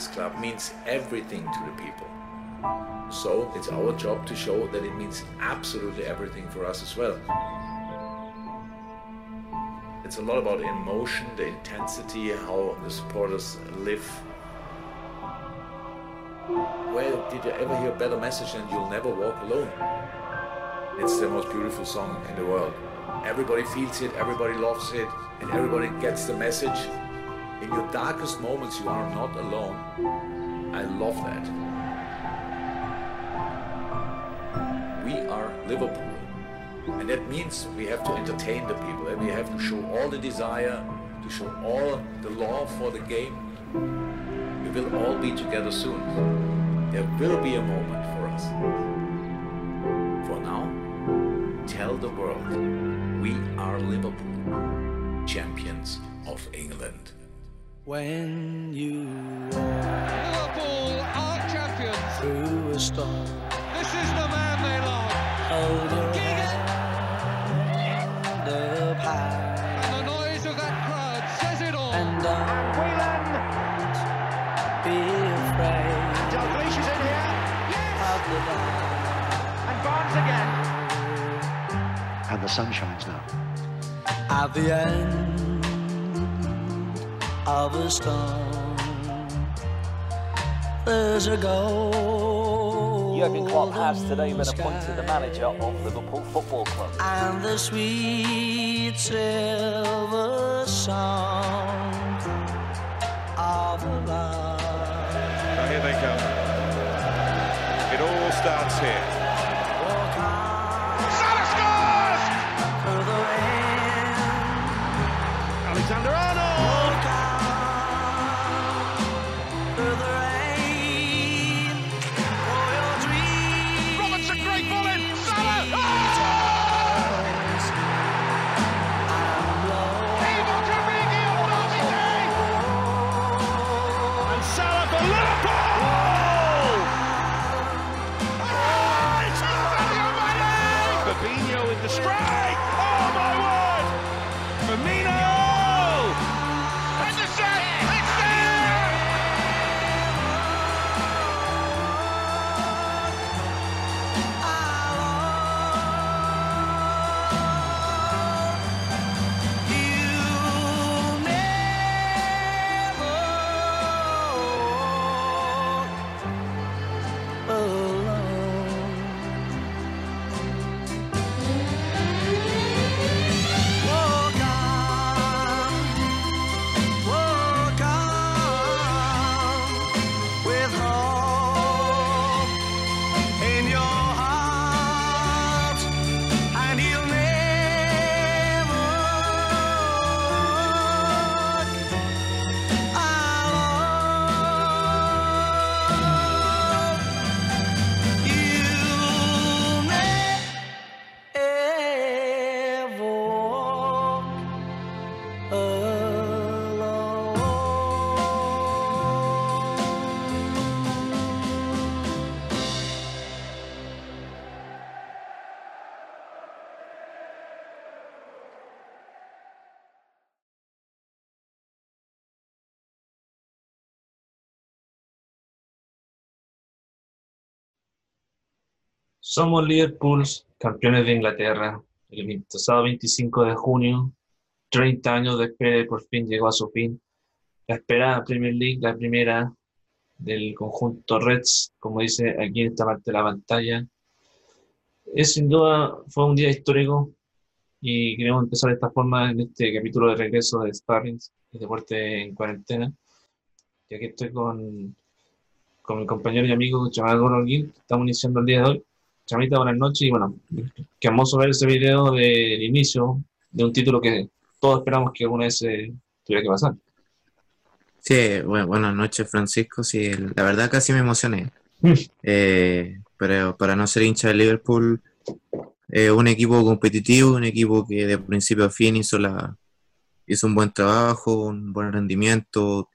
This club means everything to the people. So it's our job to show that it means absolutely everything for us as well. It's a lot about emotion, the intensity, how the supporters live. Where did you ever hear a better message than You'll Never Walk Alone? It's the most beautiful song in the world. Everybody feels it, everybody loves it, and everybody gets the message. In your darkest moments, you are not alone. I love that. We are Liverpool. And that means we have to entertain the people and we have to show all the desire, to show all the love for the game. We will all be together soon. There will be a moment for us. For now, tell the world we are Liverpool, champions of England. When you Liverpool are champions. through a storm, This is the man they love. hold your King it. hand up high And the noise of that crowd says it all. and don't be afraid And Dalglish is in here, of the dark. and Barnes again. And the sun shines now. At the end of a storm, there's a goal. Jurgen Klopp has today been appointed the manager of Liverpool Football Club. and the sweet silver sound of love. Now here they come. It all starts here. Somos Liverpool, campeones de Inglaterra. El pasado 25 de junio, 30 años de espera, por fin llegó a su fin. La esperada Premier League, la primera del conjunto Reds, como dice aquí en esta parte de la pantalla. Es sin duda, fue un día histórico y queremos empezar de esta forma en este capítulo de regreso de Sparrings, de Deporte en Cuarentena. Y aquí estoy con, con mi compañero y amigo Chaval Gorogil, que estamos iniciando el día de hoy. Chamita, buenas noches y bueno, que hermoso ver ese video del inicio de un título que todos esperamos que alguna vez eh, tuviera que pasar. Sí, bueno, buenas noches, Francisco. Sí, la verdad casi me emocioné. Eh, pero para no ser hincha de Liverpool, eh, un equipo competitivo, un equipo que de principio a fin hizo, la, hizo un buen trabajo, un buen rendimiento,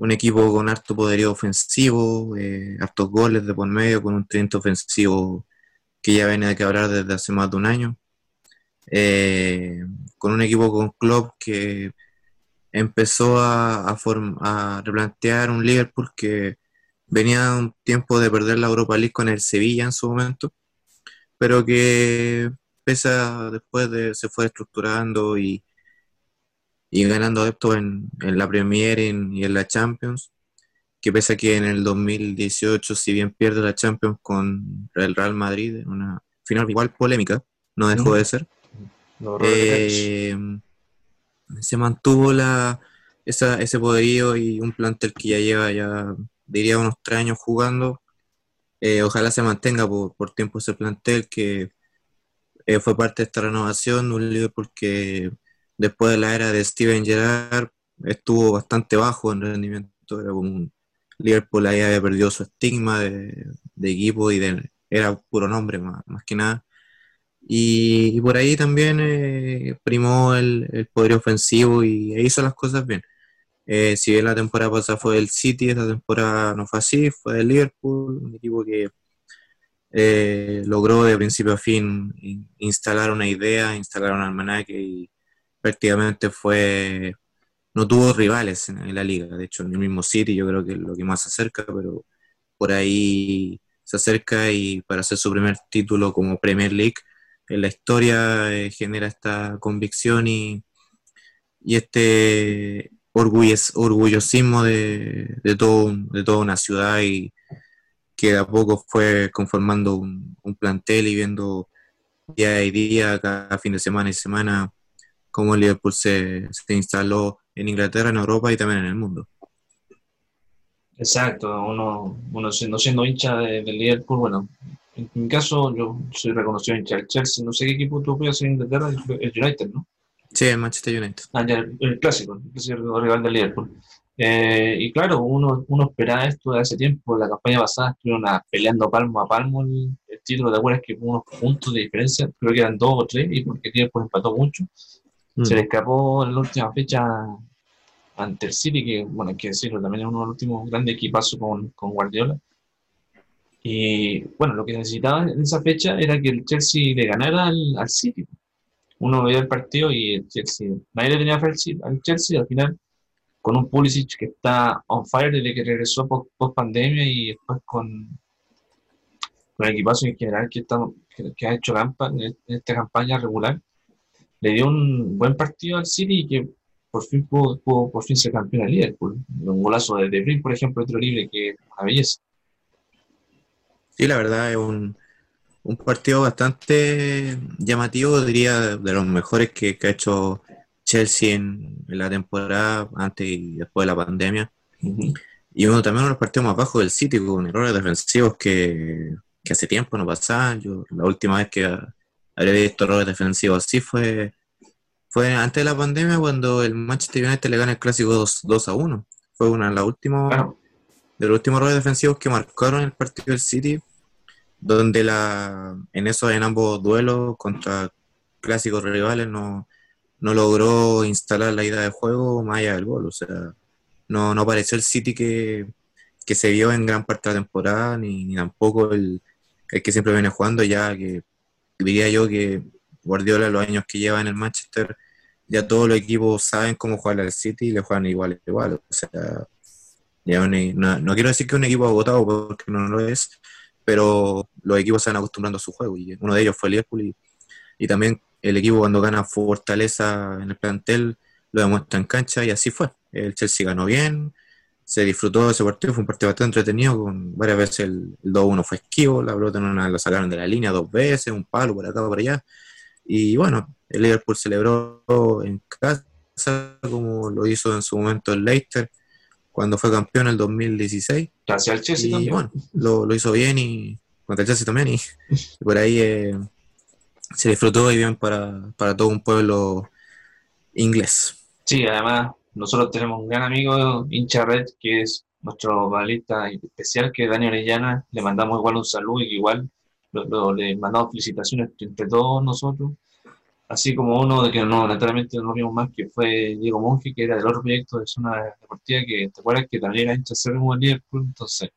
un equipo con harto poderío ofensivo, eh, hartos goles de por medio, con un tridente ofensivo que ya viene de quebrar desde hace más de un año. eh, con un equipo con Klopp que empezó a, a, replantear un Liverpool que venía un tiempo de perder la Europa League con el Sevilla en su momento, pero que pese a después de se fue estructurando y, y ganando adeptos en, en la Premier y en, y en la Champions, que pese a que en el 2018, si bien pierde la Champions con el Real Madrid, en una final igual polémica, no dejó de ser. Eh, se mantuvo la, esa, ese poderío y un plantel que ya lleva ya, diría, unos tres años jugando. Eh, ojalá se mantenga por, por tiempo ese plantel que eh, fue parte de esta renovación, un Liverpool que después de la era de Steven Gerrard estuvo bastante bajo en rendimiento, era como un Liverpool ahí había perdido su estigma de, equipo y de, era puro nombre más, más que nada. Y, por ahí también eh, primó el, el poder ofensivo y hizo las cosas bien. Eh, si bien la temporada pasada fue del City, esta temporada no fue así, fue del Liverpool, un equipo que eh, logró de principio a fin in- instalar una idea, instalar un almanaque y prácticamente fue, no tuvo rivales en, la liga. De hecho, en el mismo City yo creo que es lo que más se acerca, pero por ahí se acerca y para hacer su primer título como Premier League en la historia eh, genera esta convicción y, y este orgullosismo de, de, todo, de toda una ciudad y que de a poco fue conformando un, un plantel y viendo día y día, cada fin de semana y semana, cómo el Liverpool se, se instaló en Inglaterra, en Europa y también en el mundo. Exacto, uno, uno siendo, siendo hincha de, del Liverpool, bueno, en mi caso yo soy reconocido hincha del Chelsea, no sé qué equipo tú apoyas en Inglaterra, el United, ¿no? Sí, el Manchester United. Ah, ya, el, el clásico, el clásico rival del Liverpool. Eh, y claro, uno, uno esperaba esto de hace tiempo, la campaña pasada estuvieron a- peleando palmo a palmo el, el título, ¿te acuerdas que hubo unos puntos de diferencia? Creo que eran dos o tres, y porque el Liverpool empató mucho, Mm. se le escapó en la última fecha ante el City, que bueno, hay que decirlo, también es uno de los últimos grandes equipazos con, con Guardiola. Y bueno, lo que necesitaba en esa fecha era que el Chelsea le ganara al, al City. Uno veía el partido y el Chelsea, nadie le tenía fe al Chelsea, al final, con un Pulisic que está on fire desde que regresó post, pandemia y después con, con el equipazo en general que, está, que, que ha hecho campa, en esta campaña regular, le dio un buen partido al City y que por fin pudo, pudo por fin ser campeón al Liverpool. Un golazo de De Bruyne, por ejemplo, otro libre que es una belleza. Sí, la verdad es un, un partido bastante llamativo, diría, de los mejores que, que ha hecho Chelsea en, en la temporada antes y después de la pandemia. Ujú. Y uno también uno de los partidos más bajos del City, con errores defensivos que, que hace tiempo no pasaban. Yo, la última vez que habría visto errores defensivos así fue, fue antes de la pandemia cuando el Manchester United le gana el clásico 2, 2 a 1. Fue una de las últimas Claro, de los últimos errores defensivos que marcaron el partido del City, donde la, en esos en ambos duelos contra clásicos rivales no, no logró instalar la idea de juego más allá del gol. O sea, no, no apareció el City que, que se vio en gran parte de la temporada, ni, ni tampoco el, el que siempre viene jugando, ya que diría yo que Guardiola, los años que lleva en el Manchester, ya todos los equipos saben cómo jugar al City y le juegan igual, igual. O sea, ya un- no, no quiero decir que un equipo agotado porque no lo es, pero los equipos se van acostumbrando a su juego y uno de ellos fue Liverpool y, y también el equipo cuando gana fortaleza en el plantel lo demuestra en cancha y así fue. El Chelsea ganó bien, se disfrutó de ese partido, fue un partido bastante entretenido, con varias veces el, el 2-1 fue esquivo, la pelota en una la sacaron de la línea dos veces, un palo por acá por allá. Y bueno, el Liverpool celebró en casa como lo hizo en su momento el Leicester cuando fue campeón en el 2016. gracias al Chelsea Y también. bueno, lo, lo hizo bien y contra el Chelsea también. Y, y por ahí eh, se disfrutó y bien para, para todo un pueblo inglés. Sí, además, nosotros tenemos un gran amigo, hincha red, que es nuestro balista especial, que es Daniel Orellana. Le mandamos igual un saludo y igual lo- lo- le mandamos felicitaciones entre todos nosotros. Así como uno de que no, naturalmente no vimos más, que fue Diego Monge, que era del otro proyecto de Zona Deportiva, que te acuerdas que también era hincha del Liverpool. Entonces,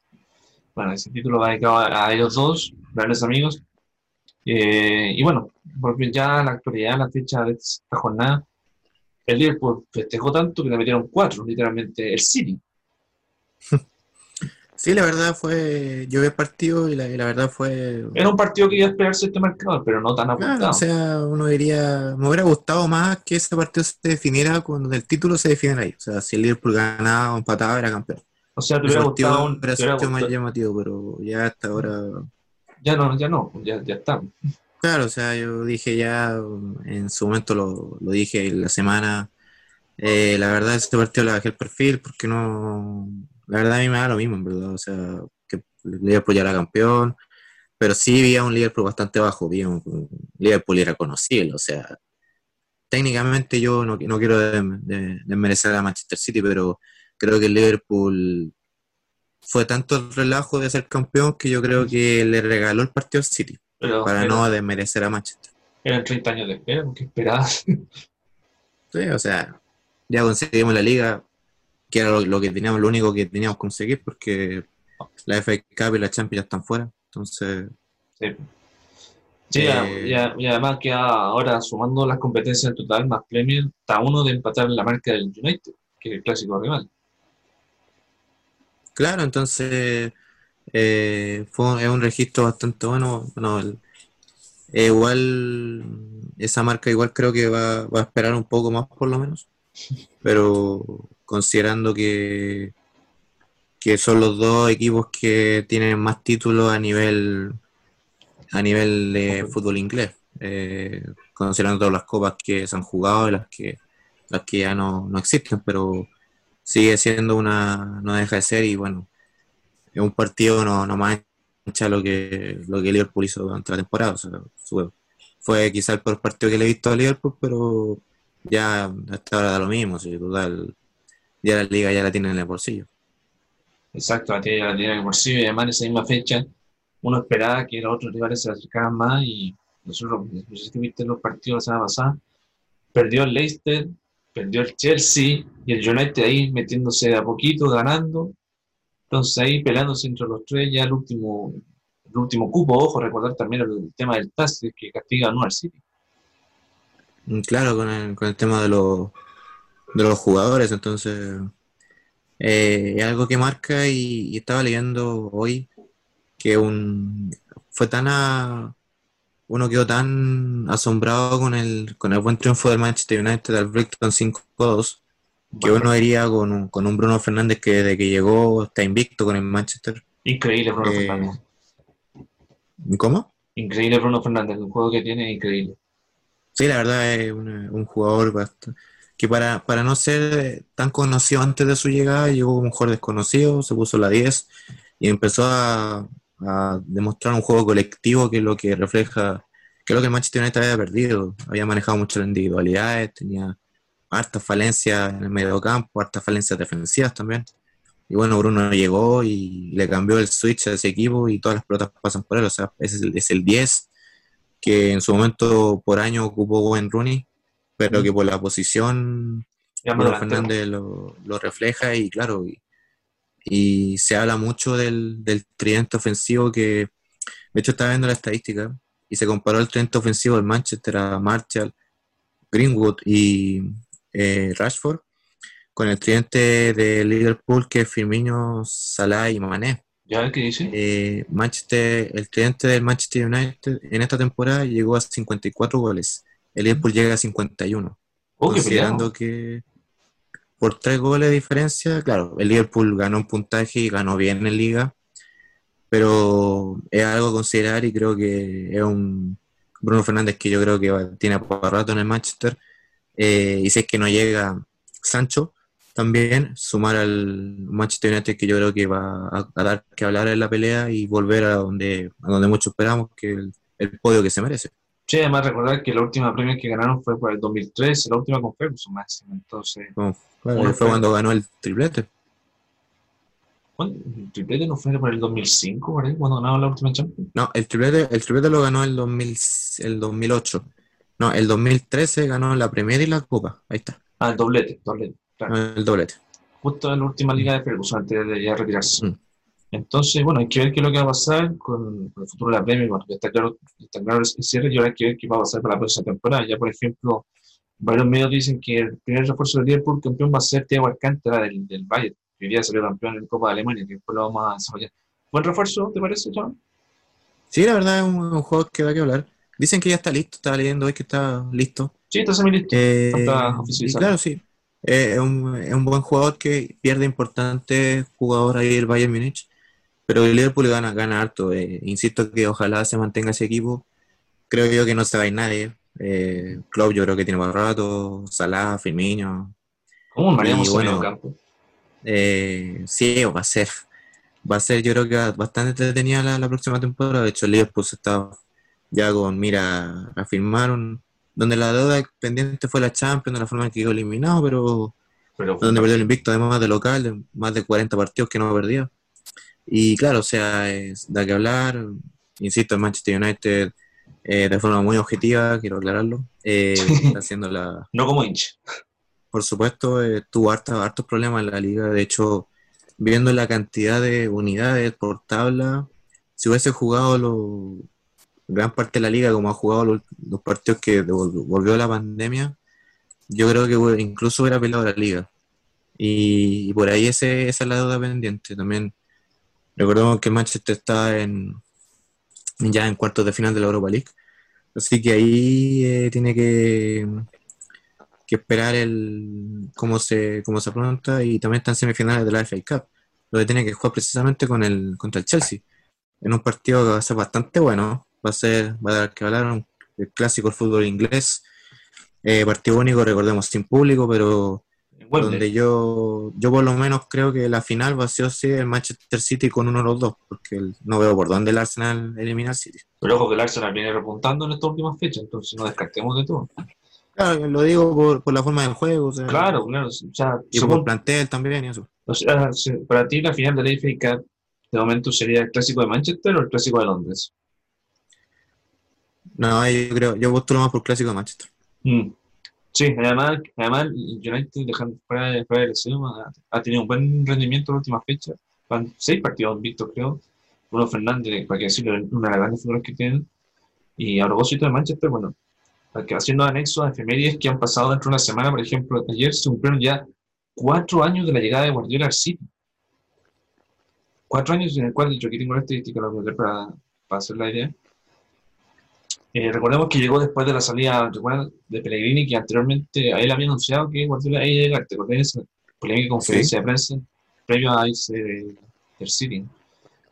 bueno, ese título va dedicado a, a ellos dos, grandes amigos. Eh, y bueno, ya la actualidad, la fecha de esta jornada, el Liverpool festejó tanto que le metieron cuatro, literalmente, el City. Sí, la verdad fue. Yo vi el partido y la, y la verdad fue. Era un partido que iba a esperarse este marcador, pero no tan Claro, apuntado. o sea, uno diría. Me hubiera gustado más que ese partido se definiera cuando el título se definiera ahí. O sea, si el Liverpool ganaba o empataba, era campeón. O sea, te hubiera partido gustado un- sido más llamativo, pero ya hasta ahora. Ya no, ya no, ya, ya está. Claro, o sea, yo dije ya, en su momento lo, lo dije la semana, eh, la verdad ese partido le bajé el perfil porque no, la verdad a mí me da lo mismo, en verdad, o sea, que Liverpool ya era campeón, pero sí vi a un Liverpool bastante bajo, vi a un, Liverpool irreconocible, o sea, técnicamente yo no, no quiero desmerecer a Manchester City, pero creo que Liverpool fue tanto el relajo de ser campeón que yo creo que le regaló el partido al City Pero para era- no desmerecer a Manchester. eran 30 años de espera, porque esperabas. Sí, o sea, ya conseguimos la liga, que era lo, lo que teníamos, lo único que teníamos que conseguir, porque la FA Cup y la Champions ya están fuera. Entonces, Sí, Sí, ya- Eh, y además que ahora sumando las competencias en total más Premier, está uno de empatar la marca del United, que es el clásico rival. claro, entonces eh, fue, es un registro bastante bueno. Bueno, eh, igual, esa marca igual creo que va, va a esperar un poco más por lo menos, pero considerando que, que son los dos equipos que tienen más títulos a nivel a nivel de fútbol inglés, eh, considerando todas las copas que se han jugado y las que las que ya no, no existen, pero sigue siendo una, no deja de ser y bueno, es un partido no, no mancha lo que, lo que Liverpool hizo durante la temporada, o sea, fue, quizá el peor partido que le he visto a Liverpool, pero ya hasta ahora da lo mismo, sí, total, ya la liga ya la tiene en el bolsillo. Exacto, la tiene, la tiene en el bolsillo y además en esa misma fecha uno esperaba que los otros rivales se acercaran más y nosotros, no sé si viste los partidos la semana pasada, perdió el Leicester, perdió el Chelsea y el United ahí metiéndose de a poquito, ganando. Entonces ahí peleándose entre los tres ya el último, el último cupo, ojo, recordar también el, tema del TAS que castiga no al City. Mm, Claro, con el, con el tema de los, de los jugadores, entonces eh, algo que marca y, y estaba leyendo hoy que un fue tan a- uno quedó tan asombrado con el, con el buen triunfo del Manchester United al Brighton 5-2 que uno diría con un, con un Bruno Fernández que desde que llegó está invicto con el Manchester. Increíble Bruno Eh, Fernández. ¿Cómo? Increíble Bruno Fernández, el juego que tiene es increíble. Sí, la verdad es una- un jugador bast- que para, para no ser tan conocido antes de su llegada, llegó como un jugador desconocido, se puso la 10 y empezó a, a demostrar un juego colectivo que es lo que refleja, que es lo que el Manchester United había perdido. Había manejado mucho las individualidades, tenía hartas falencias en el medio campo, hartas falencias defensivas también. Y bueno, Bruno llegó y le cambió el switch a ese equipo y todas las pelotas pasan por él. O sea, ese es el, es el 10 que en su momento por año ocupó Wayne Rooney, pero que por la posición Bruno. Fernández lo, lo refleja y claro, y, y se habla mucho del, del tridente ofensivo que, de hecho estaba viendo la estadística y se comparó el tridente ofensivo del Manchester a Marshall, Greenwood y eh, Rashford con el tridente de Liverpool que es Firmino, Salah y Mané. ¿Ya qué dice? Eh, Manchester, el tridente del Manchester United en esta temporada llegó a 54 goles. El Liverpool llega a 51 Oh, considerando que por tres goles de diferencia, claro, el Liverpool ganó un puntaje y ganó bien en liga, pero es algo a considerar y creo que es un Bruno Fernández que yo creo que va- tiene por rato en el Manchester, eh, y si es que no llega Sancho, también sumar al Manchester United que yo creo que va a, a dar que hablar en la pelea y volver a donde, a donde muchos esperamos, que el, el podio que se merece. Sí, además recordar que la última premio que ganaron fue por el 2003, la última con Ferguson máximo. Entonces, claro, Bueno, fue cuando ganó el triplete. ¿cuándo? ¿El triplete no fue por el 2005, por ahí, cuando ganaron la última Champions? No, el triplete, el triplete lo ganó el, 2000, el 2008. No, el 2013 ganó la Premier y la Copa. Ahí está, Ah, el doblete, doblete. Claro. el doblete. Justo en la última liga de Ferguson antes de ya retirarse. Mm. Entonces, bueno, hay que ver qué es lo que va a pasar con, con el futuro de la Premier, bueno, ya está claro, está claro el cierre y ahora hay que ver qué va a pasar para la próxima temporada. Ya, por ejemplo, varios medios dicen que el primer refuerzo del Liverpool campeón va a ser Thiago Alcántara del, del Bayern, que hoy día salió campeón en la Copa de Alemania, que después lo vamos a desarrollar. ¿Buen refuerzo, te parece, John? Sí, la verdad es un, un juego que da que hablar. Dicen que ya está listo, estaba leyendo hoy que está listo. Sí, está. Eh, Falta y oficializar. claro, sí. Eh, es, un, es un buen jugador que pierde importante jugador ahí el Bayern Múnich, pero el Liverpool gana, gana harto. eh. Insisto que ojalá se mantenga ese equipo. Creo yo que no se va a ir nadie. Eh, Klopp yo creo que tiene más rato, Salah, Firmino. ¿Cómo mareamos bueno, campo? Eh, sí, va a ser. Va a ser, yo creo que bastante entretenida la, la próxima temporada. De hecho, el Liverpool se está ya con mira a firmar un- donde la deuda pendiente fue la Champions, de la forma en que quedó eliminado, pero Pero donde perdió el invicto, además de local, más de 40 partidos que no perdía. Y claro, o sea, es, da que hablar. Insisto, el Manchester United, eh, de forma muy objetiva, quiero aclararlo, eh, está haciendo la, no como hincha. por supuesto, eh, tuvo harta- hartos problemas en la liga. De hecho, viendo la cantidad de unidades por tabla, si hubiese jugado lo- gran parte de la liga como ha jugado los, partidos que volvió la pandemia, yo creo que incluso hubiera peleado la liga. Y, por ahí ese, esa es la deuda pendiente. También recordemos que Manchester está en, ya en cuartos de final de la Europa League. Así que ahí eh, tiene que, que esperar el cómo se, cómo se afronta y también está en semifinales de la FA Cup, donde tiene que jugar precisamente con el, contra el Chelsea, en un partido que va a ser bastante bueno, va a ser, va a dar que hablar, un- el clásico del fútbol inglés, eh, partido único, recordemos, sin público, pero donde yo, yo por lo menos creo que la final va a ser sí el Manchester City con uno de los dos, porque el- no veo por dónde el Arsenal elimina al City. Pero ojo que el Arsenal viene repuntando en estas últimas fechas, entonces no descartemos de todo. Claro, lo digo por, por la forma del juego, o sea, Claro, claro. O sea, y por según- el plantel también y eso. o sea, para ti la final de la FA Cup de momento sería el clásico de Manchester o el clásico de Londres. No, yo creo, yo postulo más por clásico de Manchester. Mm. Sí, además, además United dejando fuera de, fuera de lesión, ha, tenido un buen rendimiento en la última fecha. Van seis partidos invictos, creo. Bruno Fernández, para que decirlo, una de las grandes figuras que tienen. Y a propósito de Manchester, bueno, haciendo anexos a efemérides que han pasado dentro de una semana, por ejemplo, ayer se cumplieron ya cuatro años de la llegada de Guardiola al City. Cuatro años en el cual yo aquí tengo la estadística la voy para, para hacer la idea. Eh, recordemos que llegó después de la salida de Pellegrini, que anteriormente a él había anunciado que Guardiola iba a llegar. ¿Te acuerdas de esa polémica conferencia de prensa previo a irse de- del City?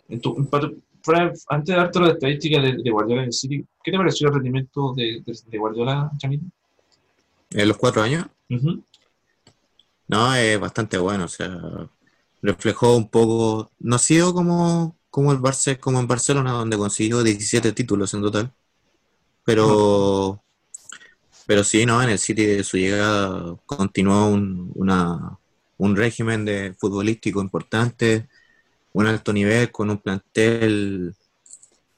En tu- en pa- fuera- antes de darte las estadísticas de, de Guardiola en el City, ¿qué te pareció el rendimiento de, de, de Guardiola, Chamito? En los cuatro años, Ujú. no, es bastante bueno, o sea, reflejó un poco, no ha sido como, como el Barce, como en Barcelona, donde consiguió 17 títulos en total, pero, pero sí, no, en el City de su llegada continuó un, una, un régimen de futbolístico importante, un alto nivel, con un plantel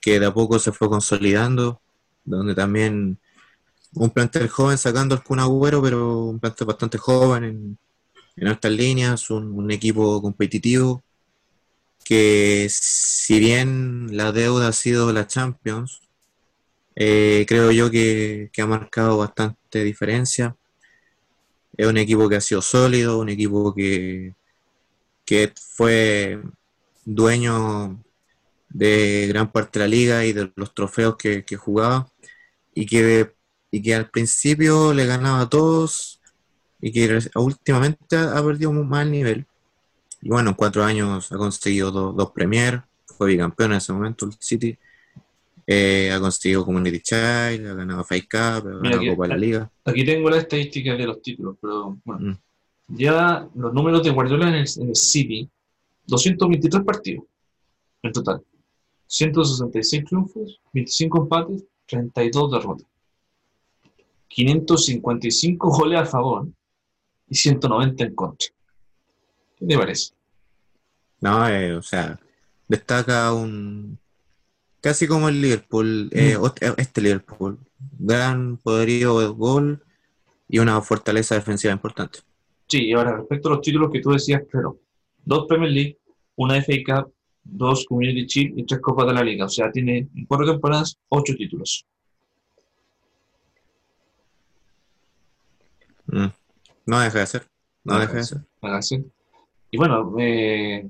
que de a poco se fue consolidando, donde también un plantel joven sacando al Kun Agüero, pero un plantel bastante joven en, en altas líneas, un, un equipo competitivo que si bien la deuda ha sido la Champions, eh, creo yo que, que ha marcado bastante diferencia. Es un equipo que ha sido sólido, un equipo que, que fue dueño de gran parte de la liga y de los trofeos que, que jugaba y que, y que al principio le ganaba a todos y que últimamente ha perdido más el nivel. Y bueno, en cuatro años ha conseguido dos, dos Premier, fue bicampeón en ese momento el City, eh, ha conseguido Community Child, ha ganado FA Cup, ha ganado que- Copa de la Liga. Aquí tengo las estadísticas de los títulos, pero bueno. Mm. Ya los números de Guardiola en el, en el City, 223 partidos en total. 166 triunfos, 25 empates, 32 derrotas. 555 goles a favor y 190 en contra. ¿Qué te parece? No, eh, o sea, destaca un. Casi como el Liverpool, eh, ot- este Liverpool. Gran poderío de gol y una fortaleza defensiva importante. Sí, y ahora respecto a los títulos que tú decías, claro, dos Premier League, una FA Cup, dos Community Shield y tres Copas de la Liga. O sea, tiene en cuatro temporadas ocho títulos. Mm. No deja de ser. No No deja de ser. Y bueno, eh,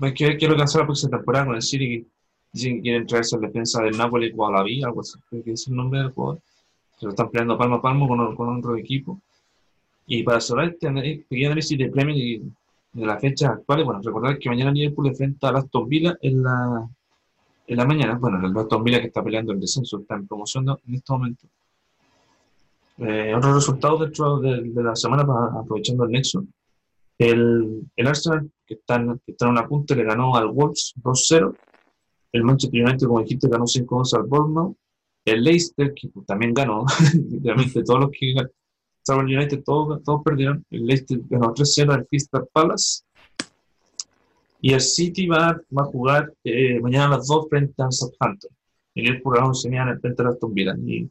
hay que ver qué es lo que hace la próxima temporada con el City. Dicen que quieren traerse la defensa del Napoli, Guadalaví, algo así, que es el nombre del jugador. Se lo están peleando palmo a palmo con, con otro equipo. Y para cerrar este pequeño análisis de Premier y de las fechas actuales, bueno, recordar que mañana Liverpool enfrenta a Aston Villa en la, en la mañana. Bueno, el Aston Villa que está peleando el descenso, está en promoción en este momento. Eh, otros resultados dentro de, de la semana, para- aprovechando el nexo. El, el Arsenal, que está, que está en una punta, le ganó al Wolves 2-0. El Manchester United, como dijiste, ganó 5-2 al Bournemouth. El Leicester, que también ganó, literalmente todos los que salvo el United, todos, todos perdieron. El Leicester ganó 3-0 al Crystal Palace. Y el City va, va a jugar eh, mañana a las 2 frente al Southampton. Y el programa se mañana frente al Aston Villa. Y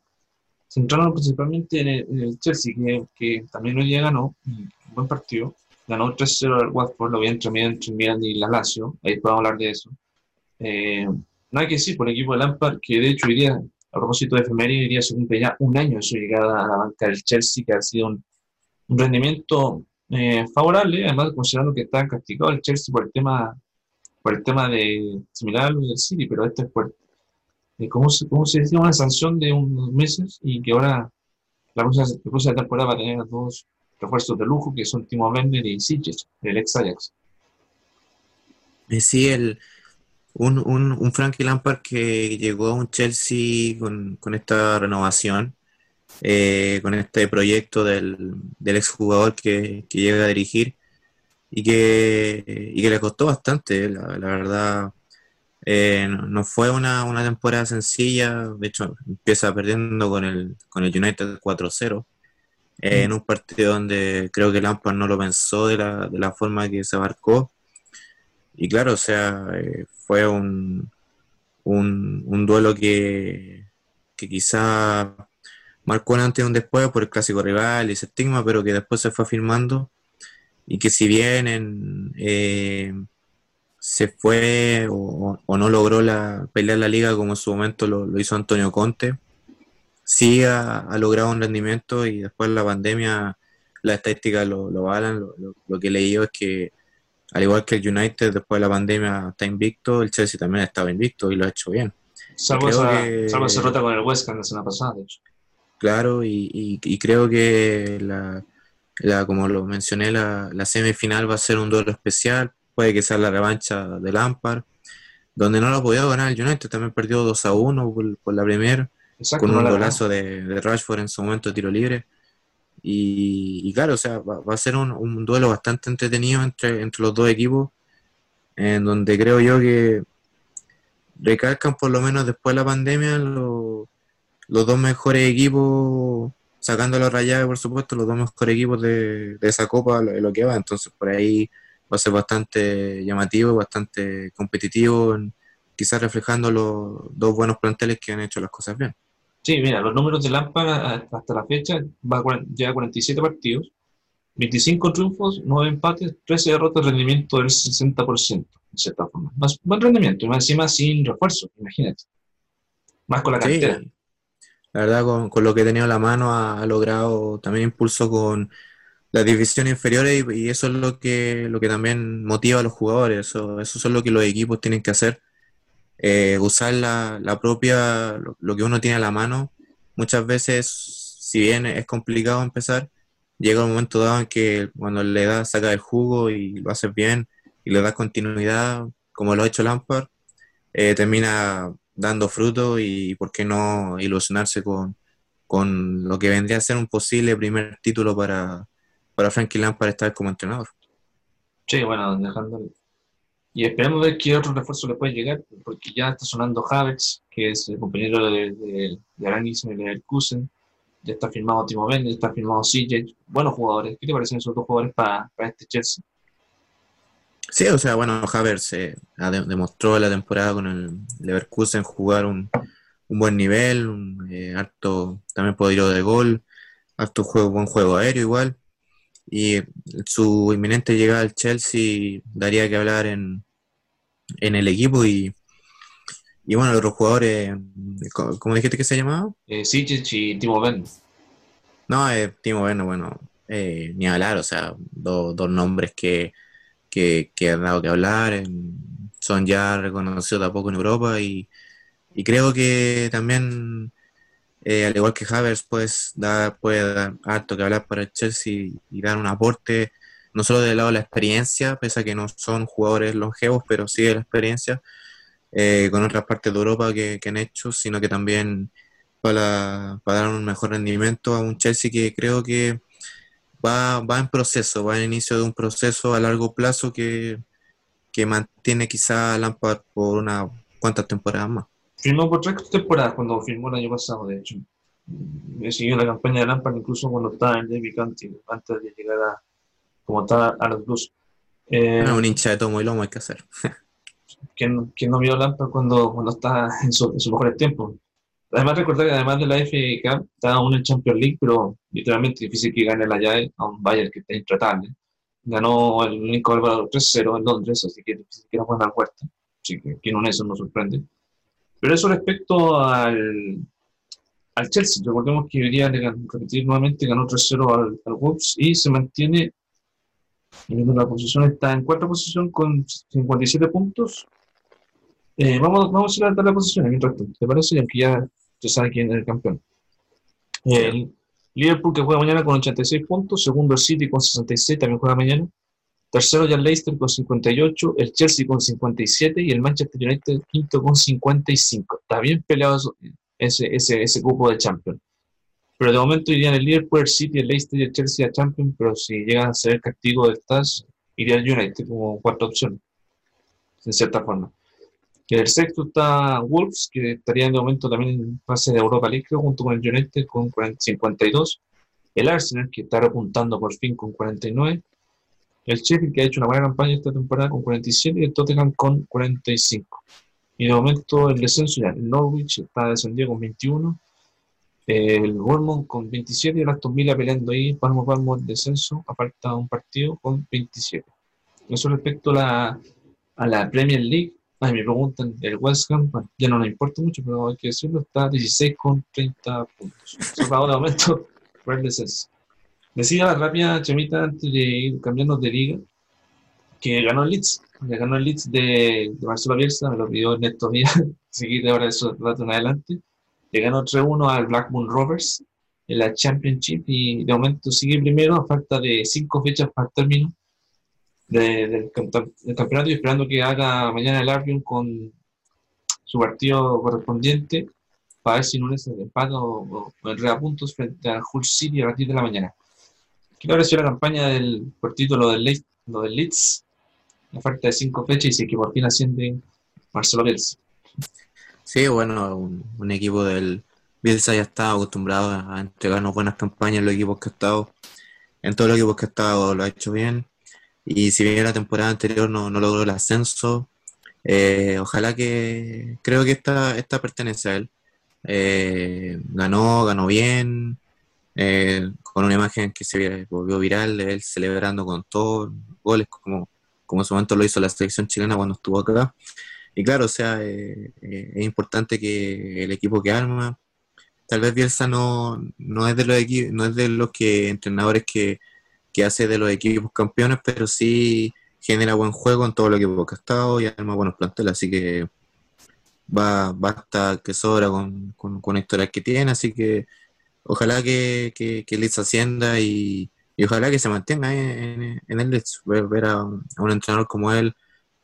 centraron principalmente en el, en el Chelsea, que, que también hoy día ganó, un buen partido. Ganó 3-0 al Watford, lo vi entre entre Milan y la Lazio. Ahí podemos hablar de eso. Eh, nada que decir por el equipo de Lampard, que de hecho iría, a propósito de efeméride, iría se cumple ya un año de su llegada a la banca del Chelsea, que ha sido un, rendimiento eh, favorable, además considerando que está castigado el Chelsea por el tema, por el tema de similar del City, pero este es por, eh, ¿cómo, se, ¿cómo se decía? Una sanción de unos meses y que ahora la próxima, temporada va a tener dos refuerzos de lujo, que son Timo Werner y Sijic, el ex Ajax. Eh, Sí, el, un, un, un Frankie Lampard que llegó a un Chelsea con, con esta renovación, eh, con este proyecto del, del exjugador que, que llega a dirigir y que, y que le costó bastante, la, la verdad. Eh, no, no fue una, una temporada sencilla, de hecho empieza perdiendo con el, con el United 4-0, eh, en un partido donde creo que Lampard no lo pensó de la, de la forma que se abarcó. Y claro, o sea, eh, fue un, un, duelo que, que quizá marcó un antes y un después por el clásico rival y ese estigma, pero que después se fue afirmando y que si bien en, eh, se fue o, no logró la, pelear la liga como en su momento lo, hizo Antonio Conte, sí ha, logrado un rendimiento y después de la pandemia las estadísticas lo, lo. Lo, lo- que leí yo es que al igual que el United después de la pandemia está invicto, el Chelsea también estaba invicto y lo ha hecho bien. Salvo esa, que- salvo esa derrota con el West Ham la semana pasada, de hecho. Claro, y, y- y creo que la, la- como lo mencioné, la, la semifinal va a ser un duelo especial, puede que sea la revancha del Lampard, donde no lo ha podido ganar el United, también perdió 2 a 1 por, por la primera, Exacto, con un la golazo de, de Rashford en su momento de tiro libre. Y, claro, o sea, va, va a ser un, duelo bastante entretenido entre, entre los dos equipos, en donde creo yo que recalcan por lo menos después de la pandemia lo- los dos mejores equipos, sacando los rayados por supuesto, los dos mejores equipos de, de esa copa, lo, lo que va, entonces por ahí va a ser bastante llamativo, bastante competitivo, quizás reflejando los dos buenos planteles que han hecho las cosas bien. Sí, mira, los números de Lampard a- hasta la fecha va a cuaren- llega a 47 partidos, 25 triunfos, 9 empates, 13 derrotas, rendimiento del 60%, de cierta forma. Más, buen rendimiento, y más encima sin refuerzo, imagínate. Más con la Sí, cantera. la verdad, con, con lo que ha tenido a la mano ha, ha logrado también impulso con las divisiones inferiores y, y eso es lo que, lo que también motiva a los jugadores. Eso, eso es lo que los equipos tienen que hacer. Eh, usar la, la propia, lo, que uno tiene a la mano. Muchas veces, si bien es complicado empezar, llega un momento dado en que cuando le das, saca el jugo y lo haces bien y le das continuidad, como lo ha hecho Lampard, eh, termina dando fruto y por qué no ilusionarse con, con lo que vendría a ser un posible primer título para, para Frankie Lampard estar como entrenador. Sí, bueno, dejando. Y esperemos ver qué otro refuerzo le puede llegar, porque ya está sonando Havertz, que es el compañero de, de, de Aranis en el Leverkusen. Ya está firmado Timo Werner, ya está firmado CJ. Buenos jugadores. ¿Qué te parecen esos dos jugadores para, para este Chelsea? Sí, o sea, bueno, Havertz eh, demostró la temporada con el Leverkusen jugar un, un buen nivel, un eh, también poderío de gol, harto juego, buen juego aéreo igual. Y su inminente llegada al Chelsea daría que hablar en, en el equipo y, y bueno, los otros jugadores, ¿cómo dijiste que se llamaba? Eh, Sijic y Timo Werner. No, eh, Timo Werner, bueno, eh, ni hablar, o sea, do- dos nombres que, que, que han dado que hablar, son ya reconocidos de a poco en Europa y, y creo que también, eh, al igual que Havertz, pues, da, puede dar harto que hablar para el Chelsea y dar un aporte, no solo del lado de la experiencia, pese a que no son jugadores longevos, pero sí de la experiencia, eh, con otras partes de Europa que, que han hecho, sino que también para, para dar un mejor rendimiento a un Chelsea que creo que va, va en proceso, va en inicio de un proceso a largo plazo que, que mantiene quizá a Lampard por unas cuantas temporadas más. Firmó por tres temporadas cuando firmó el año pasado, de hecho. Me siguió la campaña de Lampard incluso cuando estaba en Derby County, antes de llegar a, como estaba a los Blues. Eh, un hincha de tomo y lomo hay que hacer. ¿quién, quién no vio a Lampard cuando, cuando estaba en, su- en sus mejores tiempos? Además, recordar que además de la FA Cup, estaba aún en Champions League, pero literalmente difícil que gane la llave a un Bayern que está intratable. Ganó el único Álvaro 3-0 en Londres, así que difícil que no puedan dar vuelta. Así que que en eso nos sorprende. Pero eso respecto al, al Chelsea. Recordemos que hoy día, repetir nuevamente, ganó 3-0 al, al Wolves y se mantiene en la posición, está en cuarta posición con 57 puntos. Eh, vamos, vamos a ir a la posiciones mientras tanto, ¿te parece? Aunque ya se sabe quién es el campeón. El Liverpool que juega mañana con 86 puntos, segundo el City con 66, también juega mañana. Tercero ya el Leicester con 58, el Chelsea con 57 y el Manchester United quinto con 55. Está bien peleado ese, ese, ese cupo de Champions. Pero de momento irían el Liverpool, el City, el Leicester y el Chelsea a Champions, pero si llegan a ser el castigo del TAS, iría el United como cuarta opción, en cierta forma. Que el sexto está Wolves, que estaría de momento también en fase de Europa League, junto con el United con 40 52. El Arsenal, que está repuntando por fin con 49. El Sheffield, que ha hecho una buena campaña esta temporada con 47. Y el Tottenham con 45. Y de momento el descenso ya. El Norwich está descendido con 21. El Bournemouth con 27 y el Aston Villa peleando ahí, palmo palmo el descenso, a falta un partido con 27. Eso respecto a la, a la Premier League. Ay, me preguntan, el West Ham, ya no nos importa mucho, pero hay que decirlo, está 16 con 30 puntos. Eso de momento por el descenso. Decía la rápida Chemita antes de ir cambiando de liga, que ganó el Leeds, que ganó el Leeds de, de Marcelo Bielsa, me lo pidió en estos días, seguir ahora eso en adelante. Le ganó 3-1 al Blackburn Rovers en la Championship y de momento sigue primero a falta de cinco fechas para el término de- del, campe- del campeonato y esperando que haga mañana el Albion con su partido correspondiente para ver si no es el empate o, o, o puntos frente al Hull City a 10 de la mañana. ¿Qué le pareció la campaña del, por título del, lo del Leeds? La falta de cinco fechas y sí que por fin asciende Marcelo Bielsa. Sí, bueno, un, un equipo del Bielsa ya está acostumbrado a entregarnos buenas campañas en los equipos que ha estado. En todos los equipos que ha estado lo ha hecho bien. Y si bien la temporada anterior no, no logró el ascenso, eh, ojalá que creo que esta, esta pertenece a él. Eh, ganó, ganó bien, eh, con una imagen que se vi- volvió viral de él celebrando con todos goles, como, como en su momento lo hizo la selección chilena cuando estuvo acá. Y claro, o sea, eh, eh, es importante que el equipo que arma, tal vez Bielsa no, no es de los no es de los que entrenadores que, que hace de los equipos campeones, pero sí genera buen juego en todo lo que ha estado y arma buenos planteles, así que va, basta que sobra con, con, con la historia que tiene, así que ojalá que, que, que Leeds ascienda y, y ojalá que se mantenga en, en- en el Leeds, ver, ver a, un, entrenador como él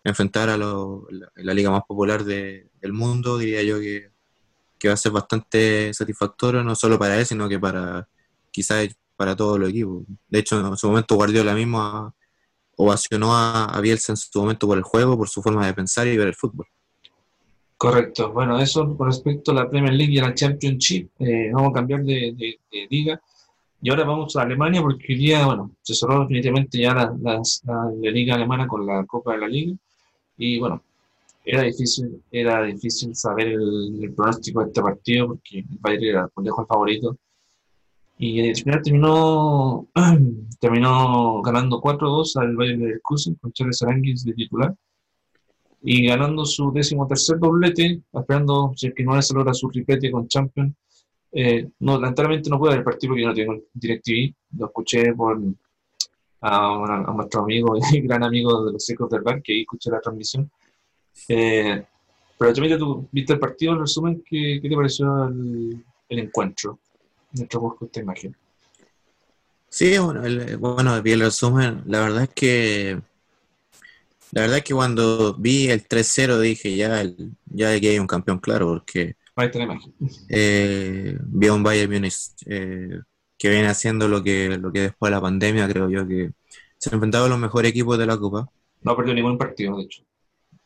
enfrentar a lo- la, liga más popular de- del mundo, diría yo que, que va a ser bastante satisfactorio, no solo para él, sino que para quizás para todos los equipos. De hecho, en su momento Guardiola mismo ovacionó a, a Bielsa en su momento por el juego, por su forma de pensar y ver el fútbol. Correcto. Bueno, eso con respecto a la Premier League y a la Championship. Eh, vamos a cambiar de, de- de liga. Y ahora vamos a Alemania porque hoy día, bueno, se cerró definitivamente ya la, liga alemana con la Copa de la Liga. Y bueno, era difícil, era difícil saber el, pronóstico de este partido porque el Bayern era por lejos el favorito. Y al final terminó, terminó ganando 4-2 al Bayern Leverkusen con Charles Aranguis de titular. Y ganando su décimo tercer doblete, esperando si es que no se logra su triplete con Champions. Eh, no, lamentablemente no pude ver el partido porque no tengo el DirecTV, lo escuché por a, a nuestro amigo y gran amigo de los Ecos del Bar, que ahí escuché la transmisión. Eh, pero Chamita, tú viste el partido, en resumen, ¿qué, qué te pareció el, el encuentro? Nuestro busco esta imagen. Sí, bueno, el, bueno, el resumen. La verdad es que la verdad es que cuando vi el 3-0 dije ya, el- ya aquí hay un campeón claro, porque eh, vi a un Bayern Múnich eh, que viene haciendo lo que, lo que después de la pandemia creo yo que se ha enfrentado a los mejores equipos de la Copa. No ha perdido ningún partido, de hecho.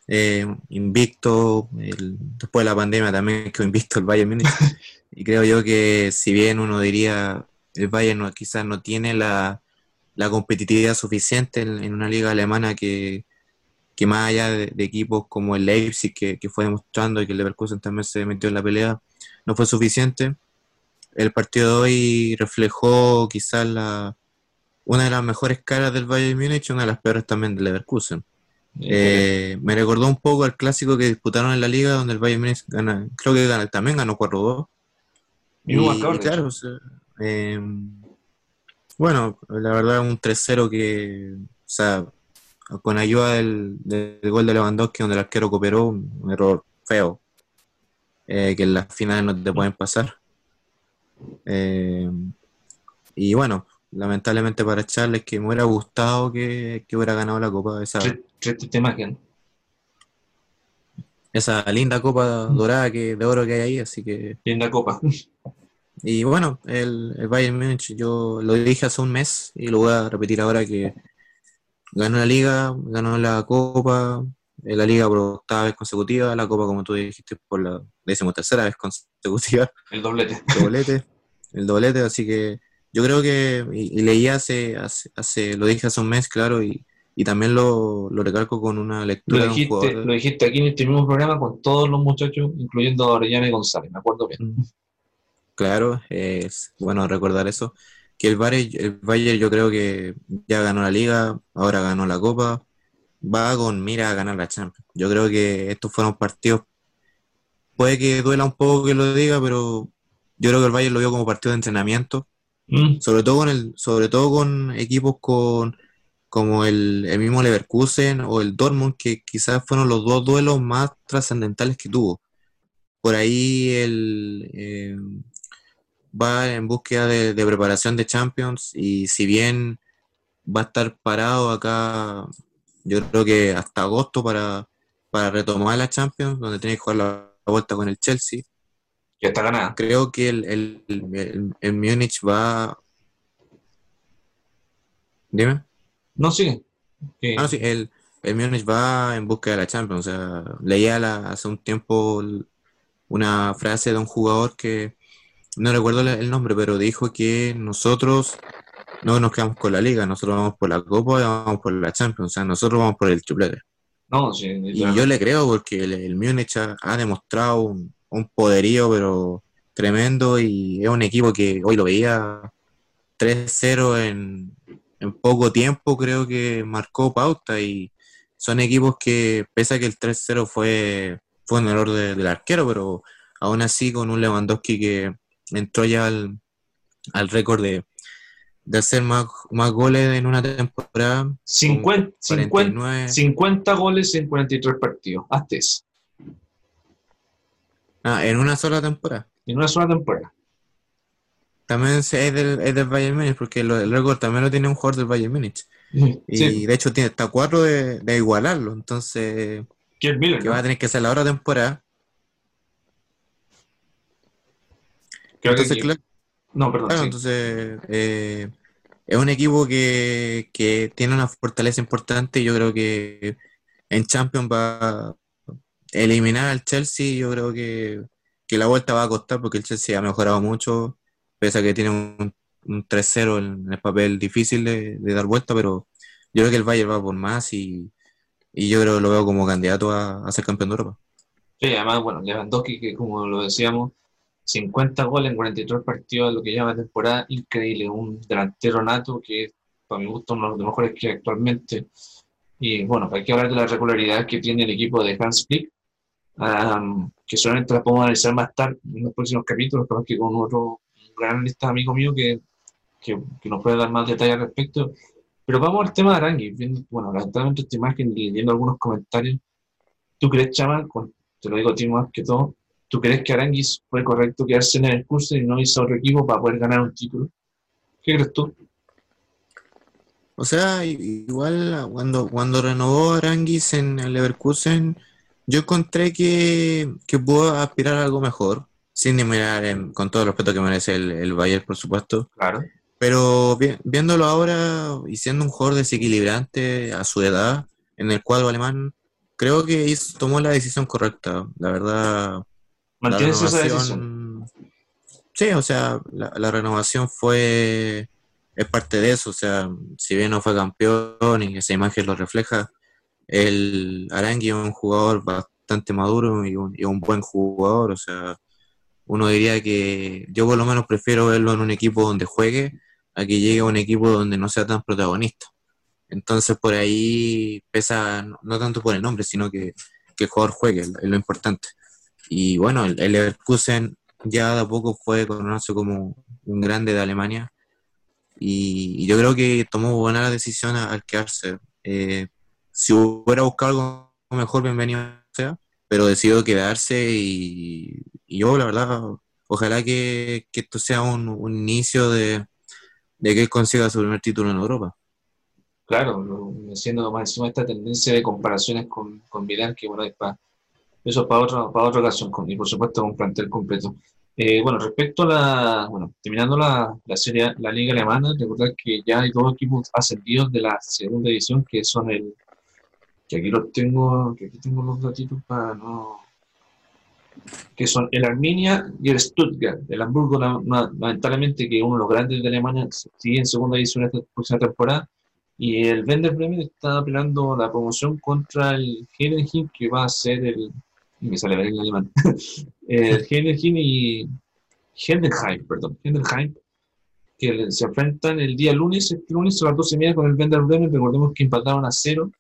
Eh, invicto, el- después de la pandemia también quedó invicto el Bayern Múnich. y creo yo que si bien uno diría el Bayern no- quizás no tiene la, la competitividad suficiente en, en una liga alemana que, que más allá de, de equipos como el Leipzig que, que fue demostrando y que el Leverkusen también se metió en la pelea, no fue suficiente. El partido de hoy reflejó quizás la, una de las mejores caras del Bayern Múnich y una de las peores también del Leverkusen. Eh, me recordó un poco al clásico que disputaron en la liga donde el Bayern Múnich gana, creo que gana- también ganó 4-2. Y, y claro, o sea, eh, bueno, la verdad un 3-0 que, o sea, con ayuda del, del gol de Lewandowski donde el arquero cooperó, un error feo, eh, que en las finales no te pueden pasar. Eh, y bueno, lamentablemente para Charles que me hubiera gustado que, que hubiera ganado la copa, esa, imagen. linda copa dorada que, de oro que hay ahí, así que Linda copa. Y bueno, el, el Bayern Múnich, yo lo dije hace un mes y lo voy a repetir ahora que ganó la liga, ganó la copa, eh, la liga por octava vez consecutiva, la copa como tú dijiste por la decimotercera vez consecutiva, El doblete. el doblete, el doblete, así que yo creo que, y, y leí hace, hace, hace- lo dije hace un mes, claro, y, y también lo, lo recalco con una Lo lectura de un dijiste, lo dijiste aquí en este mismo programa con todos los muchachos, incluyendo a Orellana y González, me acuerdo bien. Claro, es bueno recordar eso. Que el Bayern, el Bayern yo creo que ya ganó la liga, ahora ganó la copa, va con mira a ganar la Champions. Yo creo que estos fueron partidos, puede que duela un poco que lo diga, pero yo creo que el Bayern lo vio como partido de entrenamiento, Mm, sobre todo con el, sobre todo con equipos con como el, el mismo Leverkusen o el Dortmund, que quizás fueron los dos duelos más trascendentales que tuvo. Por ahí el eh, va en búsqueda de, de preparación de Champions y si bien va a estar parado acá, yo creo que hasta agosto para, para retomar la Champions, donde tiene que jugar la, vuelta con el Chelsea. Ya está ganada. Creo que el, el, el, el Múnich va... Dime. No. Que- Ah, no, sí, el, el Múnich va en busca de la Champions. O sea, leía la- hace un tiempo una frase de un jugador que no recuerdo el nombre, pero dijo que nosotros no nos quedamos con la liga, nosotros vamos por la Copa y vamos por la Champions. O sea, nosotros vamos por el triplete. No, sí, Y yo le creo porque el, el Múnich ha, ha demostrado un, un poderío, pero tremendo, y es un equipo que hoy lo veía 3-0 en, en poco tiempo, creo que marcó pauta, y son equipos que, pese a que el 3-0 fue, fue un error de- del arquero, pero aún así con un Lewandowski que entró ya al, al récord de, de hacer más, más goles en una temporada. 50, 50, 49. 50 goles en 43 partidos. Hasta eso. Ah, en una sola temporada. En una sola temporada. También es del, es del Bayern Múnich, porque lo- el récord también lo tiene un jugador del Bayern Múnich. Y Sí, de hecho tiene hasta cuatro de, de igualarlo. Entonces, que va a tener que hacer la otra temporada. Creo que Entonces, aquí- claro, No, perdón. claro, sí. entonces eh, es un equipo que, que tiene una fortaleza importante y yo creo que en Champions va a eliminar al Chelsea. Yo creo que, que la vuelta va a costar porque el Chelsea ha mejorado mucho, pese a que tiene un, un 3-0 en el papel difícil de, de dar vuelta, pero yo creo que el Bayern va por más y, y yo creo que lo veo como candidato a, a ser campeón de Europa. Sí, además, bueno, Lewandowski, que como lo decíamos, 50 goles en 43 partidos lo que llama temporada, increíble. Un delantero nato que, para mi gusto, uno de los mejores que actualmente. Y bueno, hay que hablar de la regularidad que tiene el equipo de Hans Flick, am, que solamente la podemos analizar más tarde en los próximos capítulos, pero que con otro gran analista amigo mío que, que, que nos puede dar más detalles al respecto. Pero vamos al tema de Arangui. Bueno, lamentablemente esta imagen y viendo algunos comentarios, ¿tú crees, Chama, con- te lo digo a ti más que todo, ¿tú crees que Aranguis fue correcto quedarse en el curso y no hizo otro equipo para poder ganar un título? ¿Qué crees tú? O sea, igual cuando, cuando renovó Aranguis en el Leverkusen, yo encontré que, que pudo aspirar a algo mejor, sin mirar en- con todo el respeto que merece el, el Bayern, por supuesto. Claro. Pero vi- viéndolo ahora y siendo un jugador desequilibrante a su edad en el cuadro alemán, creo que hizo- tomó la decisión correcta. La verdad, ¿Mantienes esa renovación- decisión? Sí, o sea, la, la renovación fue es parte de eso. O sea, si bien no fue campeón y esa imagen lo refleja, el Arangui es un jugador bastante maduro y un, y un buen jugador. O sea, uno diría que yo por lo menos prefiero verlo en un equipo donde juegue a que llegue a un equipo donde no sea tan protagonista. Entonces por ahí pesa, no, no tanto por el nombre, sino que, que el jugador juegue, es lo importante. Y bueno, el, el Leverkusen ya de a poco fue conocido como un grande de Alemania. Y, yo creo que tomó buena decisión a- al quedarse. Eh, si hubiera buscado algo mejor, bienvenido sea, pero decidió quedarse y, yo, la verdad, ojalá que, que esto sea un, inicio de, de que él consiga su primer título en Europa. Claro, haciendo más encima esta tendencia de comparaciones con, con Milán, que bueno, es eso es para otra, para otra ocasión, con, y por supuesto con plantel completo. Eh, bueno, respecto a la, bueno, terminando la, la serie, la liga alemana, recordar que ya hay dos equipos ascendidos de la segunda división, que son el, que aquí los tengo, que aquí tengo los datitos para no, que son el Arminia y el Stuttgart. El Hamburgo, la- la- lamentablemente, que es uno de los grandes de Alemania, sigue en segunda división esta próxima temporada. Y el Werder Bremen está peleando la promoción contra el Heidenheim, que va a ser el. Y Me sale ver en alemán. el Heidenheim y. Heidenheim, perdón. Heidenheim, que se enfrentan el día lunes, este lunes a las 12 y media con el Werder Bremen. Recordemos que empataron a cero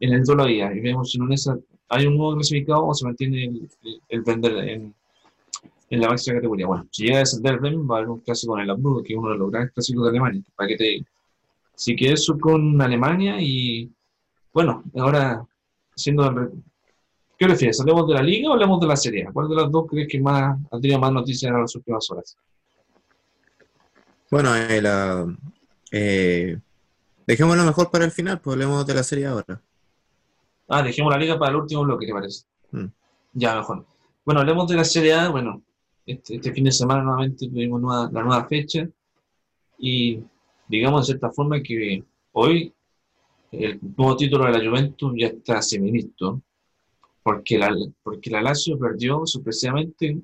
en el duelo día. Y vemos si en esa hay un nuevo clasificado o se mantiene el, el, el Werder en, en la máxima categoría. Bueno, si llega a descender el Bremen, va a haber un clásico con el Hamburgo, que es uno de los grandes clásicos de Alemania. Para que te que eso con Alemania y bueno, ahora el re- ¿Qué prefieres? ¿Hablemos de la liga o hablemos de la serie? A? ¿Cuál de las dos crees que más ha tenido más noticias en las últimas horas? Bueno, eh, la- eh, dejémoslo mejor para el final, pues hablemos de la serie ahora. Ah, dejemos la liga para el último bloque, ¿te parece? Mm. Ya, mejor. Bueno, hablemos de la Serie A. Bueno, este, este fin de semana nuevamente tuvimos nueva- la nueva fecha y digamos de cierta forma que hoy el nuevo título de la Juventus ya está semilisto porque la, porque la Lazio perdió sorpresivamente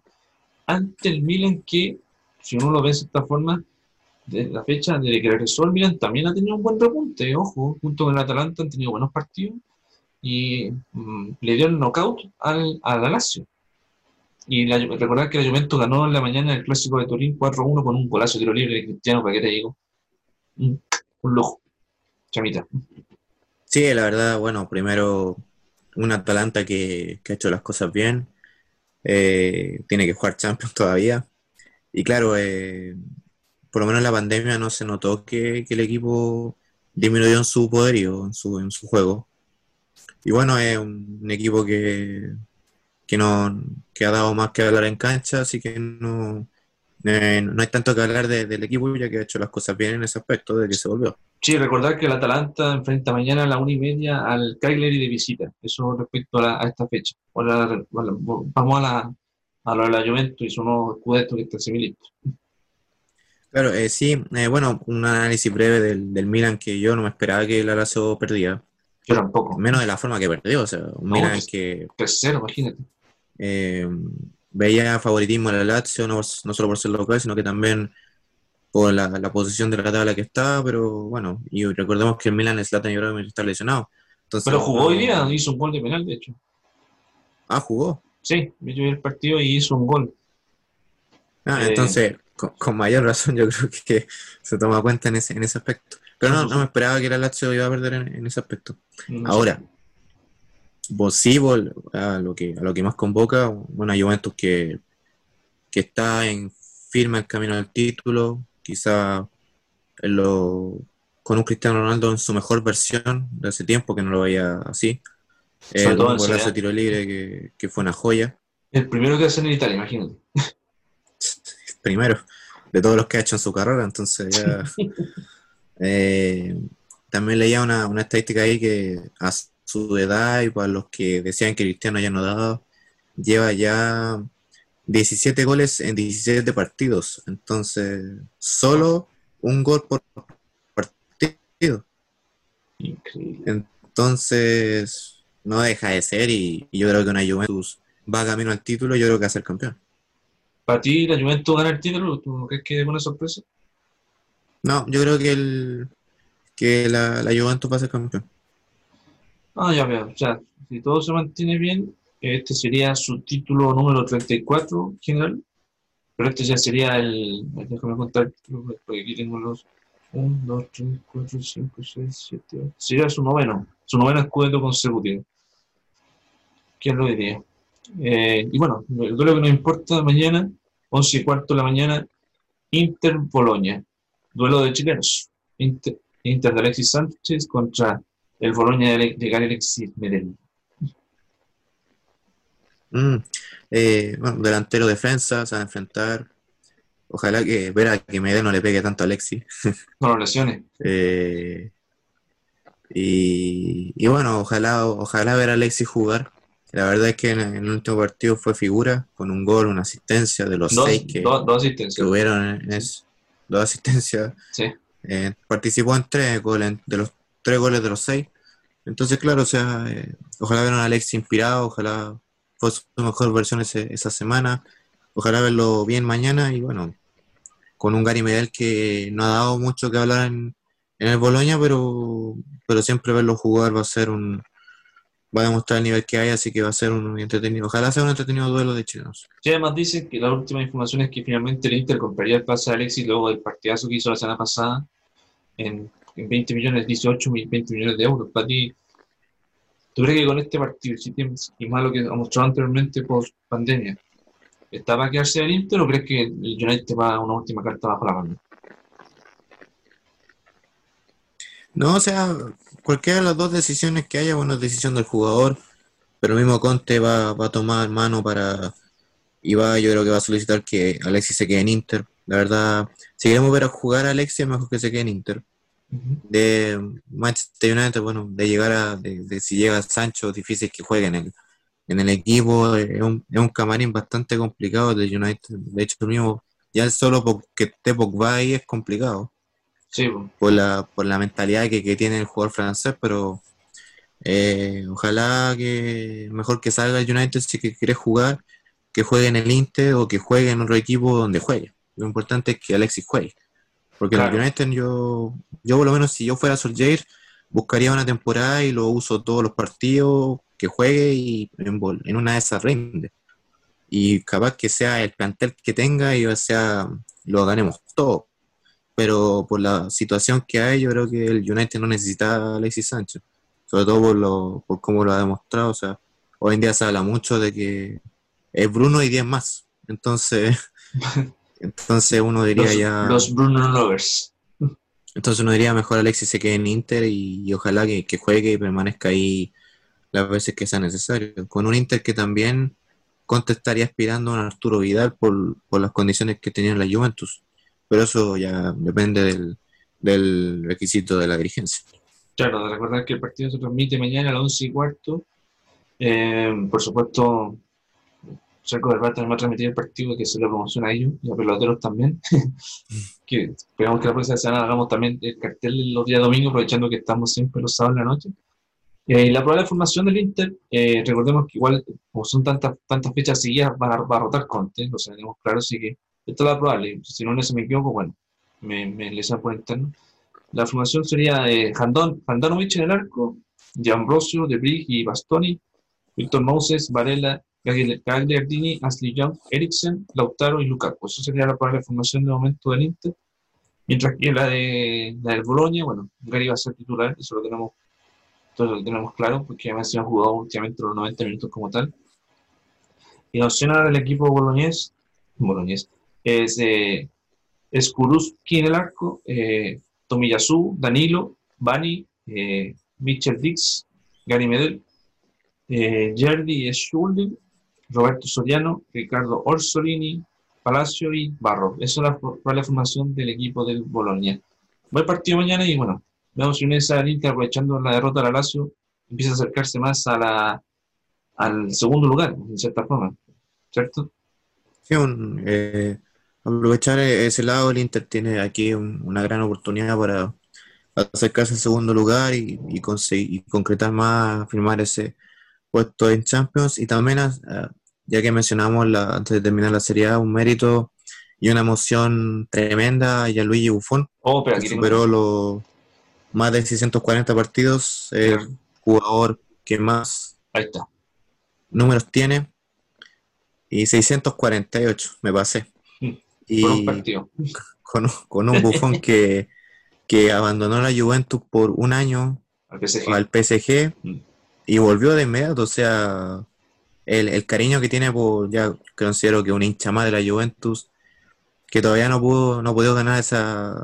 ante el Milan que, si uno lo ve de cierta forma, de la fecha desde que regresó el Milan también ha tenido un buen repunte, ojo, junto con el Atalanta han tenido buenos partidos y mm, le dio el knockout al, a la Lazio. Y la, recordar que la Juventus ganó en la mañana el clásico de Turín 4-1 con un golazo de tiro libre de Cristiano, ¿para qué te digo? Un, un lujo. Chamita. Sí, la verdad, bueno, primero un Atalanta que, ha hecho las cosas bien, eh, tiene que jugar Champions todavía. Y claro, eh, por lo menos en la pandemia no se notó que, el equipo disminuyó en su poderío, en su, en su juego. Y bueno, es un, un equipo que, que, no, que ha dado más que hablar en cancha, así que no, eh, no hay tanto que hablar de- del equipo, ya que ha hecho las cosas bien en ese aspecto, de que se volvió. Sí, recordar que el Atalanta enfrenta mañana a la una y media al Cagliari de visita. Eso respecto a, la- a esta fecha. Ahora, vamos a la, a lo de la Juventus y su nuevo escudeto que está semilisto. Claro, eh, sí, eh, bueno, un análisis breve del, del Milan que yo no me esperaba que el Lazio perdiera, Yo tampoco. menos de la forma que perdió, o sea, un No, Milan que 3-0, imagínate. eh, veía favoritismo a la Lazio, no, no solo por ser local, sino que también por la, la posición de la tabla que está, pero bueno, y recordemos que el Milan Zlatan Ibrahimovic está lesionado. Entonces, Pero jugó hoy día, no- hizo un gol de penal, de hecho. Ah, jugó. Sí, yo vi el partido y hizo un gol. Ah, Eh, entonces, con, con mayor razón yo creo que se toma cuenta en ese, en ese aspecto. Pero no, no me esperaba que la Lazio iba a perder en, en ese aspecto. No. Ahora, vos, a lo que, a lo que más convoca, bueno, Juventus que, que está en firme el camino al título, quizá en lo- con un Cristiano Ronaldo en su mejor versión de hace tiempo que no lo veía así. Eh, Sobre todo un en tiro libre que, que fue una joya. El primero que hacen en Italia, imagínate. primero de todos los que ha hecho en su carrera, entonces ya... Eh, también leía una, una estadística ahí que a su edad y para los que decían que Cristiano ya no daba, lleva ya 17 goles en 17 partidos, entonces solo un gol por partido. Increíble. Entonces no deja de ser y, y yo creo que una Juventus va camino al título, yo creo que va a ser campeón. ¿Para ti la Juventus gana el título? ¿Tú crees que es una sorpresa? No, yo creo que el que la, la Juventus va a ser campeón. Ah, ya veo. O sea, si todo se mantiene bien, este sería su título número 34 general. Pero este ya sería el. Déjame contar, aquí tengo los 1, 2, 3, 4, 5, 6, 7, 8. Sería su noveno. Su noveno escudeto consecutivo. ¿Quién lo diría? Eh, y bueno, el duelo que nos importa mañana, 11 y cuarto de la mañana, Inter-Boloña. Duelo de chilenos. Inter, Inter de Alexis Sánchez contra el Boloña de, de Alexis Medel. Mm, eh, bueno, delantero defensa, se va a enfrentar. Ojalá que ver a que Medel no le pegue tanto a Alexis. Con lesiones. Eh, y, y bueno, ojalá, ojalá ver a Alexis jugar. La verdad es que en, en el último partido fue figura, con un gol, una asistencia de los Dos, seis que, dos, dos que asistencias. hubieron en es- dos asistencias. Sí. Eh, participó en tres goles, de los tres goles de los seis. Entonces, claro, o sea, eh, ojalá ver a un Alex inspirado, ojalá fue su mejor versión ese- esa semana, ojalá verlo bien mañana y bueno, con un Gary Medel que no ha dado mucho que hablar en, en el Boloña, pero, pero siempre verlo jugar va a ser un va a demostrar el nivel que hay, así que va a ser un entretenido, ojalá sea un entretenido duelo de chilenos. Y además dicen que la última información es que finalmente el Inter compraría el pase de Alexis luego del partidazo que hizo la semana pasada en, en 20 millones, 18 mil, 20 millones de euros. Para ti, ¿tú crees que con este partido si tienes- y más lo que ha mostrado anteriormente post pandemia, ¿está para quedarse el Inter o crees que el United va a una última carta bajo la mano? No, o sea, cualquiera de las dos decisiones que haya, bueno, decisión del jugador, pero el mismo Conte va, a tomar mano para, y va, yo creo que va a solicitar que Alexis se quede en Inter. La verdad, si queremos ver a jugar a Alexis, mejor que se quede en Inter. De Manchester United, bueno, de llegar a, de, de si llega Sancho, difícil que juegue en el, en el equipo, es un, es un camarín bastante complicado de United. De hecho, mismo, ya el solo porque esté Pogba ahí es complicado Sí, por la, por la mentalidad que, que tiene el jugador francés, pero eh, ojalá que mejor que salga el United si que quiere jugar, que juegue en el Inter o que juegue en otro equipo donde juegue. Lo importante es que Alexis juegue. Porque en el United yo, yo por lo menos si yo fuera Solskjaer, buscaría una temporada y lo uso todos los partidos, que juegue y en, en una de esas rinde. Y capaz que sea el plantel que tenga y o sea, lo ganemos todo pero por la situación que hay, yo creo que el United no necesita a Alexis Sánchez, sobre todo por, lo, por cómo lo ha demostrado. O sea, hoy en día se habla mucho de que es Bruno y 10 más. Entonces, entonces uno diría Los, ya. los Bruno Lovers. Entonces uno diría mejor Alexis se quede en Inter y, y ojalá que, que juegue y permanezca ahí las veces que sea necesario. Con un Inter que también Conte estaría aspirando a un Arturo Vidal por, por las condiciones que tenía en la Juventus. Pero eso ya depende del, del requisito de la dirigencia. Claro, de recordar que el partido se transmite mañana a las 11 y cuarto. Eh, por supuesto, Cerco del Bar también va a transmitir el partido que se lo promociona a ellos y a peloteros también. que esperamos que la próxima semana hagamos también el cartel los días domingos, aprovechando que estamos siempre los sábados en la noche. Eh, la probable formación del Inter, eh, recordemos que igual, como son tantas, tantas fechas seguidas, van a, va a rotar Conte, lo tenemos claro, así que esto es la probable. Si no se me equivoco, bueno, me, me lesan por interno. La formación sería eh, Handon, Handanovic en el arco, Giambrosio, De Brig y Bastoni, Víctor Moses, Varela, Gagliardini, Ashley Young, Eriksen, Lautaro y Lukaku. Eso sería la probable formación de momento del Inter. Mientras que la de la del Boloña, bueno, Gary va a ser titular, eso lo tenemos, todo lo tenemos claro, porque además se han jugado últimamente los 90 minutos como tal. Y la opción ahora del equipo boloñés, boloñés es eh, Skuruski en el arco, eh, Danilo, Bani, eh, Mitchell Dix, Gary Medel, eh, Jerdy Schulden, Roberto Soriano, Ricardo Orsolini, Palacio y Barro. Esa es la, la formación del equipo del Bolonia. Buen partido mañana y bueno, vemos si al Inter aprovechando la derrota la Lazio empieza a acercarse más a la, al segundo lugar, en cierta forma, ¿cierto? Sí, eh, aprovechar ese lado, el Inter tiene aquí un- una gran oportunidad para acercarse al segundo lugar y, y conseguir, y concretar más, firmar ese puesto en Champions. Y también, ah, ya que mencionamos la, antes de terminar la Serie A, un mérito y una emoción tremenda a Gianluigi Buffon, Oh, pero que superó los más de 640 partidos, el jugador que más Ahí está. números tiene y 648, me pasé. Mm, Por un Y partido. con, con un bufón que, que abandonó la Juventus por un año Al PSG. al PSG Mm. y volvió de inmediato. O sea, el, el cariño que tiene por, ya considero que un hincha más de la Juventus, que todavía no pudo, no pudo ganar esa,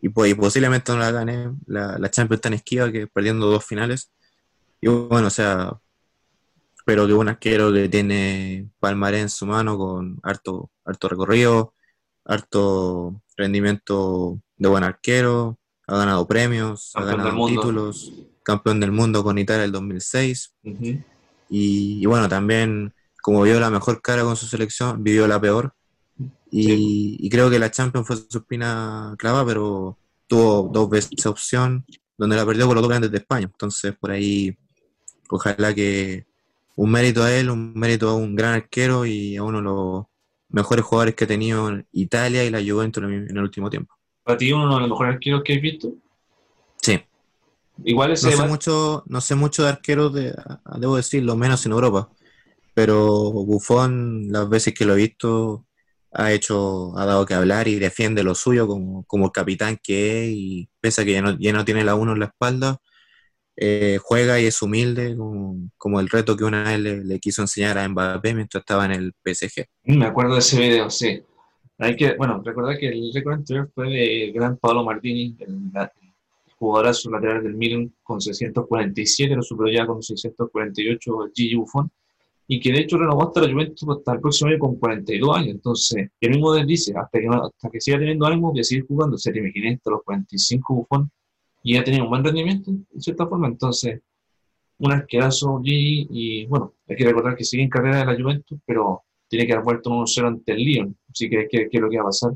y, pues, y posiblemente no la gane, la, la Champions tan esquiva que perdiendo dos finales. Y bueno, o sea, pero que un arquero que tiene palmarés en su mano con harto, harto recorrido, harto rendimiento de buen arquero, ha ganado premios, ha Campeón del ganado títulos, campeón del mundo con Italia el 2006 Ujú. Y, y bueno, también como vio la mejor cara con su selección, vivió la peor y, y creo que la Champions fue su espina clava, pero tuvo dos veces esa opción donde la perdió con los dos grandes de España, entonces por ahí ojalá que un mérito a él, un mérito a un gran arquero y a uno de los mejores jugadores que ha tenido Italia y la Juventus en el, en el último tiempo. Para ti, uno de los mejores arqueros que has visto. Sí. Igual ese No sé mucho, no sé mucho de arqueros, de, debo decirlo, menos en Europa. Pero Buffon, las veces que lo he visto, ha hecho, ha dado que hablar y defiende lo suyo como, como el capitán que es, y pese a que ya no, ya no tiene la uno en la espalda, eh, juega y es humilde, como, como el reto que una vez le, le quiso enseñar a Mbappé mientras estaba en el PSG. Me acuerdo de ese video, sí. Hay que, bueno, recordar que el récord anterior fue de gran Paolo la- el jugadorazo lateral del Milan con 647, lo superó ya con 648 Gigi Buffon, y que de hecho renovó hasta la Juventus hasta el próximo año con 42 años. Entonces, el mismo dice, hasta que, hasta que siga teniendo ánimo, voy a seguir jugando. Se te imaginé hasta los 45 Buffon, y ya tenía un buen rendimiento, en cierta forma. Entonces, un arquerazo Gigi, y bueno, hay que recordar que sigue en carrera de la Juventus, pero tiene que haber vuelto un 1-0 ante el Lyon. Así que, ¿qué, qué es lo que va a pasar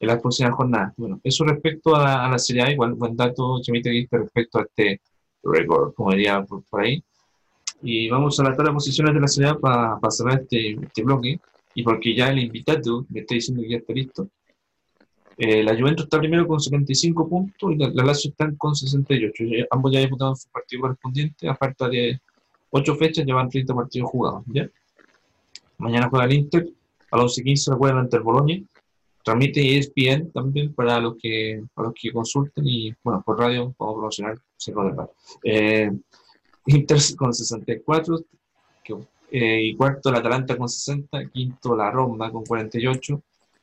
en las próximas jornadas? Bueno, eso respecto a a la Serie A, igual buen dato, Chemita, que respecto a este récord, como diría por, por ahí. Y vamos a la tabla de posiciones de la Serie A para cerrar este, este bloque. Y porque ya el invitado me está diciendo que ya está listo. Eh, la Juventus está primero con 75 puntos y la, la Lazio están con 68. Ya- ambos ya disputaron su partido correspondiente. A falta de 8 fechas, llevan 30 partidos jugados. ¿ya? Mañana juega el Inter. A las 11.15 juegan ante el Bologna. Transmite ESPN también para los que para los que consulten y bueno, por radio vamos a promocionar del Bar. Eh, Inter con 64, que, eh, y cuarto el Atalanta con 60, quinto la Roma con 48,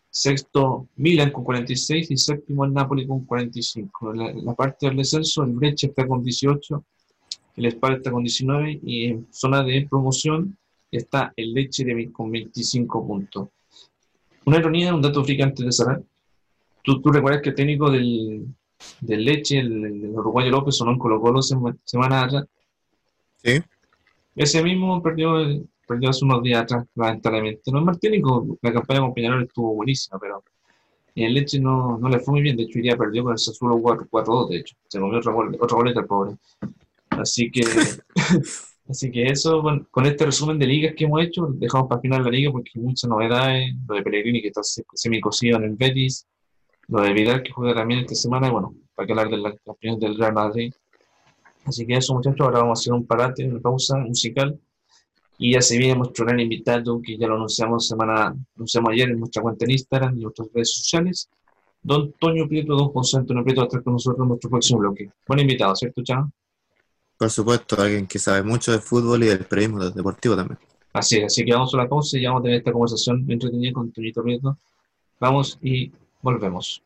sexto Milan con 46 y séptimo el Napoli con 45. En la, la parte del descenso el Brescia está con 18, el está con 19 y en zona de promoción está el Leche de, con 25 puntos. Una ironía, un dato friki antes de cerrar. ¿Tú, tú recuerdas que el técnico del, del Leche, el, el uruguayo López, sonó en Colo Colo sema- semanas atrás? Sí. Ese mismo perdió, perdió hace unos días atrás, lamentablemente. No es mal técnico, la campaña con Peñarol estuvo buenísima, pero el Leche no, no le fue muy bien. De hecho, iría perdió con el Sassuolo 4-4-2, de hecho. Se comió otra, otra boleta el pobre. Así que, así que eso, bueno, con este resumen de ligas que hemos hecho, dejamos para final la liga porque hay muchas novedades. Lo de Pellegrini que está se- semicosido en el Betis, lo de Vidal que juega también esta semana, y bueno, para que hablar de la- las opiniones del Real Madrid. Así que eso, muchachos, ahora vamos a hacer un parate, una pausa musical. Y ya se viene nuestro gran invitado, que ya lo anunciamos semana, anunciamos ayer en nuestra cuenta en Instagram y en nuestras redes sociales. don Toño Prieto, don José Antonio Prieto, va a estar con nosotros en nuestro próximo bloque. Buen invitado, ¿cierto, Chano? Por supuesto, alguien que sabe mucho de fútbol y del periodismo deportivo también. Así es, así que vamos a la pausa y vamos a tener esta conversación entretenida con Toñito Prieto. Vamos y volvemos.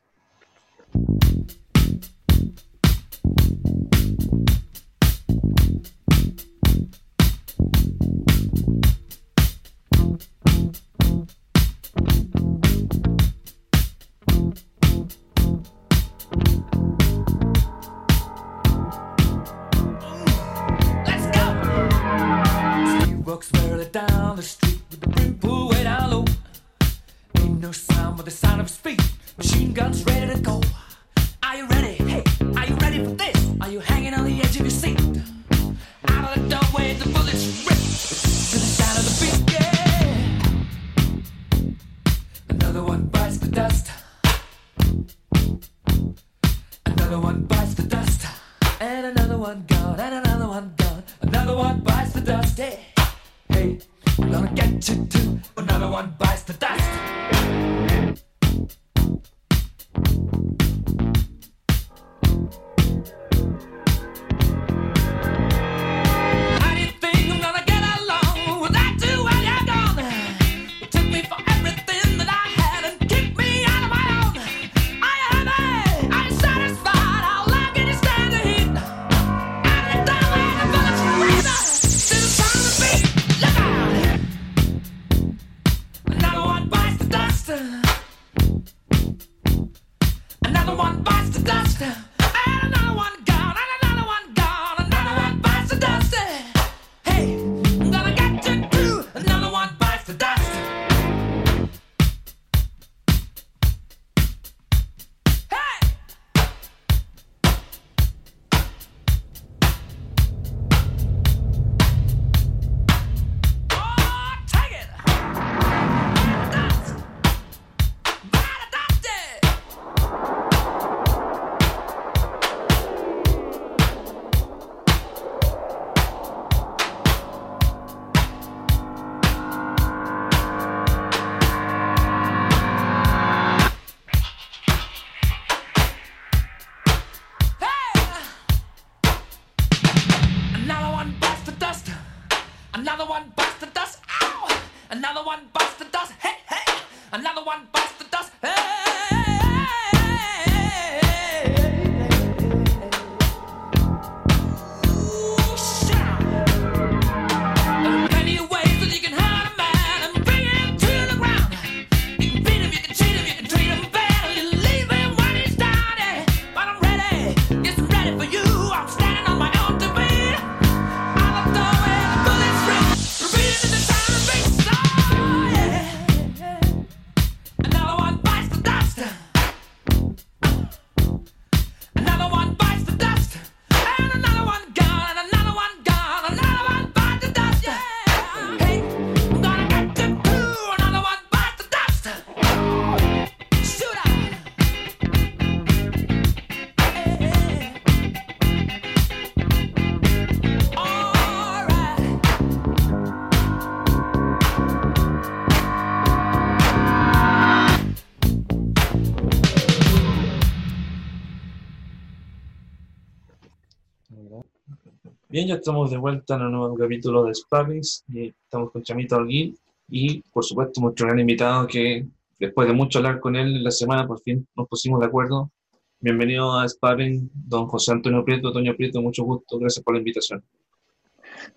Guns ready to go. Are you ready? Hey, are you ready for this? Are you hanging on the edge of your seat? Out of the doorway, the bullets rip to the sound of the beat. Yeah. Another one bites the dust. Another one bites the dust. And another one gone, and another one gone. Another one bites the dust. Hey, hey, I'm gonna get you too. Another one bites the dust. Bien, ya estamos de vuelta en un nuevo capítulo de Sparrings y estamos con Chamito Alguín y por supuesto nuestro gran invitado que después de mucho hablar con él en la semana por fin nos pusimos de acuerdo. Bienvenido a Sparring, don José Antonio Prieto, Toño Prieto, mucho gusto, gracias por la invitación.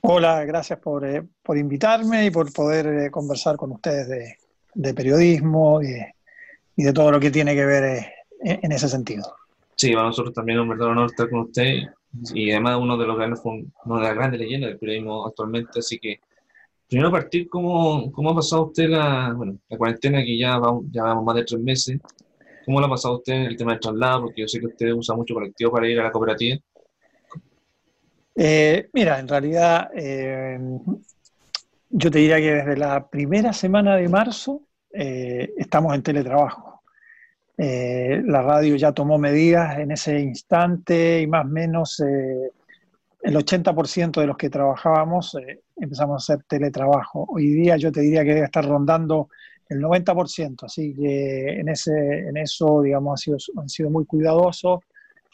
Hola, gracias por, eh, por invitarme y por poder eh, conversar con ustedes de, de periodismo y, y de todo lo que tiene que ver eh, en, en ese sentido. Sí, para nosotros también es un verdadero honor estar con usted y además uno de los grandes, una de las grandes leyendas del periodismo actualmente, así que primero partir, ¿cómo, cómo ha pasado usted la, bueno, la cuarentena que ya vamos, ya vamos más de tres meses? ¿Cómo lo ha pasado usted en el tema del traslado? Porque yo sé que usted usa mucho colectivo para ir a la cooperativa. Eh, mira, en realidad eh, yo te diría que desde la primera semana de marzo eh, estamos en teletrabajo. Eh, la radio ya tomó medidas en ese instante y más o menos eh, el 80% de los que trabajábamos eh, empezamos a hacer teletrabajo. Hoy día yo te diría que debe estar rondando el 90%, así que en, ese, en eso, digamos, han sido, han sido muy cuidadosos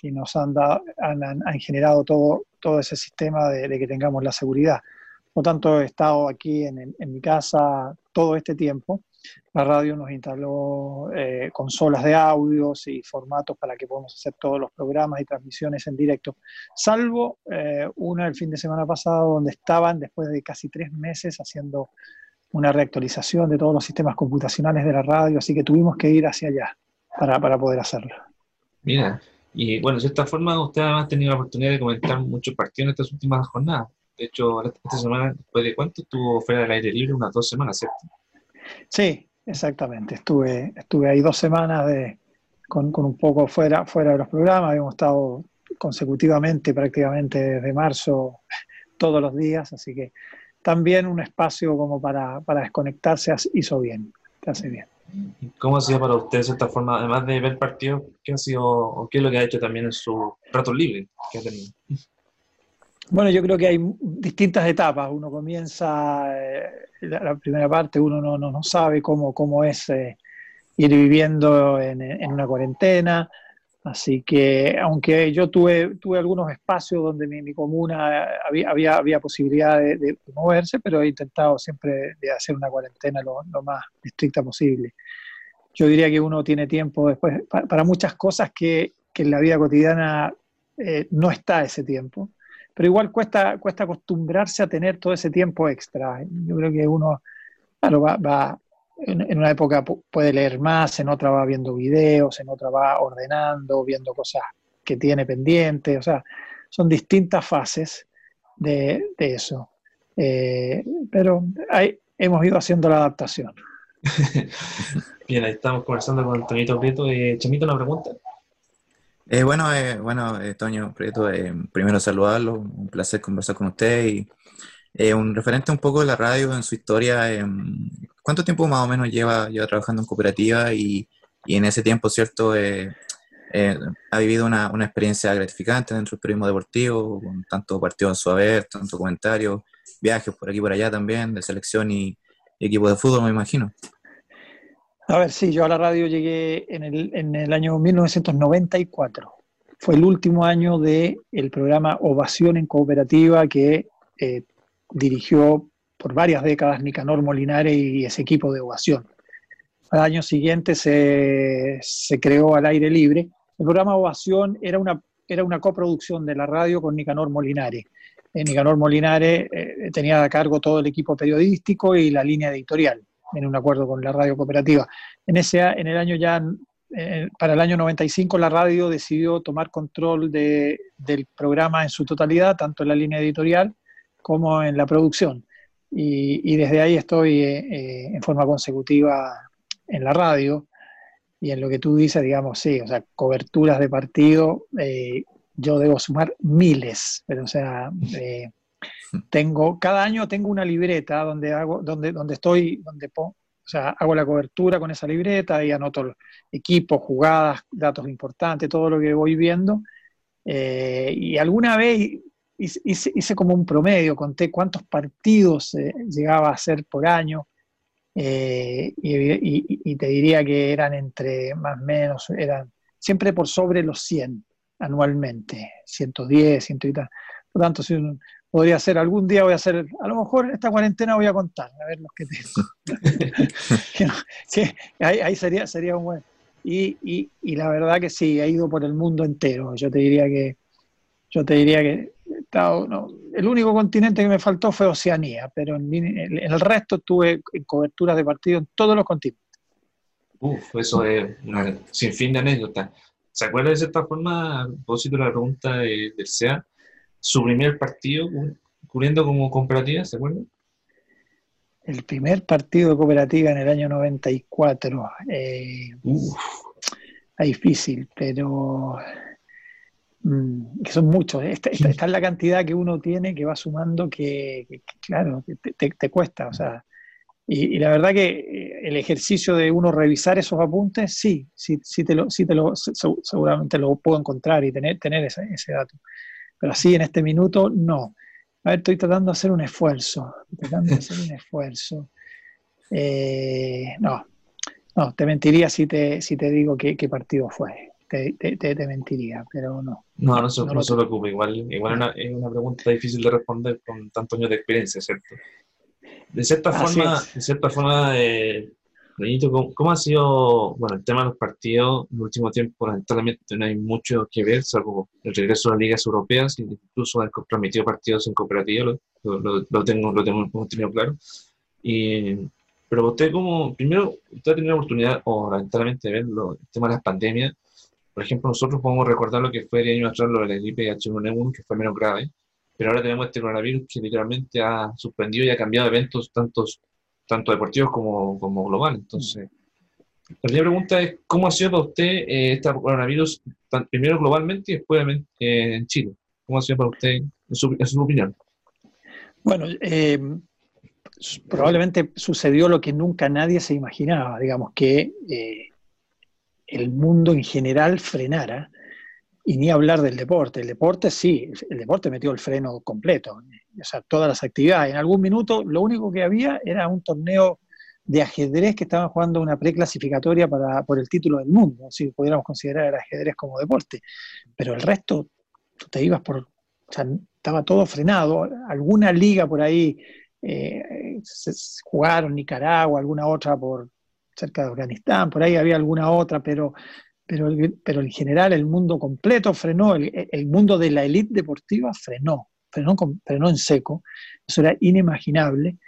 y nos han, han generado todo, ese sistema de, que tengamos la seguridad. Por tanto, he estado aquí en mi casa todo este tiempo. La radio nos instaló eh, consolas de audios y formatos para que podamos hacer todos los programas y transmisiones en directo, salvo eh, una el fin de semana pasado donde estaban después de casi tres meses haciendo una reactualización de todos los sistemas computacionales de la radio, así que tuvimos que ir hacia allá para, para poder hacerlo. Mira, y bueno, de cierta forma usted además ha tenido la oportunidad de comentar muchos partidos en estas últimas jornadas. De hecho, esta semana, después de cuánto estuvo fuera del aire libre, unas dos semanas, ¿cierto? Sí, exactamente. Estuve, estuve ahí dos semanas de, con, con un poco fuera, fuera de los programas. Habíamos estado consecutivamente prácticamente desde marzo todos los días, así que también un espacio como para, para desconectarse hizo bien, te hace bien. ¿Y ¿Cómo ha sido para usted de cierta forma, además de ver partidos, qué ha sido, o qué es lo que ha hecho también en su rato libre que ha tenido? Bueno, yo creo que hay distintas etapas. Uno comienza, eh, la, primera parte, uno no, no, no sabe cómo, cómo es eh, ir viviendo en, en una cuarentena. Así que, aunque yo tuve, tuve algunos espacios donde mi, mi comuna había, había, había posibilidad de, moverse, pero he intentado siempre de hacer una cuarentena lo, más estricta posible. Yo diría que uno tiene tiempo después pa- para muchas cosas que, que en la vida cotidiana eh, no está ese tiempo pero igual cuesta, cuesta acostumbrarse a tener todo ese tiempo extra. Yo creo que uno, claro, va, va en, una época pu- puede leer más, en otra va viendo videos, en otra va ordenando, viendo cosas que tiene pendientes, o sea, son distintas fases de, eso. Eh, pero ahí hemos ido haciendo la adaptación. Bien, ahí estamos conversando con Tonito Prieto. Eh, Chamito, una pregunta. Eh, bueno, eh, bueno eh, Toño Prieto, eh, primero saludarlo, un placer conversar con usted y eh, un referente un poco de la radio en su historia. eh, ¿Cuánto tiempo más o menos lleva, lleva trabajando en cooperativa y, y en ese tiempo, cierto, eh, ha vivido una, una experiencia gratificante dentro del periodismo deportivo, con tanto partido en su haber, tanto comentarios, viajes por aquí y por allá también, de selección y, y equipo de fútbol, me imagino. A ver, sí, yo a la radio llegué en el, en el año 1994. Fue el último año del el programa Ovación en Cooperativa que eh, dirigió por varias décadas Nicanor Molinare y ese equipo de Ovación. Al año siguiente se, se creó al aire libre. El programa Ovación era una, era una coproducción de la radio con Nicanor Molinare. Eh, Nicanor Molinare eh, tenía a cargo todo el equipo periodístico y la línea editorial en un acuerdo con la radio cooperativa. En, ese, en el año ya, eh, para el año 95, la radio decidió tomar control de, del programa en su totalidad, tanto en la línea editorial como en la producción. Y, y desde ahí estoy eh, eh, en forma consecutiva en la radio. Y en lo que tú dices, digamos, sí, o sea, coberturas de partido, eh, yo debo sumar miles, pero o sea, eh, tengo, cada año tengo una libreta donde hago, donde, donde estoy, donde pongo, o sea, hago la cobertura con esa libreta y anoto equipos, jugadas, datos importantes, todo lo que voy viendo. Eh, y alguna vez hice, hice, como un promedio, conté cuántos partidos eh, llegaba a ser por año. Eh, y, te diría que eran entre más o menos, eran siempre por sobre los 100 anualmente, 110, 100 y tal. Por tanto, si un, podría ser, algún día voy a hacer, a lo mejor en esta cuarentena voy a contar, a ver los que tengo. que, que ahí, ahí, sería, sería un buen. Y, y, y, la verdad que sí, he ido por el mundo entero. Yo te diría que, yo te diría que estado, no, el único continente que me faltó fue Oceanía, pero en, en, el resto tuve coberturas de partido en todos los continentes. Uf, eso es una sin fin de anécdotas. ¿Se acuerda de cierta forma, a propósito de la pregunta de, del SEA, su primer partido cubriendo como cooperativa, ¿se acuerda? El primer partido de cooperativa en el año 94. Eh, Uf. Es difícil, pero mmm, que son muchos. Esta, esta, esta, es la cantidad que uno tiene que va sumando que, que, que claro, te, te, te, cuesta. O sea, y, y, la verdad que el ejercicio de uno revisar esos apuntes, sí, sí, sí, te lo, sí te lo, seguramente lo puedo encontrar y tener, tener ese, ese dato. Pero así en este minuto, no. A ver, estoy tratando de hacer un esfuerzo. Tratando de hacer un esfuerzo. Eh, no, no, te mentiría si te, si te digo qué, qué partido fue. Te, te, te- mentiría, pero no. No, no se, No no se preocupe, igual, igual es una, es una pregunta difícil de responder con tantos años de experiencia, ¿cierto? De cierta Así forma, es. de cierta forma, eh, Benito, ¿cómo, cómo ha sido, bueno, el tema de los partidos en el último tiempo, lamentablemente no hay mucho que ver, salvo el regreso a las ligas europeas, incluso han transmitido partidos en cooperativa, lo, lo, lo- tengo, lo tengo, tenido claro. Y, pero usted como, primero, usted ha tenido la oportunidad, o lamentablemente, de ver lo- el tema de las pandemias, por ejemplo, nosotros podemos recordar lo que fue el año atrás, lo de la gripe H1N1, que fue menos grave, pero ahora tenemos este coronavirus que literalmente ha suspendido y ha cambiado eventos tantos, tanto deportivos como, como global. Entonces, la primera pregunta es, ¿cómo ha sido para usted eh, este coronavirus, tan- primero globalmente y después eh, en Chile? ¿Cómo ha sido para usted, en su, en su opinión? Bueno, eh, probablemente sucedió lo que nunca nadie se imaginaba, digamos, que eh, el mundo en general frenara, y ni hablar del deporte. El deporte sí, el deporte metió el freno completo, o sea, todas las actividades. En algún minuto lo único que había era un torneo de ajedrez que estaban jugando una preclasificatoria para, por el título del mundo, si pudiéramos considerar el ajedrez como deporte. Pero el resto, tú te ibas por, o sea, estaba todo frenado. Alguna liga por ahí eh, se, jugaron, Nicaragua, alguna otra por cerca de Afganistán, por ahí había alguna otra, pero, pero, pero en general el mundo completo frenó, el, el mundo de la élite deportiva frenó, frenó, con- frenó en seco. Eso era inimaginable.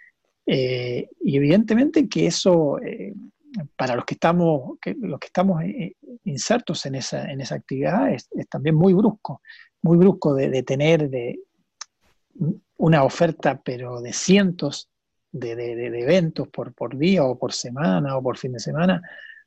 Eh, y evidentemente que eso, eh, para los que estamos, los que estamos eh, insertos en esa, en esa actividad, es, también muy brusco, muy brusco de, tener de, una oferta, pero de cientos de, eventos por, por día o por semana o por fin de semana,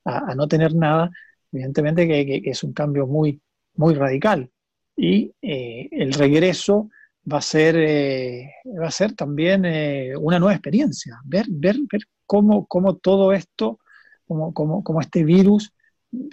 a, a no tener nada, evidentemente que, que- es un cambio muy, muy radical. Y el regreso va a ser, eh, va a ser también eh, una nueva experiencia, ver, ver, ver cómo, cómo todo esto, cómo, cómo, cómo este virus,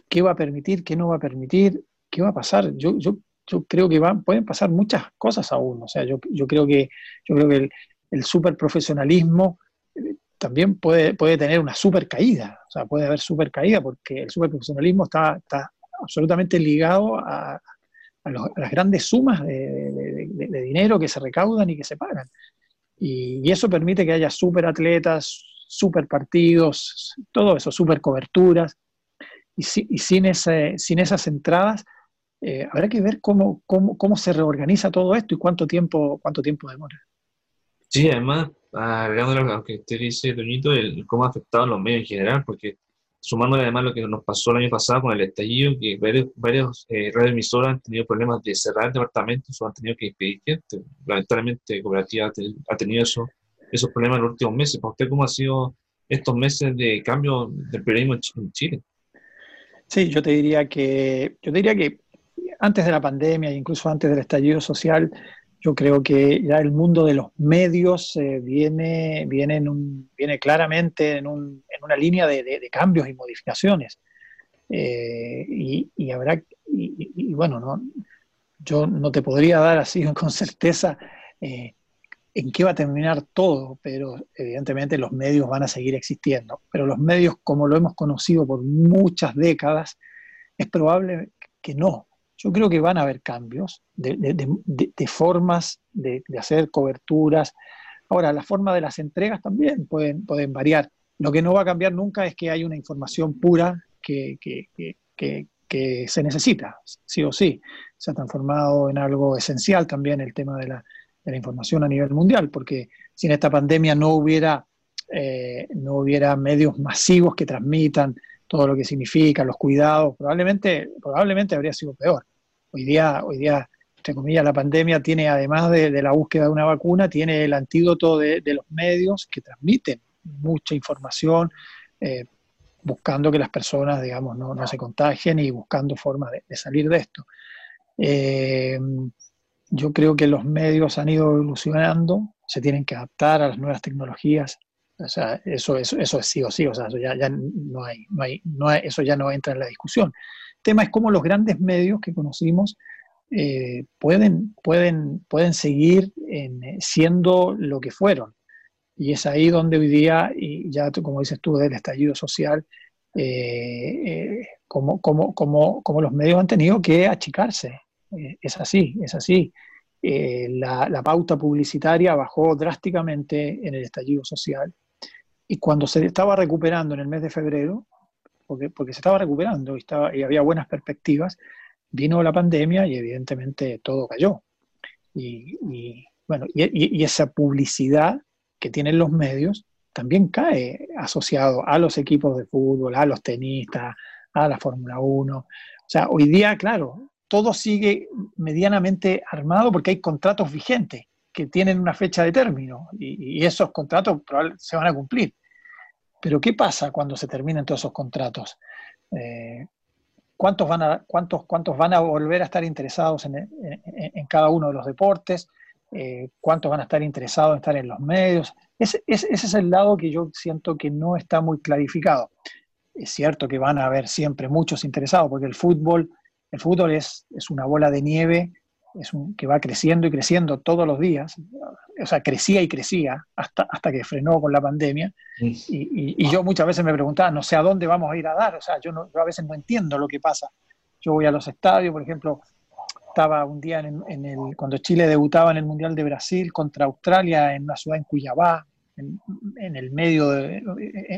qué va a permitir, qué no va a permitir, qué va a pasar. Yo, yo, yo creo que van, pueden pasar muchas cosas aún. O sea, yo, yo creo que, yo creo que el, el super profesionalismo eh, también puede, puede tener una super caída. O sea, puede haber super caída porque el super profesionalismo está, está absolutamente ligado a, a, los- a las grandes sumas de, de- de- de dinero que se recaudan y que se pagan. Y, y eso permite que haya super atletas, super partidos, todo eso, super coberturas. Y, si- y sin, ese, sin esas entradas, eh, habrá que ver cómo, cómo, cómo se reorganiza todo esto y cuánto tiempo, cuánto tiempo demora. Sí, además, agregando lo que usted dice, Toñito, el cómo ha afectado a los medios en general, porque sumándole además lo que nos pasó el año pasado con el estallido, que varios, varios eh, radioemisoras han tenido problemas de cerrar departamentos o han tenido que despedir gente. Lamentablemente, Cooperativa ha te- ha tenido eso, esos problemas en los últimos meses. ¿Para usted cómo ha sido estos meses de cambio del periodismo en Ch- en Chile? Sí, yo te diría que, yo te diría que antes de la pandemia incluso antes del estallido social, yo creo que ya el mundo de los medios eh, viene, viene, en un- viene claramente en, un- en una línea de, cambios y modificaciones. Eh, y, habrá, y bueno, no, yo no te podría dar así con certeza eh, en qué va a terminar todo, pero evidentemente los medios van a seguir existiendo. Pero los medios, como lo hemos conocido por muchas décadas, es probable que no. Yo creo que van a haber cambios de, formas de, hacer coberturas. Ahora, la forma de las entregas también pueden, pueden variar. Lo que no va a cambiar nunca es que hay una información pura que, que- que- que- se necesita, sí o sí. Se ha transformado en algo esencial también el tema de la, la información a nivel mundial, porque sin esta pandemia no hubiera, eh, no hubiera medios masivos que transmitan todo lo que significa, los cuidados, probablemente, probablemente habría sido peor. Hoy día, hoy día, entre comillas, la pandemia tiene, además de, de la búsqueda de una vacuna, tiene el antídoto de, de los medios que transmiten mucha información, eh, buscando que las personas, digamos, no, no se contagien y buscando formas de, de salir de esto. Eh, yo creo que los medios han ido evolucionando, se tienen que adaptar a las nuevas tecnologías. O sea, eso, eso, eso es sí o sí, o sea, eso ya, no hay, no hay, no eso ya no entra en la discusión. Tema es cómo los grandes medios que conocimos eh, pueden, pueden, pueden seguir en, eh, siendo lo que fueron. Y es ahí donde hoy día, y ya como dices tú, del estallido social, eh, eh, como, como, como, como los medios han tenido que achicarse. Eh, es así, es así. Eh, la, la pauta publicitaria bajó drásticamente en el estallido social. Y cuando se estaba recuperando en el mes de febrero, porque, porque se estaba recuperando y, estaba, y había buenas perspectivas, vino la pandemia y evidentemente todo cayó. Y, y, bueno, y, y- esa publicidad que tienen los medios también cae asociado a los equipos de fútbol, a los tenistas, a la Fórmula 1. O sea, hoy día, claro, todo sigue medianamente armado porque hay contratos vigentes que tienen una fecha de término y, y esos contratos se van a cumplir. Pero ¿qué pasa cuando se terminan todos esos contratos? Eh, ¿cuántos, van a, cuántos, ¿Cuántos van a volver a estar interesados en, en- cada uno de los deportes? Eh, ¿Cuántos van a estar interesados en estar en los medios? Ese es el lado que yo siento que no está muy clarificado. Es cierto que van a haber siempre muchos interesados, porque el fútbol, el fútbol es, es una bola de nieve es un, que va creciendo y creciendo todos los días. O sea, crecía y crecía hasta, hasta que frenó con la pandemia. Y, y- y yo muchas veces me preguntaba, no sé a dónde vamos a ir a dar. O sea, yo, no- yo a veces no entiendo lo que pasa. Yo voy a los estadios, por ejemplo, estaba un día en, en el, cuando Chile debutaba en el Mundial de Brasil contra Australia en una ciudad en Cuyabá, en, en el medio de,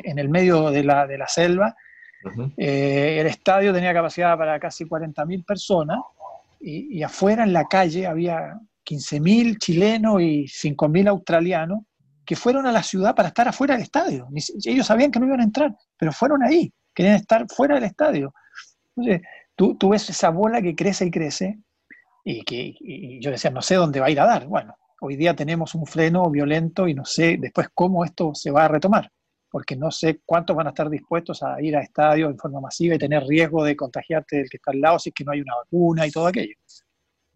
en el medio de la, de la selva. Eh, el estadio tenía capacidad para casi 40.000 personas y, afuera en la calle había 15.000 chilenos y 5.000 australianos que fueron a la ciudad para estar afuera del estadio. Ellos sabían que no iban a entrar, pero fueron ahí, querían estar fuera del estadio. Entonces, tú, tú ves esa bola que crece y crece y que y yo decía, no sé dónde va a ir a dar. Bueno, hoy día tenemos un freno violento y no sé después cómo esto se va a retomar, porque no sé cuántos van a estar dispuestos a ir a estadios en forma masiva y tener riesgo de contagiarte del que está al lado si es que no hay una vacuna y todo aquello.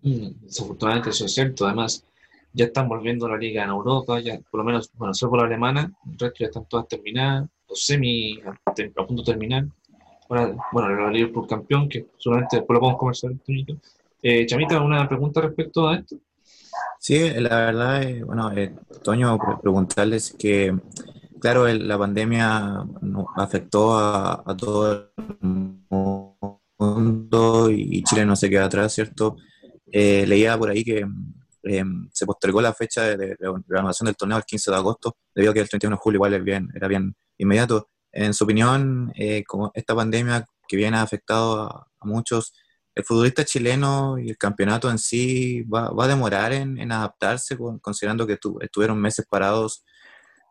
Mm, Desafortunadamente eso es cierto. Además, ya están volviendo la liga en Europa, ya por lo menos, bueno, solo por la alemana, el resto ya están todas terminadas, los semi a, punto de terminar. Ahora, bueno, el Liverpool campeón, que solamente después lo podemos conversar. Tonito. Eh, Chamita, ¿una pregunta respecto a esto? Sí, la verdad, eh, bueno, eh, Toño, pre- preguntarles que, claro, el- la pandemia afectó a, todo el mundo y Chile no se queda atrás, ¿cierto? Eh, leía por ahí que eh, se postergó la fecha de, de reanudación del torneo al 15 de agosto, debido a que el 31 de julio igual era bien inmediato. En su opinión, eh, como esta pandemia que bien ha afectado a, muchos, el futbolista chileno y el campeonato en sí va, a demorar en, adaptarse, con- considerando que tu- estuvieron meses parados,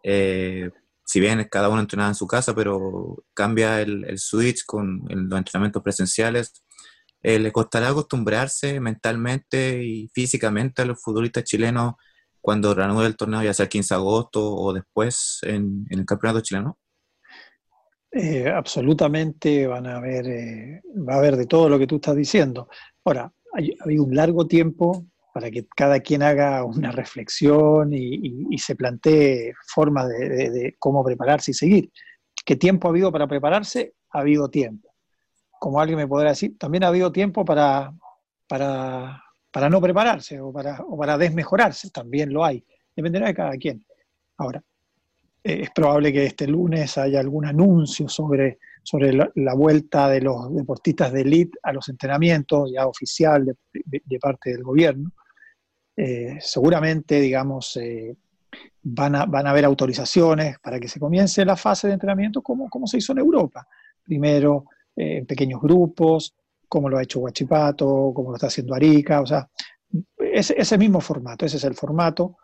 eh, si bien cada uno entrenaba en su casa, pero cambia el, el switch con el- los entrenamientos presenciales. Eh, ¿Le costará acostumbrarse mentalmente y físicamente a los futbolistas chilenos cuando reanude el torneo, ya sea el 15 de agosto o después en, en el campeonato chileno? Eh, absolutamente van a haber, eh, va a haber de todo lo que tú estás diciendo. Ahora, ha habido un largo tiempo para que cada quien haga una reflexión y, se plantee formas de, cómo prepararse y seguir. ¿Qué tiempo ha habido para prepararse? Ha habido tiempo. Como alguien me podrá decir, también ha habido tiempo para, para, no prepararse o para, o para desmejorarse, también lo hay. Dependerá de cada quien. Ahora, eh, es probable que este lunes haya algún anuncio sobre, sobre la, vuelta de los deportistas de élite a los entrenamientos ya oficial de parte del gobierno. Eh, seguramente, digamos, eh, van, a, van a haber autorizaciones para que se comience la fase de entrenamiento como, como se hizo en Europa. Primero eh, en pequeños grupos, como lo ha hecho Huachipato, como lo está haciendo Arica, o sea, ese, mismo formato, ese es el formato.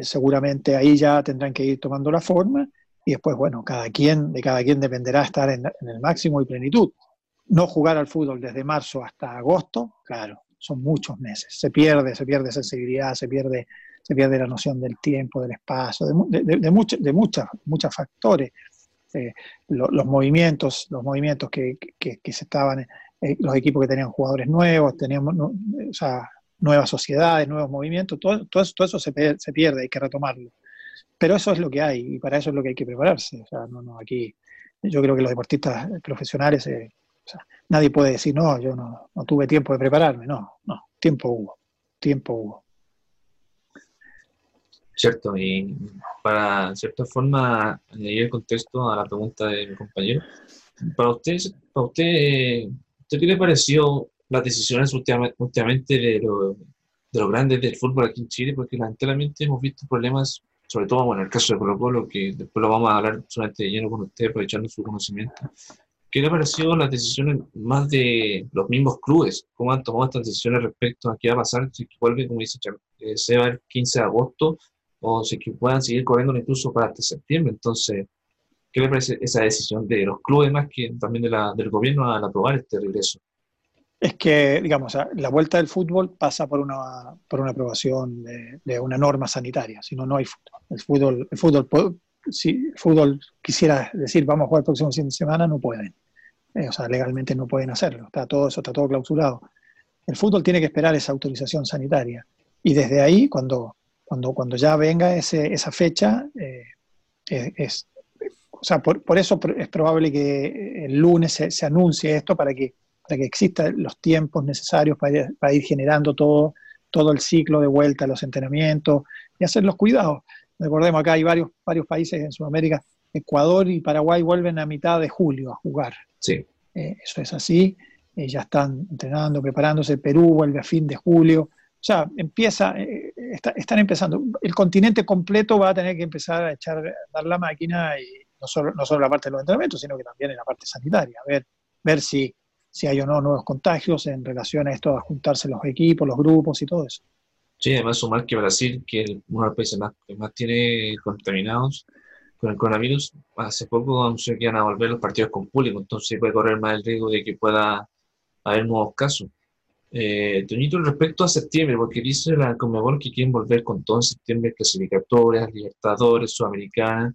Seguramente ahí ya tendrán que ir tomando la forma y después, bueno, cada quien, de cada quien dependerá estar en, en el máximo y plenitud. No jugar al fútbol desde marzo hasta agosto, claro, son muchos meses. Se pierde, se pierde sensibilidad, se pierde, se pierde la noción del tiempo, del espacio, de, de, de, muchos de muchas, muchos factores. Eh, lo- los movimientos, los movimientos que, que, que se estaban, eh, los equipos que tenían jugadores nuevos, teníamos, no, o sea, nuevas sociedades, nuevos movimientos, todo, todo eso, todo eso se, pe- se pierde, hay que retomarlo. Pero eso es lo que hay y para eso es lo que hay que prepararse. O sea, no, no, aquí yo creo que los deportistas profesionales, eh, nadie puede decir, no, yo no, no tuve tiempo de prepararme. No, no, tiempo hubo, tiempo hubo. Cierto, y para cierta forma añadir el contexto a la pregunta de mi compañero, para usted, para usted, ¿usted ¿qué le pareció las decisiones última- últimamente de, lo- de los grandes del fútbol aquí en Chile? Porque lamentablemente hemos visto problemas, sobre todo bueno, en el caso de Colo Colo, que después lo vamos a hablar solamente de lleno con usted, aprovechando su conocimiento. ¿Qué le pareció las decisiones más de los mismos clubes? ¿Cómo han tomado estas decisiones respecto a qué va a pasar si vuelve, como dice eh, Seba, el 15 de agosto o si que puedan seguir corriendo incluso para hasta septiembre? Entonces, ¿qué le parece esa decisión de los clubes más que también del gobierno al aprobar este regreso? Es que, digamos, la vuelta del fútbol pasa por una, por una aprobación de, una norma sanitaria, si no, no hay fútbol. El fútbol, el fútbol, si el fútbol quisiera decir vamos a jugar el próximo fin de semana, no pueden. Eh, o sea, legalmente no pueden hacerlo. Está todo eso, está todo clausurado. El fútbol tiene que esperar esa autorización sanitaria. Y desde ahí, cuando, cuando, cuando ya venga esa fecha, eh, es, o sea, por, por eso es probable que el lunes se, se anuncie esto para que, para que existan los tiempos necesarios para ir, para ir generando todo, todo el ciclo de vuelta a los entrenamientos y hacer los cuidados. Recordemos, acá hay varios, varios países en Sudamérica, Ecuador y Paraguay vuelven a mitad de julio a jugar. Sí, Eh, eso es así, eh, ya están entrenando, preparándose, Perú vuelve a fin de julio, o sea, empieza, eh, está- están empezando, el continente completo va a tener que empezar a echar, a dar la máquina, y no solo, no solo la parte de los entrenamientos, sino que también en la parte sanitaria, ver, ver si, si hay o no nuevos contagios en relación a esto, a juntarse los equipos, los grupos y todo eso. Sí, además sumar que Brasil, que es uno de los países más, que más tiene contaminados con el coronavirus, hace poco anunció que iban a volver los partidos con público, entonces puede correr más el riesgo de que pueda haber nuevos casos. Eh, Toñito, respecto a septiembre, porque dice la Conmebol que quieren volver con todo en septiembre, clasificatorias, Libertadores, Sudamericana.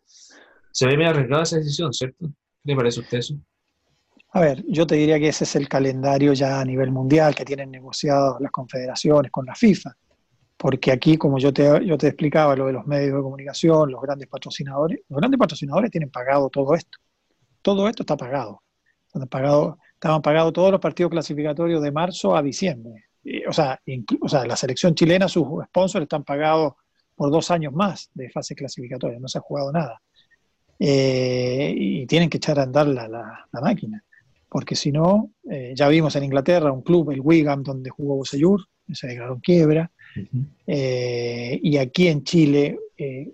Se ve medio arriesgada esa decisión, ¿cierto? ¿Qué le parece a usted eso? A ver, yo te diría que ese es el calendario ya a nivel mundial que tienen negociado las confederaciones con la FIFA. Porque aquí, como yo te, yo te explicaba, lo de los medios de comunicación, los grandes patrocinadores, los grandes patrocinadores tienen pagado todo esto. Todo esto está pagado. Estaban pagados todos los partidos clasificatorios de marzo a diciembre. O, sea, o sea, la selección chilena, sus sponsors están pagados por dos años más de fase clasificatoria, no se ha jugado nada. Eh, y tienen que echar a andar la, la- la máquina porque si no, eh, ya vimos en Inglaterra un club, el Wigan, donde jugó Bosellur, se declaró quiebra, Eh, y aquí en Chile, eh,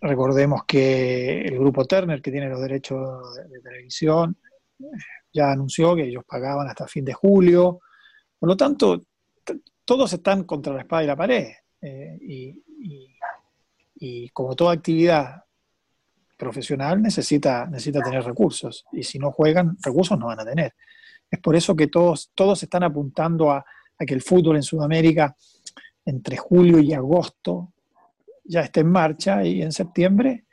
recordemos que el grupo Turner, que tiene los derechos de, televisión, ya anunció que ellos pagaban hasta fin de julio, por lo tanto, todos están contra la espada y la pared, eh, y, como toda actividad profesional necesita, necesita tener recursos y si no juegan, recursos no van a tener. Es por eso que todos, todos están apuntando a que el fútbol en Sudamérica entre julio y agosto ya esté en marcha y en septiembre,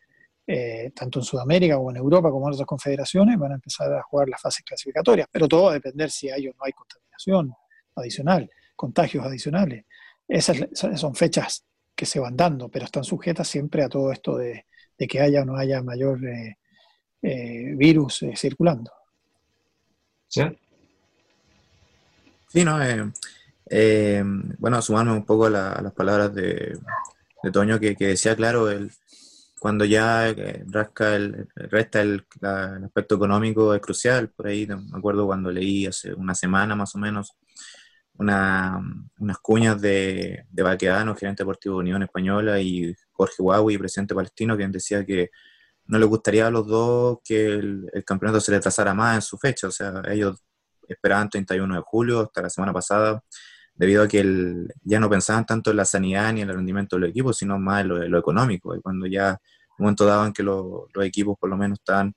eh, tanto en Sudamérica como en Europa como en otras confederaciones, van a empezar a jugar las fases clasificatorias, pero todo va a depender si hay o no hay contaminación adicional, contagios adicionales. Esas, esas son fechas que se van dando, pero están sujetas siempre a todo esto de, de que haya o no haya mayor eh, eh, virus eh, circulando. ¿Sí? Sí, ¿no? Eh, bueno, sumarme un poco a, la- a las palabras de, Toño que, decía, claro, el, cuando ya eh, rasca el, resta el, aspecto económico es crucial. Por ahí me acuerdo cuando leí hace una semana más o menos una, unas cuñas de, de Baquedano, gerente deportivo de Unión Española, y Jorge Huawei, presidente palestino, quien decía que no le gustaría a los dos que el, el campeonato se retrasara más en su fecha. O sea, ellos esperaban 31 de julio hasta la semana pasada, debido a que el- ya no pensaban tanto en la sanidad ni en el rendimiento de los equipos, sino más en lo, en lo económico. Y cuando ya un momento dado en que lo- los equipos por lo menos están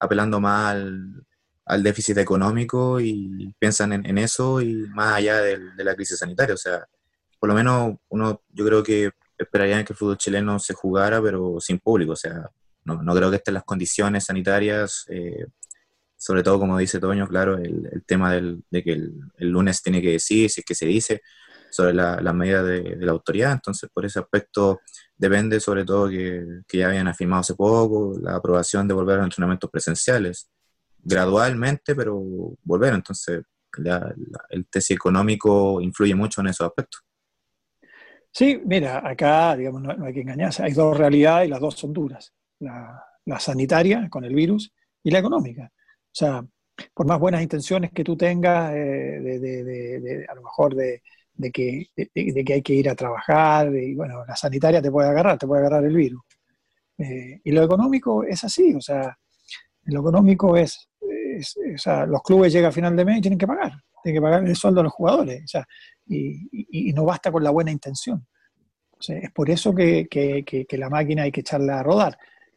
apelando más al, déficit económico y piensan en, en eso y más allá de la crisis sanitaria. O sea, por lo menos uno, yo creo que esperaría que el fútbol chileno se jugara, pero sin público. O sea, no, no creo que estén las condiciones sanitarias, eh, sobre todo como dice Toño, claro, el, tema del, de que el, lunes tiene que decir, si es que se dice, sobre la, la medida de, la autoridad. Entonces, por ese aspecto depende sobre todo que, que ya habían afirmado hace poco la aprobación de volver a los entrenamientos presenciales, gradualmente, pero volver. Entonces, la- el tesis económico influye mucho en esos aspectos. Sí, mira, acá, digamos, no, no hay que engañarse. Hay dos realidades y las dos son duras. La, la sanitaria con el virus y la económica. O sea, por más buenas intenciones que tú tengas, eh, de, de- de- de- a lo mejor de, que, de, que hay que ir a trabajar, y bueno, la sanitaria te puede agarrar, te puede agarrar el virus. Eh, y lo económico es así, o sea, lo económico es, es- o sea, los clubes llegan a final de mes y tienen que pagar, tienen que pagar el sueldo a los jugadores, o sea, y, y- y no basta con la buena intención. O sea, es por eso que, que- que- que la máquina hay que echarla a rodar.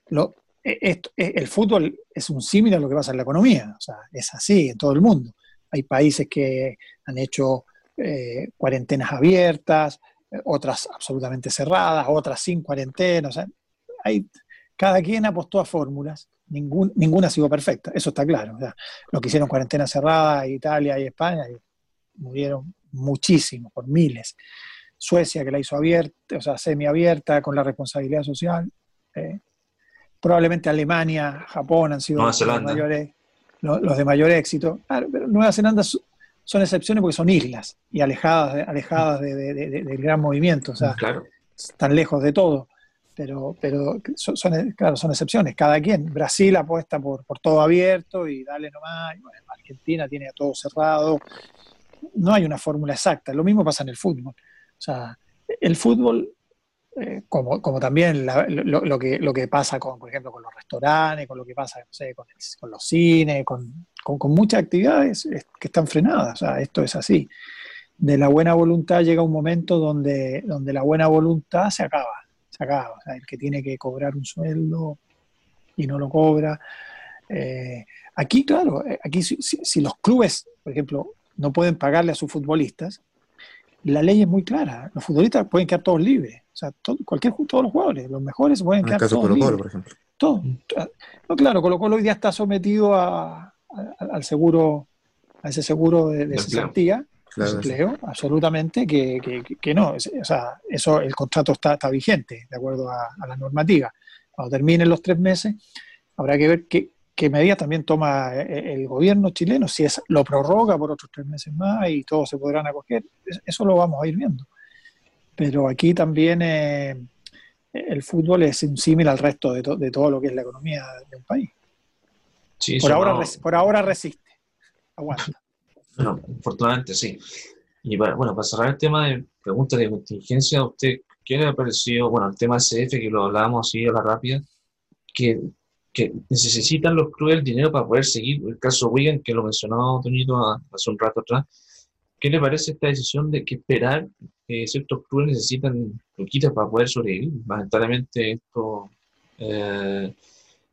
Lo, esto- e- el fútbol es un símil a lo que pasa en la economía, o sea, es así en todo el mundo. Hay países que han hecho eh, cuarentenas abiertas, eh, otras absolutamente cerradas, otras sin cuarentena, o sea, hay, cada quien apostó a fórmulas, ninguna ha sido perfecta, eso está claro. o sea, lo que hicieron cuarentena cerrada, Italia y España, murieron muchísimos, por miles. Suecia, que la hizo abierta, o sea, semiabierta, con la responsabilidad social. eh, probablemente Alemania, Japón han sido los de, Zelanda. mayor, los, los de mayor éxito. Claro, pero Nueva Zelanda son excepciones porque son islas y alejadas, alejadas de- de- de- de- del gran movimiento, o sea, Claro. están lejos de todo. Pero, pero son, son- claro, son excepciones, cada quien. Brasil apuesta por, por todo abierto y dale nomás. y bueno, Argentina tiene todo cerrado. No hay una fórmula exacta. Lo mismo pasa en el fútbol. O sea, el fútbol, eh, como, como también la- lo, que, lo que pasa con, por ejemplo, con los restaurantes, con lo que pasa no sé, con, el- con los cines, con, con- muchas actividades es- que están frenadas. O sea, esto es así. De la buena voluntad llega un momento donde, donde la buena voluntad se acaba. Se acaba. O sea, el que tiene que cobrar un sueldo y no lo cobra. Eh, aquí, claro, eh, aquí si- si los clubes, por ejemplo, no pueden pagarle a sus futbolistas, la ley es muy clara. Los futbolistas pueden quedar todos libres. O sea, todo- cualquier, todos los jugadores, los mejores pueden En el caso de todos Colo Colo, libres. por ejemplo. Todo. No, claro, Colo Colo hoy día está sometido a- a- al seguro, a ese seguro de, de cesantía, Claro, sí. empleo, absolutamente, que, que- que- no. O sea, eso, el contrato está, está vigente, de acuerdo a, a la normativa. Cuando terminen los tres meses, habrá que ver qué, qué medidas también toma eh, el gobierno chileno, si es, lo prorroga por otros tres meses más y todos se podrán acoger. Es- Eso lo vamos a ir viendo. Pero aquí también eh, el fútbol es un símil al resto de, to- de todo lo que es la economía de un país. Sí, Por ahora, no- por ahora resiste, aguanta. Bueno, afortunadamente sí. Y para, bueno, para cerrar el tema de preguntas de contingencia, ¿a usted qué le ha parecido? Bueno, el tema CF, que lo hablábamos así a la rápida, que, que necesitan los clubes el dinero para poder seguir. El caso Wigan, que lo mencionó Toñito hace un rato atrás. ¿Qué le parece esta decisión de que esperar que ciertos clubes necesitan luquitas para poder sobrevivir? Lamentablemente esto eh,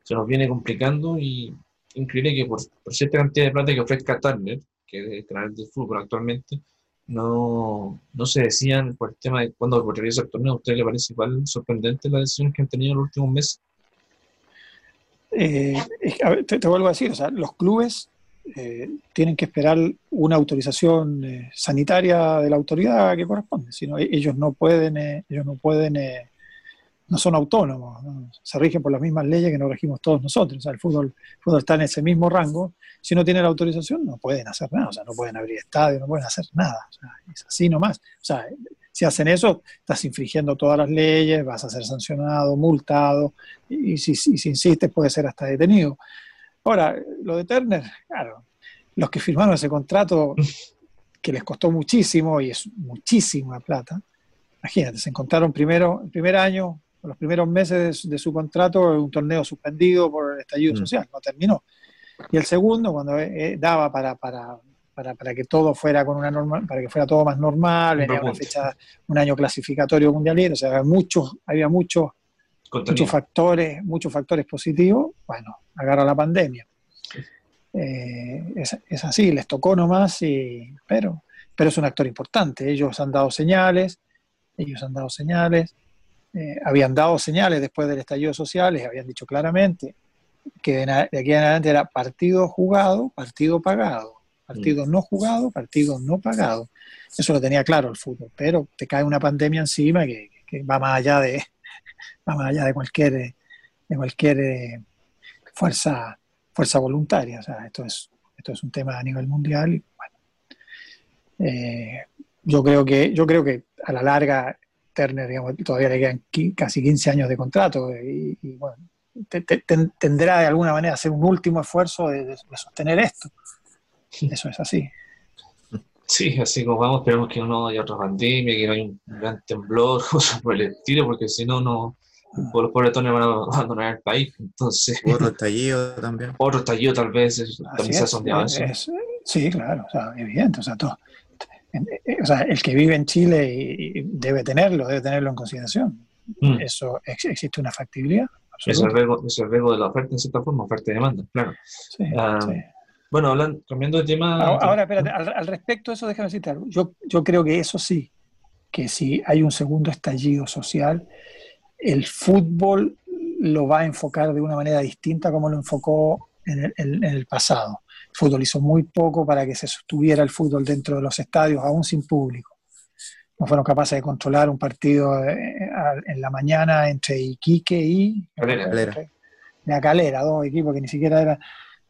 se nos viene complicando y increíble que por, por cierta cantidad de plata que ofrezca Turner, que es el canal de fútbol actualmente, no, no se decían por el tema de cuándo volvería el torneo. ¿A usted le parece igual sorprendente las decisiones que han tenido en los últimos meses? Eh, te, te vuelvo a decir, o sea, los clubes eh, tienen que esperar una autorización eh, sanitaria de la autoridad que corresponde, sino e- ellos no pueden, eh, ellos no pueden, eh, no son autónomos, ¿no? se rigen por las mismas leyes que nos regimos todos nosotros. O sea, el fútbol, el fútbol está en ese mismo rango. Si no tienen la autorización, no pueden hacer nada, o sea, no pueden abrir estadios, no pueden hacer nada. Es así nomás. O sea, si hacen eso, estás infringiendo todas las leyes, vas a ser sancionado, multado, y, y si, si, si insistes puede ser hasta detenido. Ahora, lo de Turner, claro, los que firmaron ese contrato que les costó muchísimo y es muchísima plata, imagínate, se encontraron primero, el primer año, los primeros meses de su, de su contrato, un torneo suspendido por el estallido Mm. social, no terminó. Y el segundo, cuando eh, daba para, para, para, para que todo fuera con una norma, para que fuera todo más normal, venía una fecha, un año clasificatorio mundialero, o sea, había muchos, había muchos Contenido. muchos factores, muchos factores positivos, bueno, agarra la pandemia. Eh, es, es así, les tocó nomás, y, pero, pero es un actor importante. Ellos han dado señales, ellos han dado señales, eh, habían dado señales después del estallido social, les habían dicho claramente que de, aquí en adelante era partido jugado, partido pagado, partido no jugado, partido no pagado. Eso lo tenía claro el fútbol, pero te cae una pandemia encima que, que va más allá de, va más allá de cualquier, eh, de cualquier eh, fuerza, fuerza voluntaria. O sea, esto es, esto es un tema a nivel mundial y bueno, eh, yo creo que, yo creo que a la larga Turner digamos, todavía le quedan casi 15 años de contrato y, y, bueno, te- te- ten- tendrá de alguna manera hacer un último esfuerzo de, de- de sostener esto. Eso es así. Sí, así como vamos, esperemos que no haya otra pandemia, que no haya un gran temblor, cosas por el estilo, porque si no, no, los pobres tones van a abandonar el país. Entonces, Otro estallido también. otro estallido tal vez es- Así también se ha es, sondeado eso. es- sí, claro, o sea, evidente. O sea, todo- en- eh, o sea, el que vive en Chile y- y debe tenerlo, debe tenerlo en consideración. Mm. Eso ex- existe una factibilidad. Es el, absoluta. riesgo, es el riesgo de la oferta, en cierta forma, oferta y demanda, claro. Sí, Ah, sí. Bueno, hablando, cambiando de tema. Ahora, ahora, espérate, al, al respecto de eso, déjame algo. Yo, yo creo que eso sí, que si hay un segundo estallido social, el fútbol lo va a enfocar de una manera distinta como lo enfocó en el, en- el pasado. El fútbol hizo muy poco para que se sostuviera el fútbol dentro de los estadios, aún sin público. No fueron capaces de controlar un partido eh, en la mañana entre Iquique y Calera. Calera. la calera, dos equipos que ni siquiera eran.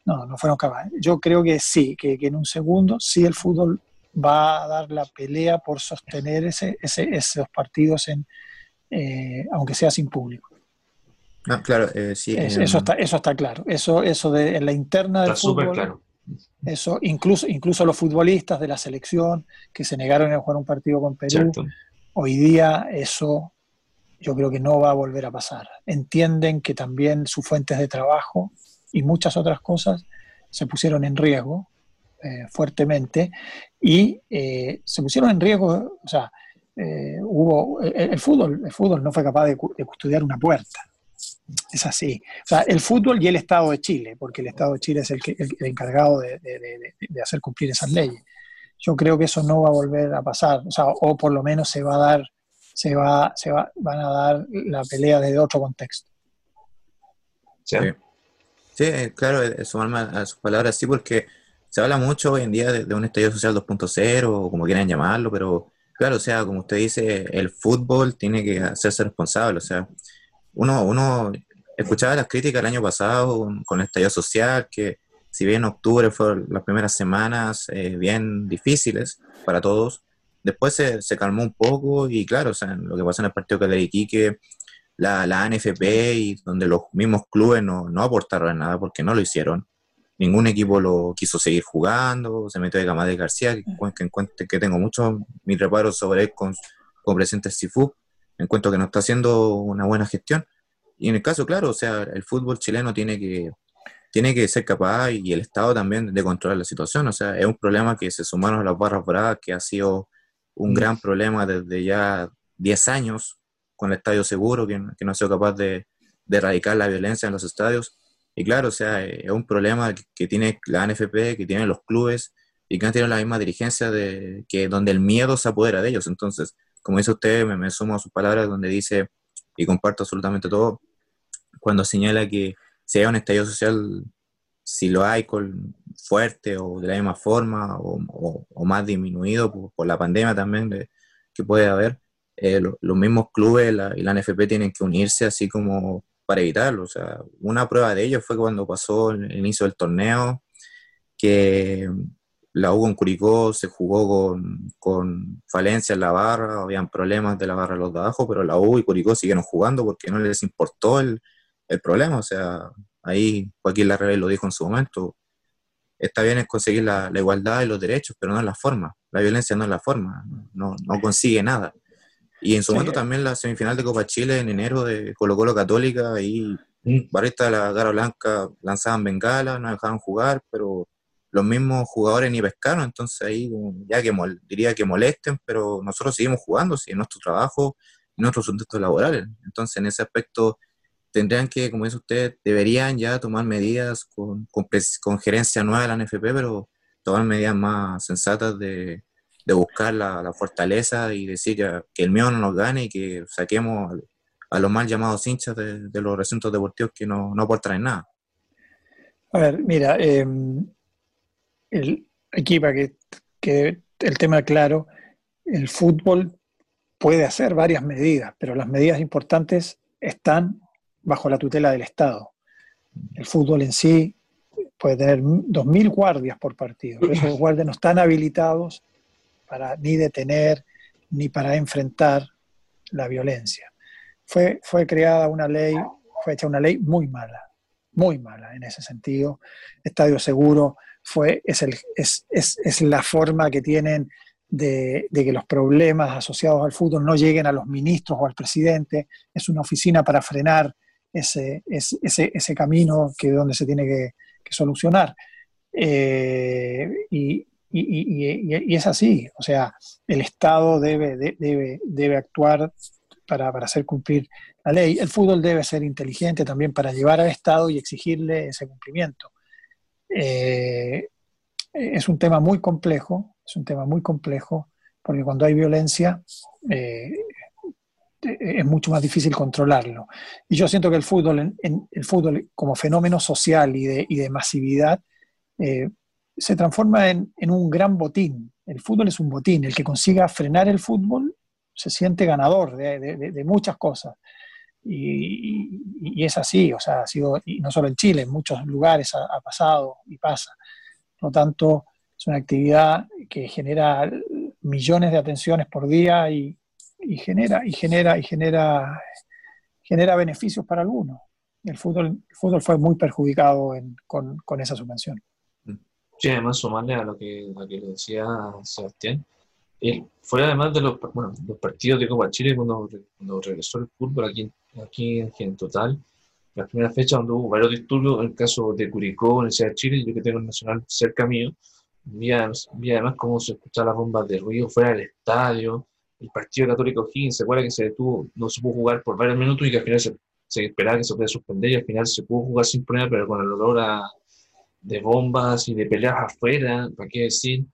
No, no fueron capaces. Yo creo que sí, que, que en un segundo sí el fútbol va a dar la pelea por sostener ese, ese- esos partidos, en, eh, aunque sea sin público. Ah, claro, eh, sí. Es- eh, eso, está, eso está claro. Eso, eso de en la interna del Está súper fútbol, claro. eso incluso, incluso los futbolistas de la selección que se negaron a jugar un partido con Perú, Cierto. hoy día eso yo creo que no va a volver a pasar. Entienden que también sus fuentes de trabajo y muchas otras cosas se pusieron en riesgo eh, fuertemente y eh, se pusieron en riesgo, o sea, eh, hubo el, el fútbol, el fútbol no fue capaz de, de custodiar una puerta. Es así. O sea, el fútbol y el Estado de Chile, porque el Estado de Chile es el, que, el, el encargado de, de- de- de hacer cumplir esas leyes. Yo creo que eso no va a volver a pasar, o sea, o por lo menos se va a dar, se va, se va, van a dar la pelea desde otro contexto. Sí. Sí. Eh, claro, eh, sumarme a, a sus palabras, sí, porque se habla mucho hoy en día de, de un estallido social 2.0, o como quieran llamarlo, pero claro, o sea, como usted dice, el fútbol tiene que hacerse responsable, o sea, uno, uno escuchaba las críticas el año pasado con, el estallido social, que si bien octubre fueron las primeras semanas eh, bien difíciles para todos, después se, se calmó un poco y claro, o sea, lo que pasó en el partido que de Iquique, la, la ANFP y donde los mismos clubes no, no aportaron nada porque no lo hicieron. Ningún equipo lo quiso seguir jugando, se metió de Gamade García, que, que encuentro que tengo muchos mis reparos sobre él con, con presidente Sifu, encuentro que no está haciendo una buena gestión. Y en el caso, claro, o sea, el fútbol chileno tiene que, tiene que ser capaz y el Estado también de controlar la situación. O sea, es un problema que se sumaron a las barras bravas, que ha sido un gran problema desde ya 10 años con el estadio seguro, que, que no ha sido capaz de, de, erradicar la violencia en los estadios. Y claro, o sea, es un problema que, tiene la NFP, que tienen los clubes y que no tienen la misma dirigencia de que donde el miedo se apodera de ellos. Entonces, como dice usted, me, sumo a sus palabras donde dice, y comparto absolutamente todo, cuando señala que si hay un estallido social, si lo hay con fuerte o de la misma forma o, más disminuido por, la pandemia también que puede haber, eh, lo, los mismos clubes y la NFP tienen que unirse así como para evitarlo. O sea, una prueba de ello fue cuando pasó el inicio del torneo, que la U con Curicó se jugó con, con falencia en la barra, habían problemas de la barra los de abajo, pero la U y Curicó siguieron jugando porque no les importó el, el problema. O sea, ahí Joaquín Larrabey lo dijo en su momento, está bien es conseguir la, la, igualdad y los derechos, pero no es la forma. La violencia no es la forma, no, no consigue nada. Y en su sí. momento también la semifinal de Copa Chile en enero de Colo Colo Católica y mm. Barrista de la Gara Blanca lanzaban bengala, no dejaban jugar, pero los mismos jugadores ni pescaron, entonces ahí ya que diría que molesten, pero nosotros seguimos jugando, si es nuestro trabajo y nuestros asuntos laborales. Entonces en ese aspecto tendrían que, como dice usted, deberían ya tomar medidas con, con, con gerencia nueva de la NFP, pero tomar medidas más sensatas de, de buscar la, la, fortaleza y decir ya, que el miedo no nos gane y que saquemos a, los mal llamados hinchas de, de, los recintos deportivos que no, no aportan en nada. A ver, mira, eh, el, aquí para que, que el tema claro, el fútbol puede hacer varias medidas, pero las medidas importantes están bajo la tutela del Estado. El fútbol en sí puede tener 2.000 guardias por partido, pero esos guardias no están habilitados para ni detener ni para enfrentar la violencia. Fue, fue creada una ley, fue hecha una ley muy mala, muy mala en ese sentido. Estadio Seguro fue, es, el, es, es, es la forma que tienen de, de, que los problemas asociados al fútbol no lleguen a los ministros o al presidente. Es una oficina para frenar ese, ese, ese camino que donde se tiene que, solucionar. Eh, y, y, es así, o sea, el Estado debe, debe, debe actuar para, para, hacer cumplir la ley. El fútbol debe ser inteligente también para llevar al Estado y exigirle ese cumplimiento. Eh, es un tema muy complejo, es un tema muy complejo, porque cuando hay violencia eh, es mucho más difícil controlarlo. Y yo siento que el fútbol, en, el fútbol como fenómeno social y de, y de masividad, eh, se transforma en, en, un gran botín. El fútbol es un botín. El que consiga frenar el fútbol se siente ganador de, de, muchas cosas. Y, es así, o sea, ha sido, no solo en Chile, en muchos lugares ha, pasado y pasa. Por lo tanto, es una actividad que genera millones de atenciones por día y, y genera, y genera, y genera, genera beneficios para algunos. El fútbol, fútbol fue muy perjudicado con, con, esa subvención. Sí, además sumarle a lo que, a lo que decía Sebastián, él, fuera además de los, bueno, los partidos de Copa Chile cuando, cuando regresó el fútbol aquí, aquí en, en total, la primera fecha donde hubo varios disturbios, en el caso de Curicó, Universidad de Chile, yo que tengo el Nacional cerca mío, vi además cómo se escuchaban las bombas de ruido fuera del estadio, el partido católico Higgins, se acuerda que se detuvo, no se pudo jugar por varios minutos y que al final se, se esperaba que se pudiera suspender y al final se pudo jugar sin problema, pero con el olor a, de bombas y de peleas afuera, ¿para qué decir?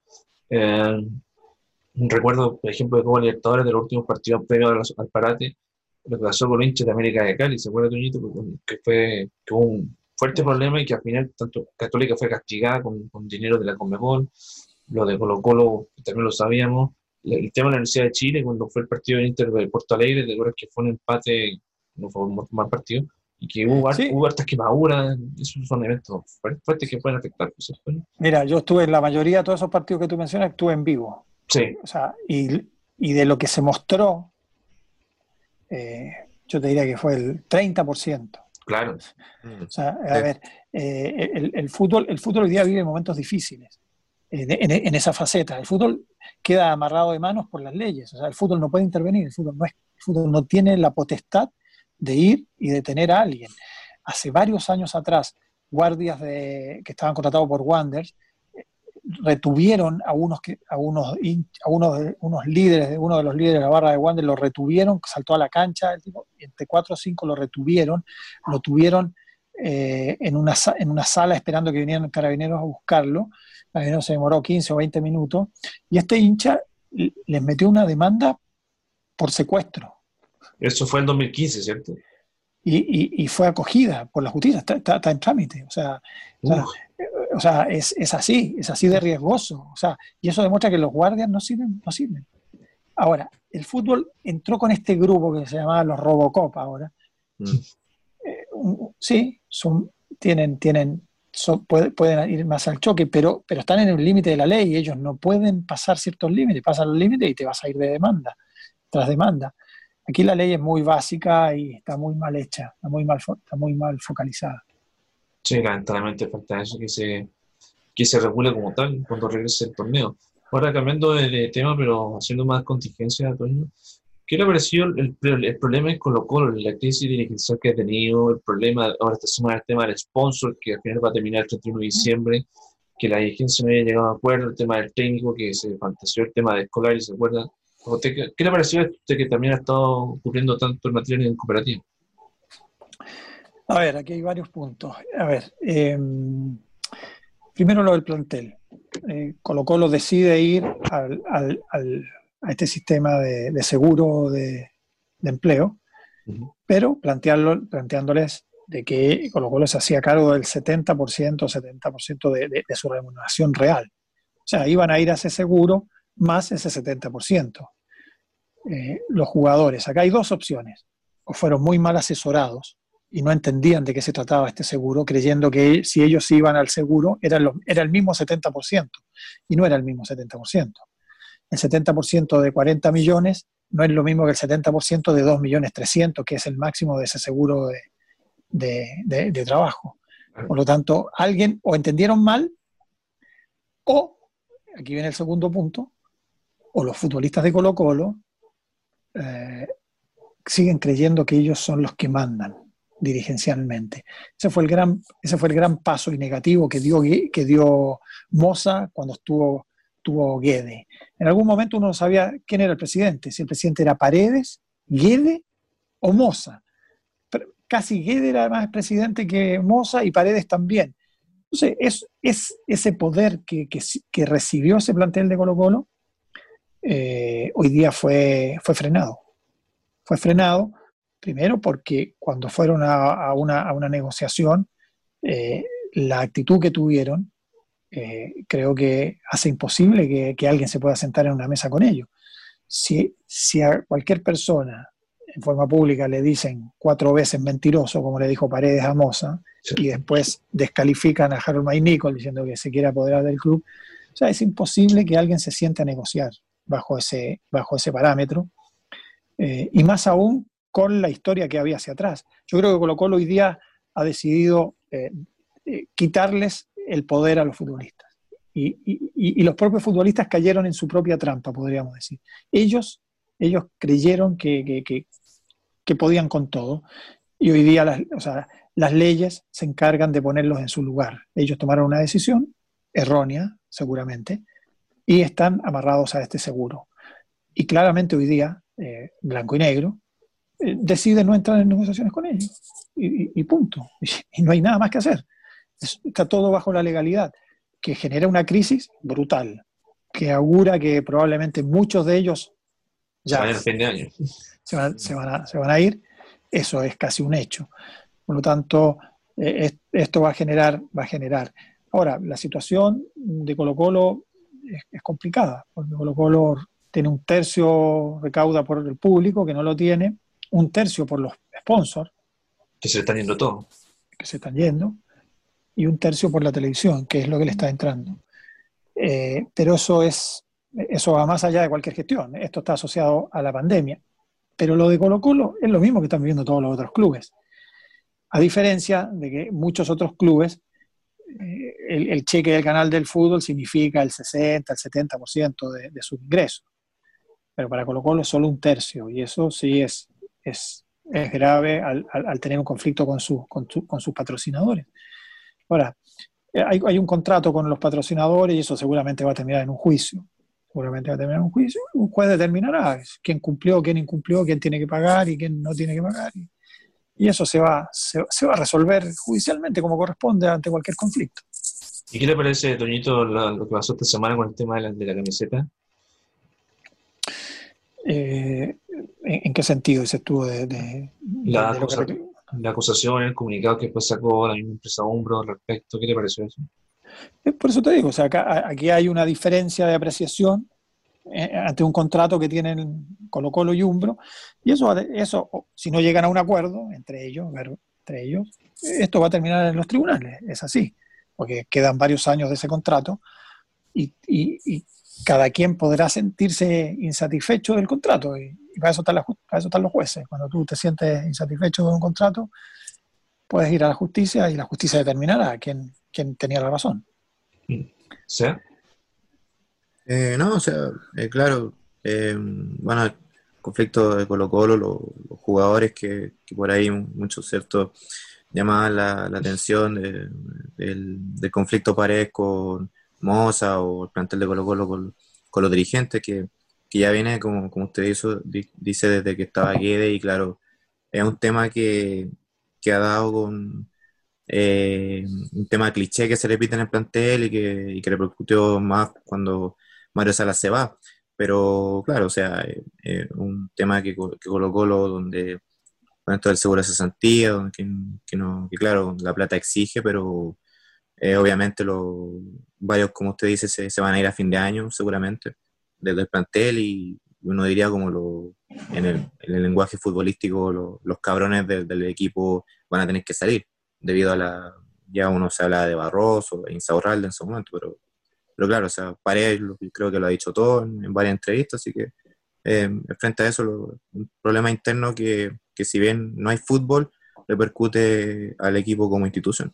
Eh, recuerdo, por ejemplo, de Copa Libertadores de los últimos partidos previos al, parate, lo que pasó con el hincha de América de Cali, ¿se acuerda, Toñito? Que fue que hubo un fuerte problema y que al final tanto Católica fue castigada con, con dinero de la Conmebol, lo de Colo Colo también lo sabíamos, el tema de la Universidad de Chile, cuando fue el partido del Inter de Porto Alegre, de que fue un empate, no fue un mal partido, y que hubo, sí. hubo hartas quemaduras, esos son eventos fuertes que pueden afectar. Pues, Mira, yo estuve en la mayoría de todos esos partidos que tú mencionas, estuve en vivo. Sí. O sea, y, y de lo que se mostró, eh, yo te diría que fue el 30%. Claro. O sea, a sí. ver, eh, el, el, fútbol, el fútbol hoy día vive momentos difíciles en, en, en, esa faceta. El fútbol queda amarrado de manos por las leyes. O sea, el fútbol no puede intervenir, el fútbol no, es, el fútbol no tiene la potestad de ir y detener a alguien. Hace varios años atrás, guardias de, que estaban contratados por Wanders retuvieron a unos que a unos a unos, unos líderes uno de los líderes de la barra de Wander lo retuvieron saltó a la cancha entre cuatro o cinco lo retuvieron lo tuvieron eh, en, una, en una sala esperando que vinieran carabineros a buscarlo carabineros se demoró 15 o 20 minutos y este hincha les metió una demanda por secuestro eso fue en 2015 cierto y, y, y fue acogida por la justicia está, está, está en trámite o sea, o sea o sea, es, es, así, es así de riesgoso. O sea, y eso demuestra que los guardias no sirven, no sirven. Ahora, el fútbol entró con este grupo que se llamaba los Robocop ahora. Mm. Eh, un, sí, son, tienen, tienen, son, puede, pueden ir más al choque, pero, pero están en el límite de la ley y ellos no pueden pasar ciertos límites, pasan los límites y te vas a ir de demanda, tras demanda. Aquí la ley es muy básica y está muy mal hecha, está muy mal, está muy mal focalizada. Sí, lamentablemente falta eso, que se, que se regule como tal cuando regrese el torneo. Ahora cambiando de, tema, pero haciendo más contingencia, Antonio, ¿qué le ha parecido el, el, problema en Colo Colo, la crisis dirigencial que ha tenido, el problema, ahora esta semana el tema del sponsor, que al final va a terminar el 31 de diciembre, que la dirigencia no haya llegado a acuerdo, el tema del técnico, que se fantaseó el tema de escolar y se acuerda. ¿Qué le ha parecido a usted que también ha estado ocurriendo tanto en materia en cooperativa? A ver, aquí hay varios puntos. A ver, eh, primero lo del plantel. Eh, Colo Colo decide ir al, al, al, a este sistema de, de seguro de, de empleo, uh -huh. pero plantearlo, planteándoles de que Colo Colo se hacía cargo del 70%, 70% de, de, de su remuneración real. O sea, iban a ir a ese seguro más ese 70%. Eh, los jugadores, acá hay dos opciones. O fueron muy mal asesorados, y no entendían de qué se trataba este seguro, creyendo que si ellos iban al seguro era, lo, era el mismo 70%, y no era el mismo 70%. El 70% de 40 millones no es lo mismo que el 70% de 2.300.000, que es el máximo de ese seguro de, de- de- de trabajo. Por lo tanto, alguien o entendieron mal, o, aquí viene el segundo punto, o los futbolistas de Colo Colo eh, siguen creyendo que ellos son los que mandan dirigencialmente. Ese fue el gran, ese fue el gran paso y negativo que dio, que dio Moza cuando estuvo, estuvo Guede. En algún momento uno no sabía quién era el presidente, si el presidente era Paredes, Guede o Moza. Casi Guede era más presidente que Moza y Paredes también. Entonces, es, es ese poder que, que, que recibió ese plantel de Colo Colo, eh, hoy día fue, fue frenado. Fue frenado, primero porque cuando fueron a, a una, a una negociación, eh, la actitud que tuvieron, eh, creo que hace imposible que, que alguien se pueda sentar en una mesa con ellos. Si, si a cualquier persona en forma pública le dicen cuatro veces mentiroso, como le dijo Paredes a Moza, y después descalifican a Harold May Nicol diciendo que se quiere apoderar del club, o sea, es imposible que alguien se siente a negociar bajo ese, bajo ese parámetro, eh, y más aún con la historia que había hacia atrás. Yo creo que Colo Colo hoy día ha decidido eh, eh, quitarles el poder a los futbolistas. Y, y- los propios futbolistas cayeron en su propia trampa, podríamos decir. Ellos, ellos creyeron que, que- que- que podían con todo. Y hoy día las, o sea, las leyes se encargan de ponerlos en su lugar. Ellos tomaron una decisión errónea, seguramente, y están amarrados a este seguro. Y claramente hoy día, eh, blanco y negro, eh, decide no entrar en negociaciones con ellos. Y, y- y punto. Y, no hay nada más que hacer. Es- está todo bajo la legalidad, que genera una crisis brutal, que augura que probablemente muchos de ellos ya a ir a fin de año. se van, se van a, se van a ir. Eso es casi un hecho. Por lo tanto, eh, es- esto va a generar, va a generar. Ahora, la situación de Colo Colo es, es complicada, porque Colo Colo tiene un tercio recauda por el público, que no lo tiene, un tercio por los sponsors, Que se le están yendo todo. que se están yendo, y un tercio por la televisión, que es lo que le está entrando. Eh, pero eso es, eso va más allá de cualquier gestión. Esto está asociado a la pandemia. Pero lo de Colo Colo es lo mismo que están viviendo todos los otros clubes. A diferencia de que muchos otros clubes, eh, el, el cheque del canal del fútbol significa el 60, el 70% de, de sus ingresos. Pero para Colo Colo es solo un tercio, y eso sí es, es, es grave al, al- al tener un conflicto con, su- con, con sus patrocinadores. Ahora, eh, hay, hay un contrato con los patrocinadores y eso seguramente va a terminar en un juicio. Seguramente va a terminar un juicio. Un juez determinará quién cumplió, quién incumplió, quién tiene que pagar y quién no tiene que pagar. Y, y eso se va, se, se va a resolver judicialmente como corresponde ante cualquier conflicto. ¿Y qué le parece, Toñito, lo que pasó esta semana con el tema de la, de la camiseta? Eh, ¿en, qué sentido ese estuvo de, de- La, de que acusa- recl- la acusación, el comunicado que después sacó la misma empresa Umbro al respecto, ¿qué le pareció eso? Eh, Por eso te digo, o sea, acá, aquí hay una diferencia de apreciación ante un contrato que tienen Colo Colo y Umbro, y eso, eso si no llegan a un acuerdo entre ellos, entre ellos, eh, esto va a terminar en los tribunales, es así, porque quedan varios años de ese contrato y, y- cada quien podrá sentirse insatisfecho del contrato, y, y para, eso están las para eso están los jueces. Cuando tú te sientes insatisfecho de un contrato, puedes ir a la justicia y la justicia determinará quién, quién tenía la razón. ¿Sí? Eh, no, o sea, eh, claro, eh, bueno, el conflicto de Colo Colo, lo- los jugadores que, que por ahí muchos cierto llamaban la, atención de- del, del conflicto Paredes con Moza o el plantel de Colo Colo con, los dirigentes, que, que ya viene, como, como usted hizo, di- dice, desde que estaba Guede, y claro, es un tema que, que ha dado con eh, un tema cliché que se repite en el plantel y que, y que repercutió más cuando Mario Salas se va. Pero claro, o sea, eh, eh, un tema que, que Colo Colo, donde esto del seguro de cesantía, que, no, que claro, la plata exige, pero eh, obviamente los varios, como usted dice, se, van a ir a fin de año, seguramente, desde el plantel y uno diría como lo, en, el, en el lenguaje futbolístico, lo- los cabrones del- equipo van a tener que salir, debido a la, ya uno se habla de Barroso, Insaurralde en su momento, pero, pero claro, o sea, Paredes creo que lo ha dicho todo en, en varias entrevistas, así que eh, frente a eso, un problema interno que, que si bien no hay fútbol, repercute al equipo como institución.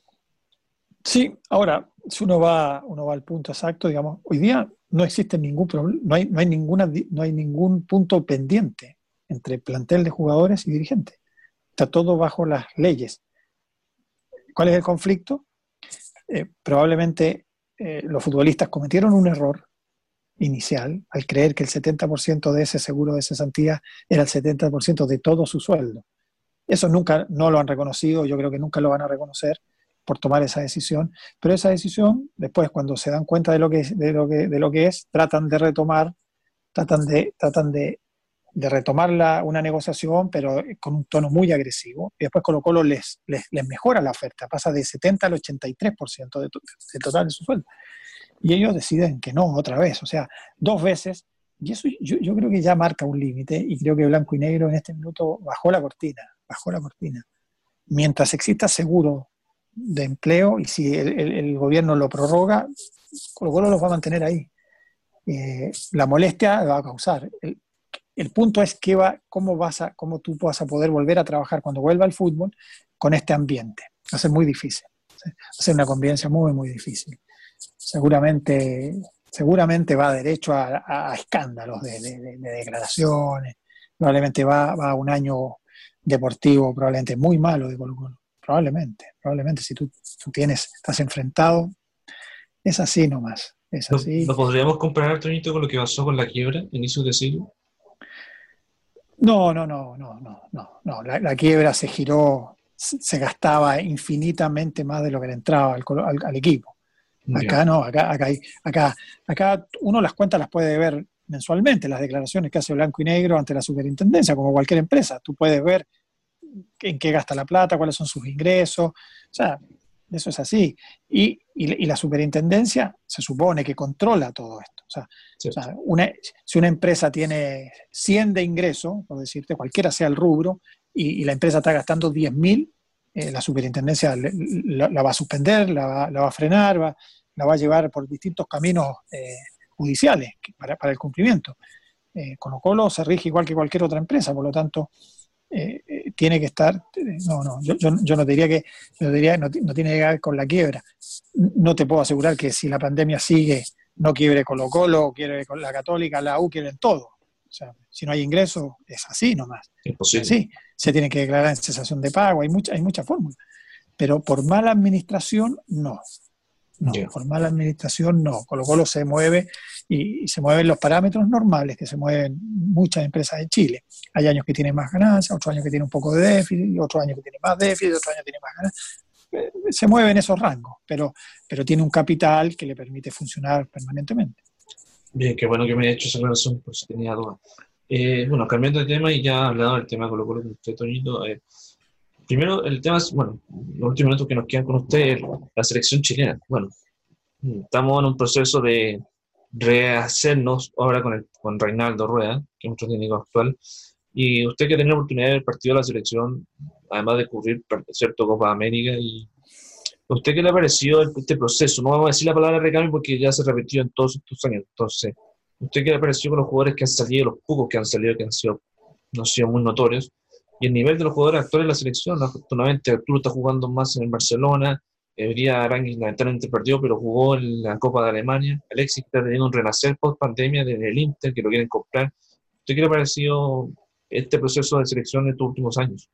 Sí, ahora, si uno va, uno va al punto exacto, digamos, hoy día no existe ningún problema, no hay, no hay no hay ningún punto pendiente entre plantel de jugadores y dirigentes. Está todo bajo las leyes. ¿Cuál es el conflicto? Eh, probablemente eh, los futbolistas cometieron un error inicial al creer que el 70% de ese seguro de cesantía era el 70% de todo su sueldo. Eso nunca no lo han reconocido, yo creo que nunca lo van a reconocer por tomar esa decisión, pero esa decisión, después cuando se dan cuenta de lo que, es- de lo que, de lo que es, tratan de retomar, tratan de, tratan de, de retomar la- una negociación, pero con un tono muy agresivo, y después Colo Colo les, les, les mejora la oferta, pasa de 70 al 83% de, to- de total de su sueldo. Y ellos deciden que no, otra vez, o sea, dos veces, y eso yo, yo creo que ya marca un límite, y creo que Blanco y Negro en este minuto bajó la cortina, bajó la cortina. Mientras exista seguro de empleo y si el, el- gobierno lo prorroga, Colo Colo los va a mantener ahí. Eh, la molestia va a causar. El punto es que va, cómo, vas a, cómo tú vas a poder volver a trabajar cuando vuelva al fútbol con este ambiente. Va a ser muy difícil. Va a ser una convivencia muy, muy difícil. Seguramente, seguramente va derecho a, a- a escándalos de, de- de- de declaraciones. Probablemente va, va a un año deportivo probablemente muy malo de Colo Colo. Probablemente, probablemente si tú, tú tienes, estás enfrentado, es así nomás. Es ¿Lo, así. lo podríamos comparar, con lo que pasó con la quiebra, inicios de siglo? No, no, no, no, no, no, no. La, la quiebra se giró, se gastaba infinitamente más de lo que le entraba al, al- al equipo. Acá no, acá, acá, acá, acá uno las cuentas las puede ver mensualmente, las declaraciones que hace Blanco y Negro ante la superintendencia, como cualquier empresa. Tú puedes ver en qué gasta la plata, cuáles son sus ingresos. O sea, eso es así. Y, y- y la superintendencia se supone que controla todo esto. O sea, o sea, una- si una empresa tiene 100 de ingreso, por decirte, cualquiera sea el rubro, y, y la empresa está gastando 10.000, eh, la superintendencia le- la, la va a suspender, la, va- la va a frenar, va- la va a llevar por distintos caminos eh, judiciales para, para el cumplimiento. Eh, Colo Colo se rige igual que cualquier otra empresa, por lo tanto, eh, eh, tiene que estar, no, no, yo, yo- yo no diría que, yo diría, no, no tiene que ver con la quiebra. No te puedo asegurar que si la pandemia sigue, no quiebre Colo Colo, quiebre con la Católica, la U, quiebren todo. O sea, si no hay ingresos, es así nomás. Imposible. Sí, se tiene que declarar en cesación de pago, hay mucha, hay muchas fórmulas. Pero por mala administración, no. No, por mala administración, no. Colo Colo se mueve y, y se mueven los parámetros normales que se mueven muchas empresas de Chile. Hay años que tienen más ganancias, otros años que tienen un poco de déficit, otros años que tienen más déficit, otros años que tienen más ganancias. Eh, Se mueven esos rangos, pero, pero tiene un capital que le permite funcionar permanentemente. Bien, qué bueno que me haya hecho esa aclaración, por si tenía dudas. Eh, bueno, cambiando de tema y ya hablado del tema Colo Colo con usted, Toñito. eh, primero, el tema es, bueno, los últimos minutos que nos quedan con usted, la selección chilena. Bueno, estamos en un proceso de rehacernos ahora con, el, con Reinaldo Rueda, que es nuestro técnico actual, y usted que ha tenido la oportunidad de ver el partido de la selección, además de cubrir, cierto, Copa América, y ¿a usted qué le ha parecido este proceso? No vamos a decir la palabra recambio porque ya se repitió en todos estos años, entonces, ¿usted qué le ha parecido con los jugadores que han salido, los pocos que han salido, que han sido, no han sido muy notorios? Y el nivel de los jugadores actuales de la selección, afortunadamente Arturo está jugando más en el Barcelona, eh, hoy día Arangui lamentablemente perdió, pero jugó en la Copa de Alemania, Alexis está teniendo un renacer post pandemia desde el Inter, que lo quieren comprar. ¿Usted qué le ha parecido este proceso de selección en estos últimos años?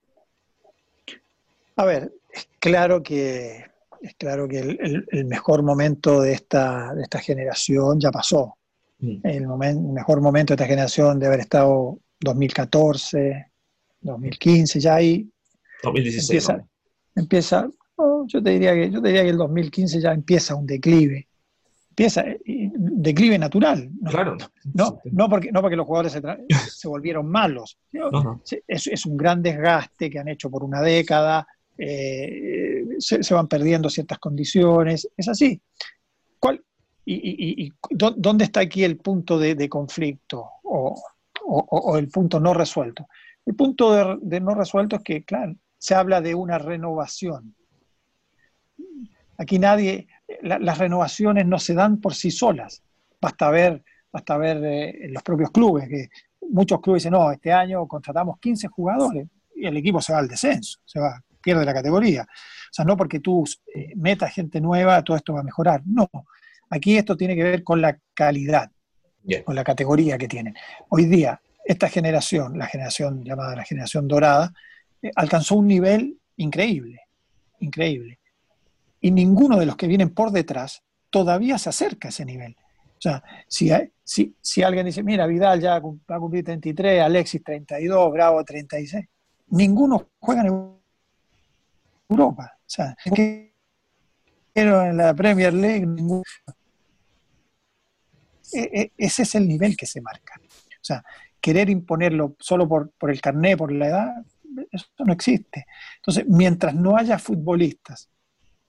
A ver, es claro que, es claro que el, el- el mejor momento de esta, de esta generación ya pasó. El, momen- el mejor momento de esta generación de haber estado 2014, 2015, ya ahí 2016. empieza, ¿no? empieza yo te diría que yo te diría que el 2015 ya empieza un declive. Empieza eh, declive natural. No, Claro. no, no porque, no porque los jugadores se, se volvieron malos. Es un gran desgaste que han hecho por una década, eh, se, van perdiendo ciertas condiciones, es así. ¿Cuál, y, y- y- y dó- ¿Dónde está aquí el punto de, conflicto o, el punto no resuelto? El punto de, no resuelto es que, claro, se habla de una renovación. Aquí nadie, la- las renovaciones no se dan por sí solas. Basta ver, basta ver eh, los propios clubes que muchos clubes dicen, no, este año contratamos 15 jugadores y el equipo se va al descenso, se va, pierde la categoría. O sea, no porque tú eh, metas gente nueva, todo esto va a mejorar. No, aquí esto tiene que ver con la calidad, con la categoría que tienen. Hoy día, esta generación, la generación llamada la generación dorada, eh, alcanzó un nivel increíble, increíble. Y ninguno de los que vienen por detrás todavía se acerca a ese nivel. O sea, si, si, si alguien dice, mira, Vidal ya va a cumplir 33, Alexis 32, Bravo 36, ninguno juega en Europa. O sea, en la Premier League, ninguno. E- e- Ese es el nivel que se marca. O sea, querer imponerlo solo por, por el carné, por la edad, eso no existe. Entonces, mientras no haya futbolistas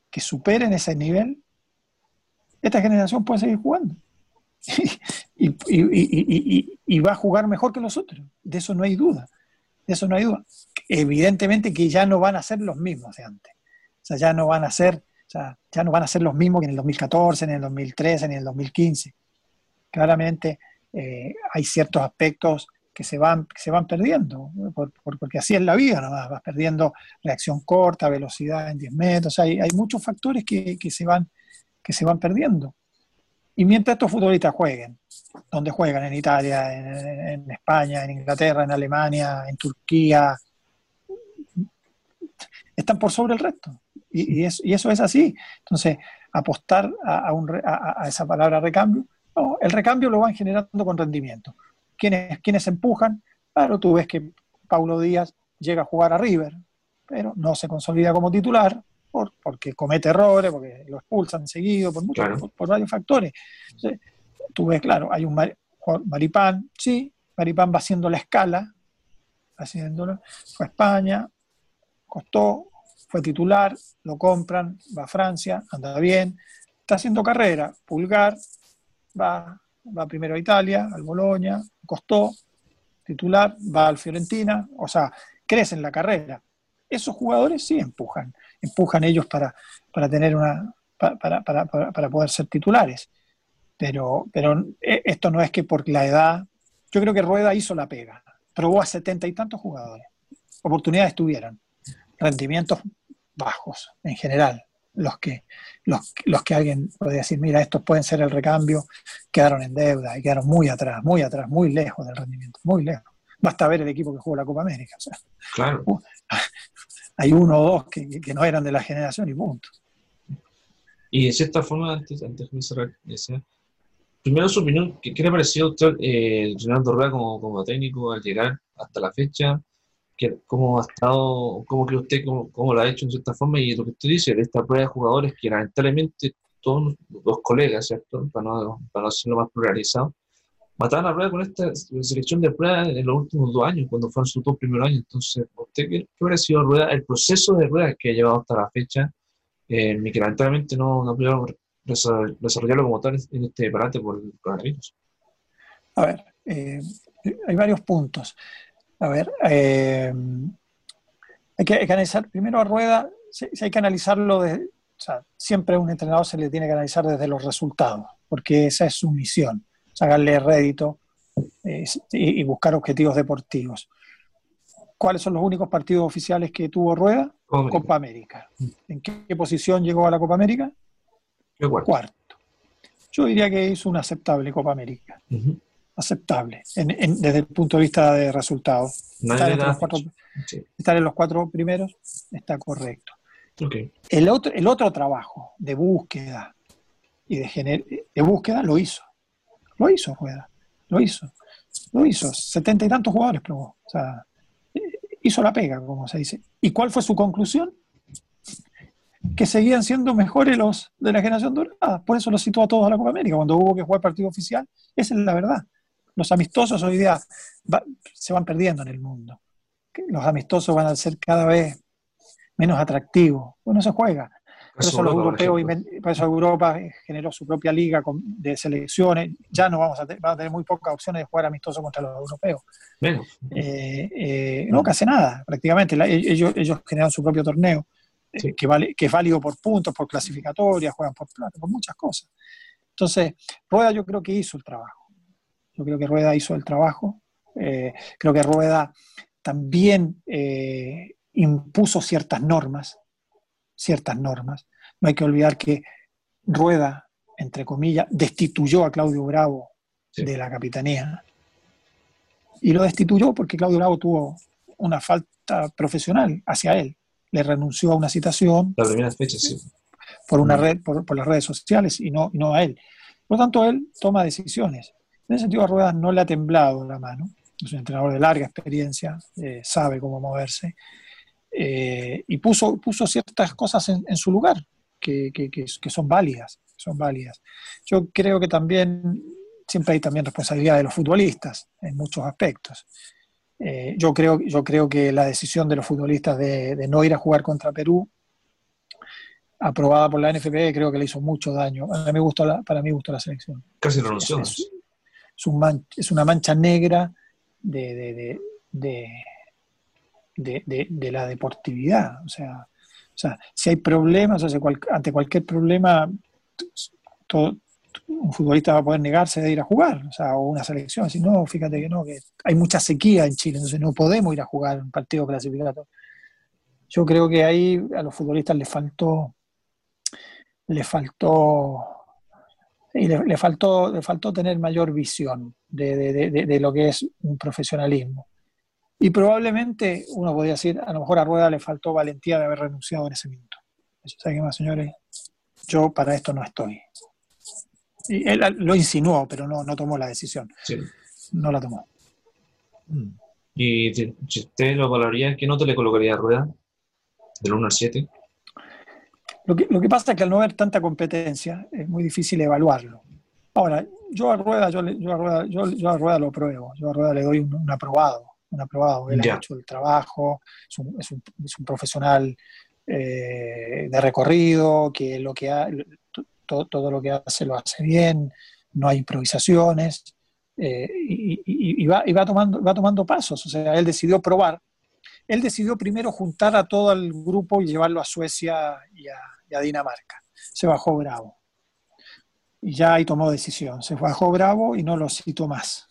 que superen ese nivel, esta generación puede seguir jugando. y- y va a jugar mejor que los otros. De eso no hay duda. Eso no hay duda. Evidentemente que ya no van a ser los mismos de antes. O sea, ya no van a ser, o sea, ya no van a ser los mismos que en el 2014, ni en el 2013, ni en el 2015. Claramente eh, hay ciertos aspectos que se van, se van perdiendo, porque así es la vida, nomás, vas perdiendo reacción corta, velocidad en 10 metros, hay, hay muchos factores que, que se van, que se van perdiendo. Y mientras estos futbolistas jueguen, donde juegan, en Italia, en, España, en Inglaterra, en Alemania, en Turquía, están por sobre el resto. Y, y es- y eso es así. Entonces, apostar a, un a- a esa palabra recambio, no, el recambio lo van generando con rendimiento. ¿Quiénes, quiénes empujan? Claro, tú ves que Paulo Díaz llega a jugar a River, pero no se consolida como titular por- porque comete errores, porque lo expulsan seguido, por, muchos- Claro. por, por varios factores. Entonces, tú ves, claro, hay un Mar- Maripán, sí, Maripán va haciendo la escala, haciéndolo, fue a España, costó, fue titular, lo compran, va a Francia, anda bien, está haciendo carrera, Pulgar, va, va primero a Italia, al Boloña, costó, titular, va al Fiorentina, o sea, crece en la carrera. Esos jugadores sí empujan, empujan ellos para, para tener una, pa- para, para, para, poder ser titulares. Pero, pero eh, esto no es que por la edad, yo creo que Rueda hizo la pega, probó a setenta y tantos jugadores, oportunidades tuvieron, rendimientos bajos en general, los que, los, los que alguien puede decir, mira, estos pueden ser el recambio, quedaron en deuda y quedaron muy atrás, muy atrás, muy lejos del rendimiento, muy lejos. Basta ver el equipo que jugó la Copa América. O sea, Claro. hay uno o dos que, que no eran de la generación y punto. Y de cierta forma, antes, antes de cerrar, decía, primero su opinión, ¿qué, qué le pareció a usted eh, Ronaldo Rueda como, como técnico al llegar hasta la fecha? ¿Qué- ¿Cómo ha estado, cómo cree usted, cómo, cómo lo ha hecho en cierta forma? Y lo que usted dice, de esta prueba de jugadores que lamentablemente todos los colegas, ¿cierto? Para no, para no hacerlo más pluralizado, mataron a Rueda con esta selección de prueba en los últimos dos años, cuando fueron sus dos primeros años. Entonces, ¿usted qué, hubiera sido Rueda, el proceso de Rueda que ha llevado hasta la fecha? eh, que no, no desarrollarlo como tal en este parate por el coronavirus. A ver, eh, hay varios puntos. A ver, eh, hay, que, hay analizar primero a Rueda, si hay que analizarlo, de, o sea, siempre a un entrenador se le tiene que analizar desde los resultados, porque esa es su misión, sacarle rédito eh, y, y buscar objetivos deportivos. ¿Cuáles son los únicos partidos oficiales que tuvo Rueda? Copa América. Copa América. ¿En qué, qué posición llegó a la Copa América? Qué. Cuarto. Yo diría que hizo una aceptable Copa América aceptable en- en- desde el punto de vista de resultados. Estar le entre da los cuatro, fecha. Sí. estar en los cuatro primeros está correcto. El otro, el otro trabajo de búsqueda y de, gener- de búsqueda lo hizo. Lo hizo Rueda. Lo hizo. Lo hizo. Setenta y tantos jugadores probó. O sea, hizo la pega, como se dice. ¿Y cuál fue su conclusión? Que seguían siendo mejores los de la generación dorada. Por eso los citó a todos a la Copa América. Cuando hubo que jugar partido oficial, esa es la verdad. Los amistosos hoy día se van perdiendo en el mundo. Los amistosos van a ser cada vez menos atractivos. Bueno, se juega. Por eso, Europa, europeos por eso Europa generó su propia liga de selecciones. Ya no vamos a, te- van a tener muy pocas opciones de jugar amistoso contra los europeos. Eh, eh, no, casi nada, prácticamente. La- ellos, ellos generan su propio torneo, eh, Sí. que, vale, que es válido por puntos, por clasificatorias, juegan por plata, por muchas cosas. Entonces, Rueda yo creo que hizo el trabajo. Yo creo que Rueda hizo el trabajo Eh, creo que Rueda también eh, impuso ciertas normas, ciertas normas. No hay que olvidar que Rueda, entre comillas, destituyó a Claudio Bravo Sí. de la capitanía. Y lo destituyó porque Claudio Bravo tuvo una falta profesional hacia él. Le renunció a una citación La primera fecha, sí. por, una Mm. red, por, por las redes sociales y no, y no a él. Por lo tanto, él toma decisiones. En ese sentido, a Ruedas no le ha temblado la mano. Es un entrenador de larga experiencia, eh, sabe cómo moverse. Eh, y puso, puso ciertas cosas en, en su lugar que, que- son válidas. Son válidas. Yo creo que también, siempre hay también responsabilidad de los futbolistas en muchos aspectos. Eh, yo, creo, yo creo que la decisión de los futbolistas de, de no ir a jugar contra Perú aprobada por la NFP, creo que le hizo mucho daño. A mí me gustó la, para mí gustó la selección. Casi renunció. Es, es un man- es una mancha negra de, de, de, de, de- de- la deportividad. O sea, o sea, si hay problemas, ante cualquier problema, todo- un futbolista va a poder negarse de ir a jugar, o sea, o una selección. Si no, fíjate que no, que hay mucha sequía en Chile, entonces no podemos ir a jugar un partido clasificatorio. Yo creo que ahí a los futbolistas les faltó, le faltó, y le, le faltó, le faltó tener mayor visión de- de lo que es un profesionalismo. Y probablemente uno podría decir, a lo mejor a Rueda le faltó valentía de haber renunciado en ese minuto. ¿Saben qué más, señores? Yo para esto no estoy. Y él lo insinuó, pero no, no tomó la decisión. Sí. No la tomó. Mm. ¿Y usted lo valoraría, qué nota le colocaría a Rueda? Del 1 al 7. Lo que, lo que pasa es que al no haber tanta competencia es muy difícil evaluarlo. Ahora, yo a Rueda, yo, yo a Rueda, yo, yo a Rueda lo pruebo, yo a Rueda le doy un, un aprobado, un aprobado. Él ha hecho el trabajo, es un, es un- es un profesional eh, de recorrido, que lo que ha, to- todo lo que hace lo hace bien, no hay improvisaciones, eh, y, y- y va, y va tomando, va tomando pasos. O sea, él decidió probar. Él decidió primero juntar a todo el grupo y llevarlo a Suecia y a, y a Dinamarca. Se bajó bravo. Y ya ahí tomó decisión. Se bajó bravo y no lo citó más.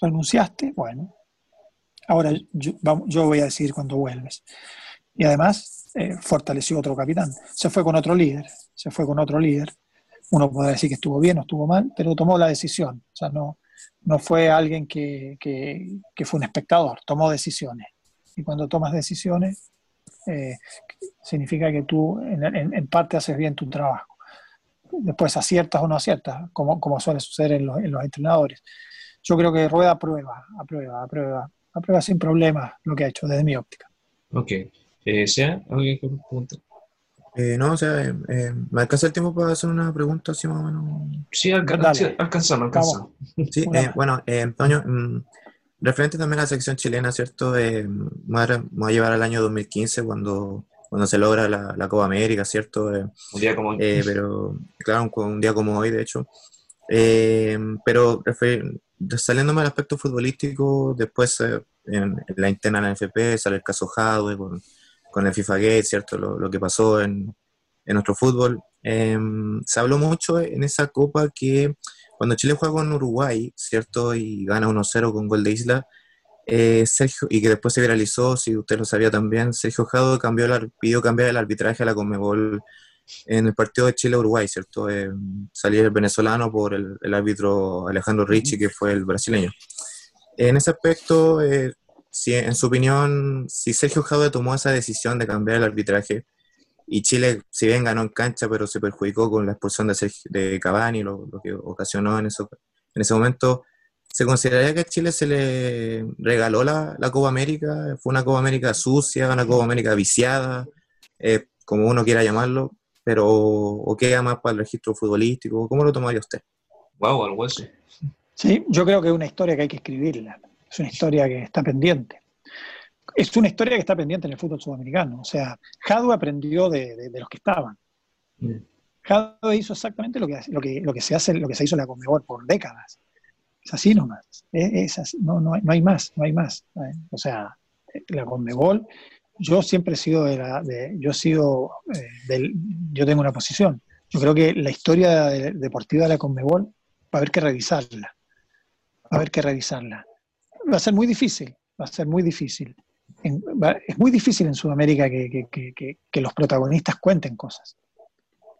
¿Renunciaste? Bueno. Ahora yo, yo voy a decidir cuando vuelves. Y además eh, fortaleció otro capitán. Se fue con otro líder. Se fue con otro líder. Uno puede decir que estuvo bien o estuvo mal, pero tomó la decisión. O sea, no, no fue alguien que, que- que fue un espectador. Tomó decisiones. Y cuando tomas decisiones, eh, significa que tú en, en- en parte haces bien tu trabajo. Después aciertas o no aciertas, como, como suele suceder en los, en los entrenadores. Yo creo que Rueda aprueba, aprueba, aprueba, aprueba sin problemas lo que ha hecho desde mi óptica. Ok. Eh, ¿Sea? ¿Alguien que pregunte? Eh, no, o sea, eh, eh, ¿me alcanza el tiempo para hacer una pregunta así más o menos? Sí, alca- Dale. sí, alcanzamos, alcanzamos. Sí, eh, bueno, eh, Antonio, mm, referente también a la selección chilena, ¿cierto? Eh, me voy a- me voy a llevar al año 2015 cuando, cuando se logra la, la Copa América, ¿cierto? Eh, Un día como hoy. eh, pero, claro, un, un día como hoy, de hecho. Eh, pero refer- saliéndome al aspecto futbolístico, después eh, en, la interna de la NFP sale el caso Jadwe con, con el FIFA Gate, ¿cierto? Lo, lo que pasó en, en nuestro fútbol. Eh, se habló mucho en esa copa que cuando Chile juega con Uruguay, ¿cierto? Y gana 1-0 con gol de Isla, eh, Sergio, y que después se viralizó, si usted lo sabía también, Sergio Jadwe cambió el, pidió cambiar el arbitraje a la Conmebol en el partido de Chile-Uruguay, ¿cierto? Eh, salía el venezolano por el, el árbitro Alejandro Ricci, que fue el brasileño. En ese aspecto, eh, si, en su opinión, si Sergio Jadwe tomó esa decisión de cambiar el arbitraje y Chile, si bien ganó en cancha, pero se perjudicó con la expulsión de, Sergio, de Cavani, lo, lo que ocasionó en, eso, en ese momento, ¿se consideraría que a Chile se le regaló la, la Copa América? ¿Fue una Copa América sucia, una Copa América viciada, eh, como uno quiera llamarlo? Pero o queda más para el registro futbolístico, ¿cómo lo tomaría usted? Wow, algo así. Sí, yo creo que es una historia que hay que escribirla. Es una historia que está pendiente. Es una historia que está pendiente en el fútbol sudamericano. O sea, Jadwe aprendió de, de- de los que estaban. Mm. Jadwe hizo exactamente lo que, lo que, lo que se hace, lo que se hizo en la Conmebol por décadas. Es así nomás. Es, es así. No, no, hay, no hay más, no hay más. O sea, la Conmebol, yo siempre he sido de la, de- yo he sido eh, del, yo tengo una posición. Yo creo que la historia de- deportiva de la Conmebol va a haber que revisarla. Va a haber que revisarla. va a ser muy difícil, va a ser muy difícil. En- es muy difícil en Sudamérica que, los protagonistas cuenten cosas.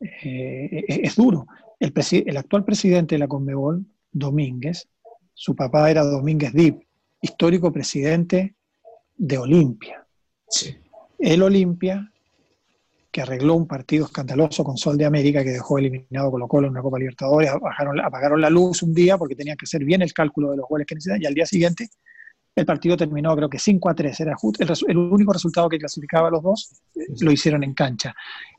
Eh, es, duro. El, actual presidente de la Conmebol, Domínguez, su papá era Domínguez Dip, histórico presidente de Olimpia. Sí. El Olimpia, que arregló un partido escandaloso con Sol de América, que dejó eliminado Colo Colo en una Copa Libertadores, bajaron, apagaron la luz un día porque tenían que hacer bien el cálculo de los goles que necesitaban, y al día siguiente el partido terminó creo que 5 a 3, era justo el único resultado que clasificaba a los dos, eh, lo hicieron en cancha.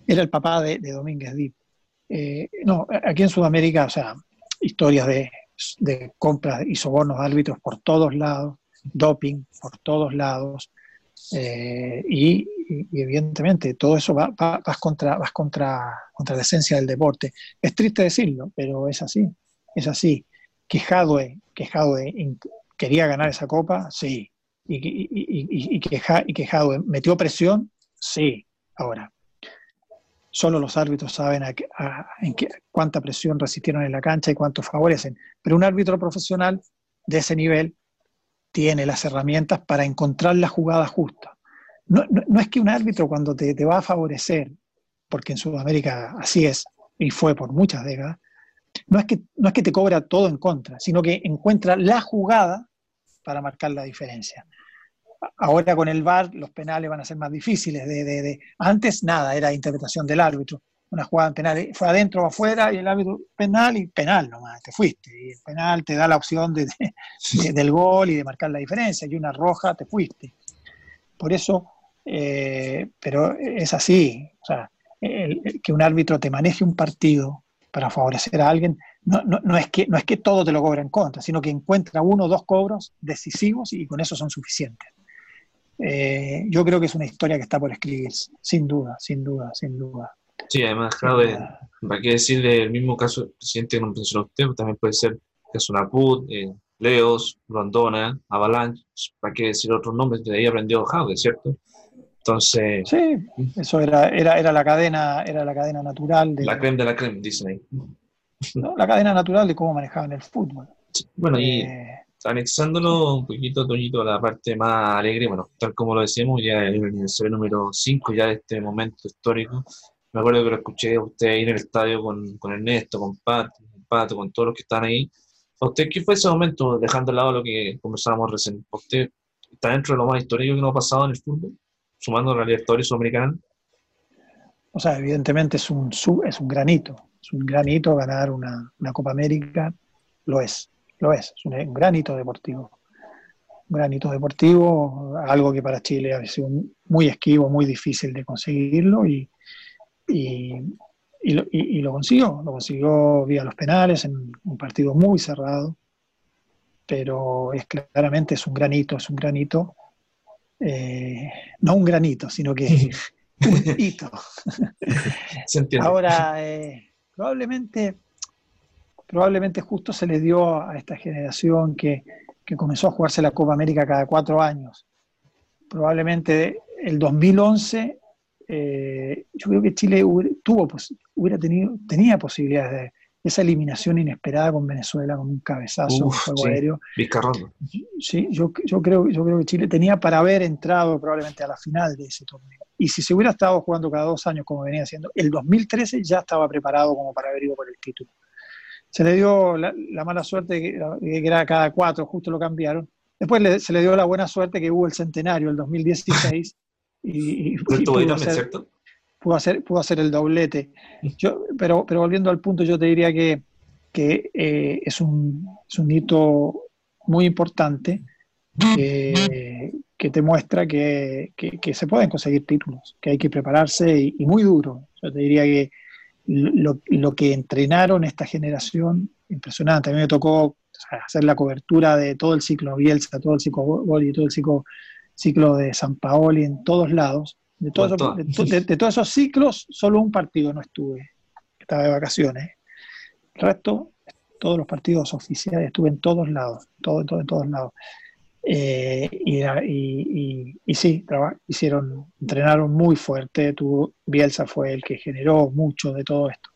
Era el papá de, de Domínguez Dip. Eh, no, aquí en Sudamérica, o sea, historias de, de compras y sobornos de árbitros por todos lados, doping por todos lados, eh, y, evidentemente todo eso va, va- vas, contra, vas contra, contra la esencia del deporte. Es triste decirlo, pero es así, es así. Que Jadwe, que Jadwe quería ganar esa copa, sí. Y, y, y- y- metió presión, sí. Ahora, solo los árbitros saben en qué- cuánta presión resistieron en la cancha y cuánto favorecen. Pero un árbitro profesional de ese nivel tiene las herramientas para encontrar la jugada justa. No, no- no es que un árbitro cuando te, te va a favorecer, porque en Sudamérica así es, y fue por muchas décadas, no es, que, no es que te cobra todo en contra, sino que encuentra la jugada para marcar la diferencia. Ahora con el VAR los penales van a ser más difíciles. De, de- Antes nada, era interpretación del árbitro. Una jugada en penal, fue adentro o afuera y el árbitro penal y penal nomás, te fuiste. Y el penal te da la opción de, de- de- del gol y de marcar la diferencia. Y una roja, te fuiste. Por eso, eh, pero es así. O sea, el- el que un árbitro te maneje un partido para favorecer a alguien, no, no- no es que, no es que todo te lo cobra en contra, sino que encuentra uno o dos cobros decisivos y con eso son suficientes. Eh, yo creo que es una historia que está por escribirse, sin duda, sin duda, sin duda. Sí, además, Jade, ¿para qué decirle el mismo caso del presidente que no mencionó usted? También puede ser Casunaput, eh, Leos, Rondona, Avalanche, ¿para qué decir otros nombres? De ahí aprendió Jade, ¿cierto? Entonces, Sí, eso era, era, era la cadena, era la cadena natural de la creme de la creme, dicen ahí. ¿no? la cadena natural de cómo manejaban el fútbol. Bueno, y Eh, anexándolo un poquito, Toñito, a la parte más alegre, bueno, tal como lo decíamos, ya el aniversario número 5 ya de este momento histórico. Me acuerdo que lo escuché a usted ahí en el estadio con, con Ernesto, con Pat, con Pato, con todos los que están ahí. ¿Para usted qué fue ese momento, dejando de lado lo que conversábamos recién? ¿Para ¿Usted está dentro de lo más histórico que nos ha pasado en el fútbol? Sumando a la Libertadores Sudamericana. o sea, evidentemente es un, es un granito, es un granito ganar una, una Copa América, lo es, lo es, es un, un granito deportivo. Un granito deportivo, algo que para Chile ha sido muy esquivo, muy difícil de conseguirlo y, y, y lo, y- y lo consiguió, lo consiguió vía los penales en un partido muy cerrado, pero es claramente es un granito, es un granito, eh, no un granito, sino que un hito. Ahora, eh, probablemente, probablemente justo se le dio a esta generación que, que comenzó a jugarse la Copa América cada cuatro años. Probablemente el 2011, eh, yo creo que Chile hubiera, tuvo, hubiera tenido, tenía posibilidades de esa eliminación inesperada con Venezuela, con un cabezazo, un juego sí. aéreo. Vizcarrondo. Sí, yo, yo, creo, yo creo que Chile tenía para haber entrado probablemente a la final de ese torneo. Y si se hubiera estado jugando cada dos años como venía haciendo, el 2013 ya estaba preparado como para haber ido por el título. Se le dio la, la mala suerte que, era cada cuatro, justo lo cambiaron. Después le- se le dio la buena suerte que hubo el centenario, el 2016, y, y- y pudo hacer- ¿cierto? pudo hacer, pudo hacer el doblete. Yo, pero, pero volviendo al punto, yo te diría que, que eh, es, un, es un hito muy importante que, que te muestra que, que- se pueden conseguir títulos, que hay que prepararse y, y muy duro. Yo te diría que lo, lo que entrenaron esta generación, impresionante. A mí me tocó o sea, hacer la cobertura de todo el ciclo Bielsa, todo el ciclo Goli, todo el ciclo, ciclo de San Paoli en todos lados. De, todos esos- de, de- de todos esos ciclos, solo un partido no estuve, estaba de vacaciones. El resto, todos los partidos oficiales, estuve en todos lados, todo, todo, en todos lados. Eh, y, y- y- y sí, traba- hicieron, entrenaron muy fuerte. Tuvo, Bielsa fue el que generó mucho de todo esto.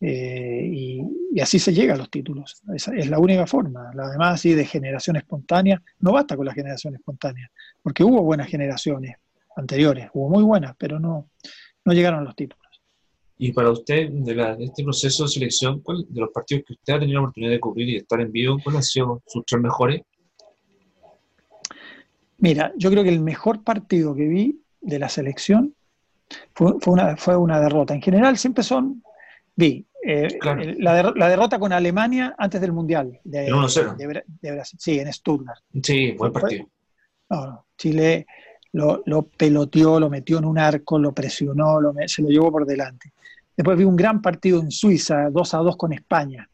Eh, y, y así se llega a los títulos. Esa es la única forma. La demás, así de generación espontánea, no basta con la generación espontánea, porque hubo buenas generaciones anteriores, hubo muy buenas, pero no, no llegaron a los títulos. Y para usted, de, la- de este proceso de selección, ¿cuál de los partidos que usted ha tenido la oportunidad de cubrir y de estar en vivo, cuáles han sido sus tres mejores? Mira, yo creo que el mejor partido que vi de la selección fue, fue una, fue una derrota. En general siempre son, vi, eh, Claro. la, der- la derrota con Alemania antes del Mundial de, El 1-0. de de Brasil. Sí, en Stuttgart. Sí, buen partido. No, no, Chile lo, lo peloteó, lo metió en un arco, lo presionó, lo se lo llevó por delante. Después vi un gran partido en Suiza, 2 a 2 con España.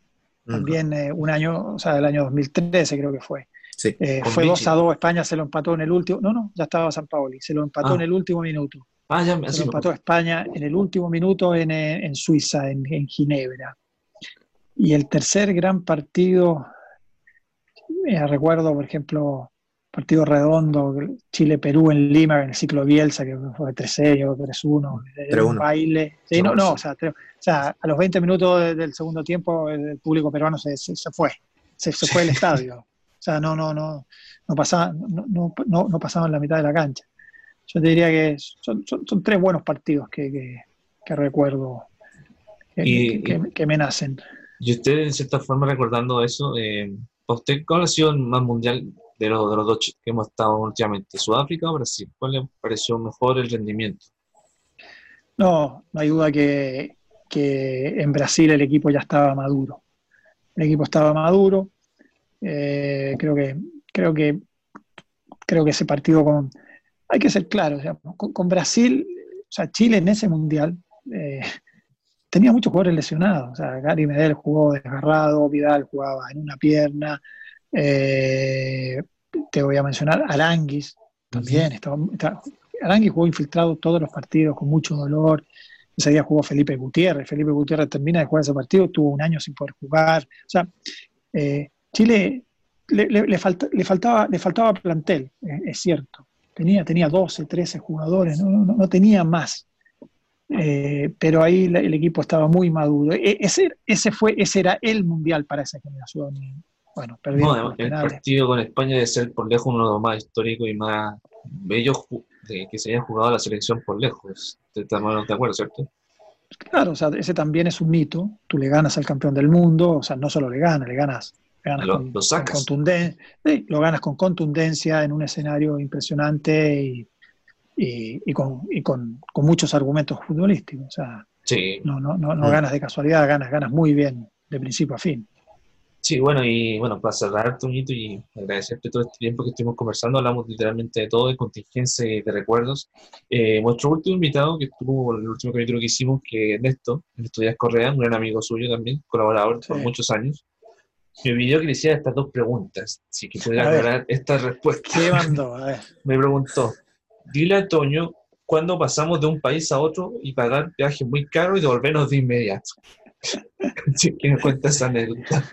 También eh, un año, o sea, el año 2013 creo que fue. Sí. Eh, fue Vichy. 2 a 2, España se lo empató en el último, no, no, ya estaba San Paoli, se lo empató Ah. en el último minuto. Ah, ya, así empató. España en el último minuto en, eh, en Suiza, en, en Ginebra. Y el tercer gran partido, eh, recuerdo, por ejemplo, partido redondo, Chile-Perú en Lima, en el ciclo Bielsa, que fue 3-0, 3-1, era un 3-1. baile. Sí, no, no, o sea, tre- o sea, a los 20 minutos de- del segundo tiempo el público peruano se, se- se fue, se, se fue del estadio. O sea, no, no, no, no pasaban, no, no, no- no pasaban la mitad de la cancha. Yo te diría que son, son- son tres buenos partidos que, que- que recuerdo que, Y- que- me nacen. Y usted, en cierta forma, recordando eso, eh, ¿para usted cuál ha sido el más mundial de los, de los dos que hemos estado últimamente? ¿Sudáfrica o Brasil? ¿Cuál le pareció mejor el rendimiento? No, no hay duda que, que en Brasil el equipo ya estaba maduro. El equipo estaba maduro. Eh, creo que, creo que, creo que ese partido con, hay que ser claro, con, con Brasil, o sea, Chile en ese mundial eh, tenía muchos jugadores lesionados. O sea, Gary Medel jugó desgarrado, Vidal jugaba en una pierna. eh, te voy a mencionar Aranguis también. Estaba, estaba- Aranguis jugó infiltrado todos los partidos con mucho dolor. Ese día jugó Felipe Gutiérrez. Felipe Gutiérrez termina de jugar ese partido, tuvo un año sin poder jugar. O sea, eh, Chile le, le- le falta- le faltaba, le faltaba plantel, eh, es cierto. Tenía, tenía 12, 13 jugadores, no, no- no tenía más. Eh, pero ahí el equipo estaba muy maduro. E- ese, ese, fue, ese era el mundial para esa generación. Y, bueno, No, perdimos el partido con España debe ser por lejos uno de los más históricos y más bellos de que se haya jugado la selección por lejos. Estamos de acuerdo, ¿cierto? Claro, o sea, ese también es un mito. Tú le ganas al campeón del mundo, o sea, no solo le ganas, le ganas, ganas Lo- con, lo con sacas. sí, lo ganas con contundencia en un escenario impresionante y, y- y con, y con- con muchos argumentos futbolísticos. O sea, Sí. no, no, no, no ganas de casualidad, ganas, ganas muy bien de principio a fin. Sí, bueno, y bueno, para cerrar, Toñito, y agradecerte todo este tiempo que estuvimos conversando, hablamos literalmente de todo, de contingencia y de recuerdos. Eh, nuestro último invitado, que estuvo el último capítulo que hicimos, que es Ernesto, Ernesto Díaz Correa, un gran amigo suyo también, colaborador por muchos años, me pidió que le hiciera estas dos preguntas, si que pudiera aclarar esta respuesta. ¿Qué mandó? A ver. Me preguntó, dile a Toño cuándo pasamos de un país a otro y pagar viajes muy caros y devolvernos de inmediato. Sí, que me cuenta esa anécdota.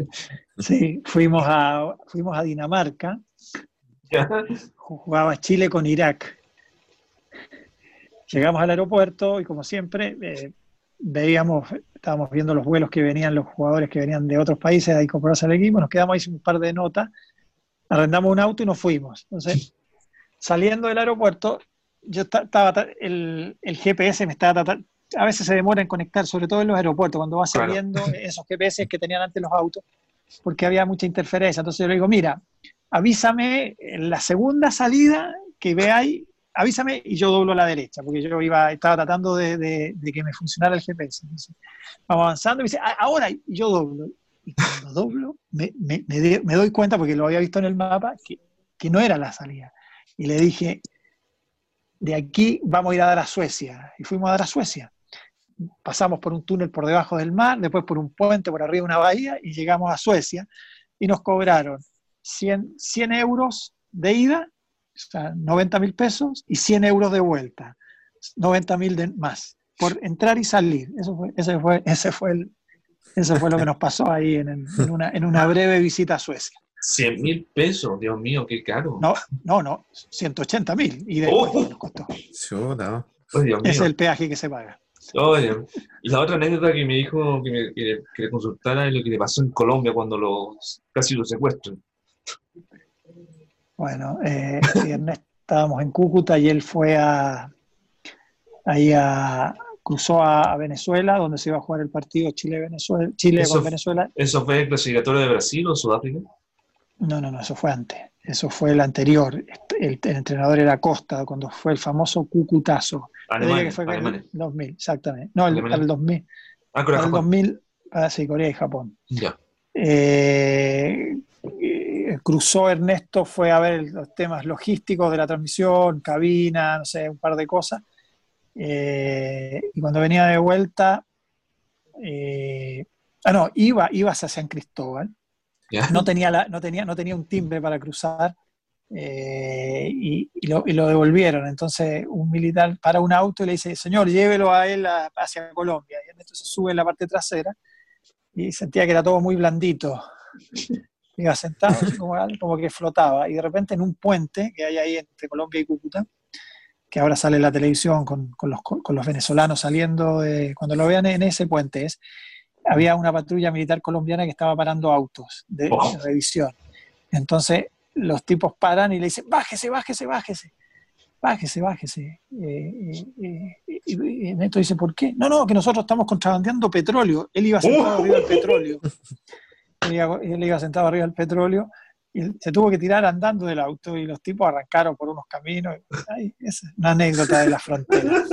Sí, fuimos a, fuimos a Dinamarca, ¿Ya? jugaba Chile con Irak. Llegamos al aeropuerto y como siempre eh, veíamos, estábamos viendo los vuelos que venían, los jugadores que venían de otros países a incorporarse al equipo, nos quedamos ahí un par de notas, arrendamos un auto y nos fuimos. Entonces, saliendo del aeropuerto, yo ta- estaba, ta- el, el GPS me estaba a veces se demora en conectar, sobre todo en los aeropuertos, cuando vas Claro. saliendo esos GPS que tenían antes los autos, porque había mucha interferencia. Entonces yo le digo, mira, avísame en la segunda salida que veáis, avísame y yo doblo a la derecha, porque yo iba, estaba tratando de, que me funcionara el GPS. Vamos avanzando y me dice, "Ah, ahora yo doblo. Y cuando doblo, me, doy cuenta, porque lo había visto en el mapa, que, no era la salida. Y le dije, de aquí vamos a ir a dar a Suecia. Y fuimos a dar a Suecia. Pasamos por un túnel por debajo del mar, después por un puente por arriba de una bahía y llegamos a Suecia. Y nos cobraron 100, 100 euros de ida, sea, 90 mil pesos, y 100 euros de vuelta, 90 mil más, por entrar y salir. Eso fue, ese, fue, ese, fue el, eso fue lo que nos pasó ahí en, una, en una breve visita a Suecia. 100 mil pesos, Dios mío, qué caro. No, no, no, 180 mil. Y de Oh. vuelta nos costó. Dios mío. Ese es el peaje que se paga. Oye, y la otra anécdota que me dijo que, me, que, que le consultara es lo que le pasó en Colombia cuando los casi lo secuestran. Bueno, eh, sí, Ernesto, estábamos en Cúcuta y él fue a ahí a cruzó a, a Venezuela donde se iba a jugar el partido Chile-Venezuela, Chile con Venezuela. ¿Eso fue el clasificatorio de Brasil o Sudáfrica? No, no, no, eso fue antes. Eso fue el anterior. El, el entrenador era Costa cuando fue el famoso Cucutazo. Alemania, que fue Alemania. el 2000, exactamente. No, el, el 2000. Ah, Corea, Para el Japón. 2000, ah, sí, Corea y Japón. Ya. Eh, cruzó Ernesto, fue a ver los temas logísticos de la transmisión, cabina, no sé, un par de cosas. Eh, y cuando venía de vuelta, eh, ah, no, iba, iba hacia San Cristóbal. No tenía, la, no tenía, no tenía un timbre para cruzar eh, y, y lo, y lo devolvieron. Entonces, un militar para un auto y le dice: Señor, llévelo a él a- hacia Colombia. Y Ernesto se sube en la parte trasera y sentía que era todo muy blandito. Iba sentado, así como, como que flotaba. Y de repente, en un puente que hay ahí entre Colombia y Cúcuta, que ahora sale en la televisión con, con los, con los venezolanos saliendo, de- cuando lo vean en ese puente, es, había una patrulla militar colombiana que estaba parando autos de, Oh. de revisión. Entonces, los tipos paran y le dicen, bájese, bájese, bájese. Bájese, bájese. Eh, eh, eh, y, y Neto dice, ¿por qué? No, no, que nosotros estamos contrabandeando petróleo. Él iba sentado Oh. arriba del petróleo. Él iba, él iba sentado arriba del petróleo y se tuvo que tirar andando del auto y los tipos arrancaron por unos caminos. Ay, es una anécdota de la frontera.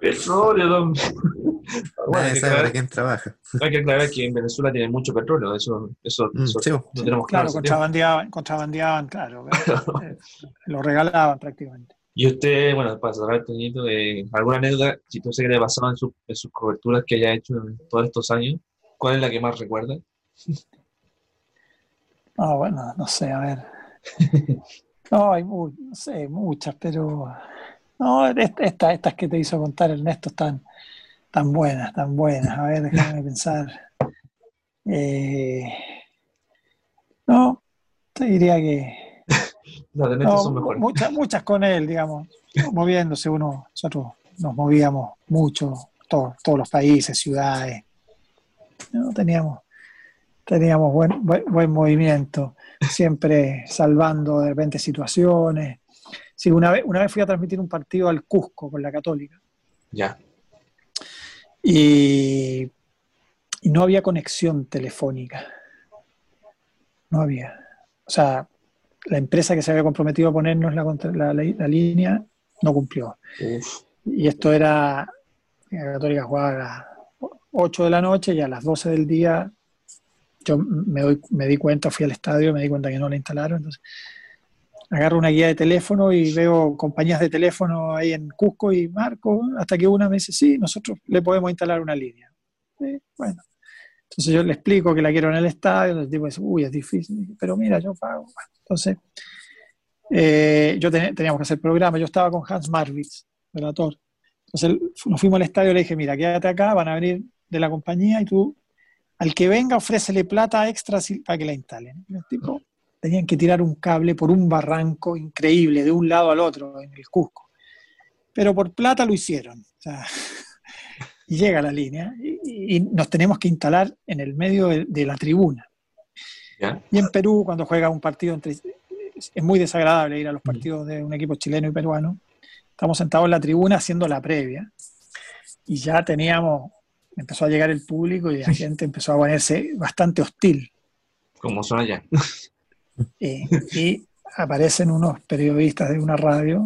Petróleo, don. Bueno, hay Nadie que, sabe para aclarar, quién trabaja. hay que aclarar que en Venezuela tienen mucho petróleo, eso, eso, Mm, eso sí, lo tenemos claro. Claro, contrabandeaban, contrabandeaban, claro. eh, lo regalaban prácticamente. Y usted, bueno, para cerrar, Toñito, eh, ¿alguna anécdota chistosa que le ha pasado en, su- en sus coberturas que haya hecho en todos estos años? ¿Cuál es la que más recuerda? No, bueno, no sé, a ver. No, hay mu- no sé, muchas, pero no, est- esta- estas que te hizo contar Ernesto están tan buenas, tan buenas. A ver, déjame pensar. Eh, no, te diría que Las de Neto no, son mejores. muchas, muchas con él, digamos, moviéndose uno, nosotros nos movíamos mucho, todos, todos los países, ciudades. No, teníamos, teníamos buen, buen, buen movimiento, siempre salvando de repente situaciones. Sí, una vez, una vez fui a transmitir un partido al Cusco con la Católica Ya. y, y no había conexión telefónica. No había. O sea, la empresa que se había comprometido a ponernos la, la- la- la línea no cumplió. Uf. Y esto era, la Católica jugaba a las 8 de la noche y a las 12 del día yo me, doy, me di cuenta, fui al estadio, me di cuenta que no la instalaron. Entonces, agarro una guía de teléfono y veo compañías de teléfono ahí en Cusco y marco, hasta que una me dice, sí, nosotros le podemos instalar una línea. Bueno. Entonces yo le explico que la quiero en el estadio, el tipo dice, uy, es difícil, pero mira, yo pago. Entonces, eh, yo ten- teníamos que hacer programa, yo estaba con Hans Marwitz, relator. Entonces nos fuimos al estadio y le dije, mira, quédate acá, van a venir de la compañía y tú, al que venga, ofrécele plata extra para que la instalen. Y los tenían que tirar un cable por un barranco increíble, de un lado al otro, en el Cusco. Pero por plata lo hicieron. O sea, y llega la línea y, y nos tenemos que instalar en el medio de, de la tribuna. ¿Ya? Y en Perú, cuando juega un partido entre... Es muy desagradable ir a los partidos de un equipo chileno y peruano. Estamos sentados en la tribuna haciendo la previa. Y ya teníamos... Empezó a llegar el público y la gente empezó a ponerse bastante hostil. Como son allá. Eh, y aparecen unos periodistas de una radio,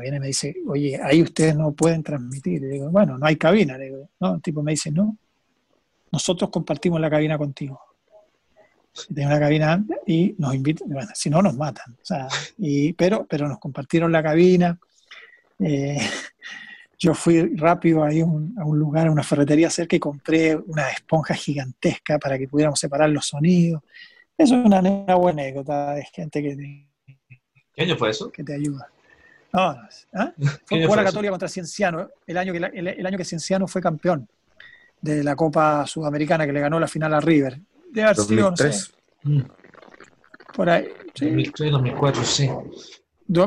viene y me dice, oye, ahí ustedes no pueden transmitir. Le digo, bueno, no hay cabina. Le digo, no, el tipo me dice, no, nosotros compartimos la cabina contigo. Y Tenía una cabina y nos invitan, bueno, si no nos matan. O sea, y, pero, pero nos compartieron la cabina. Eh, yo fui rápido ahí a un, a un lugar, a una ferretería cerca y compré una esponja gigantesca para que pudiéramos separar los sonidos. Eso es una, buena anécdota de gente que te, ¿Qué año fue eso? que te ayuda. No, no, ¿ah? ¿Qué Fue la fue eso? Católica contra Cienciano, el año, que la- el, el año que Cienciano fue campeón de la Copa Sudamericana, que le ganó la final a River. De haber sido, no sé, 2003. Mm, por ahí. sí. 2003, 2004, sí.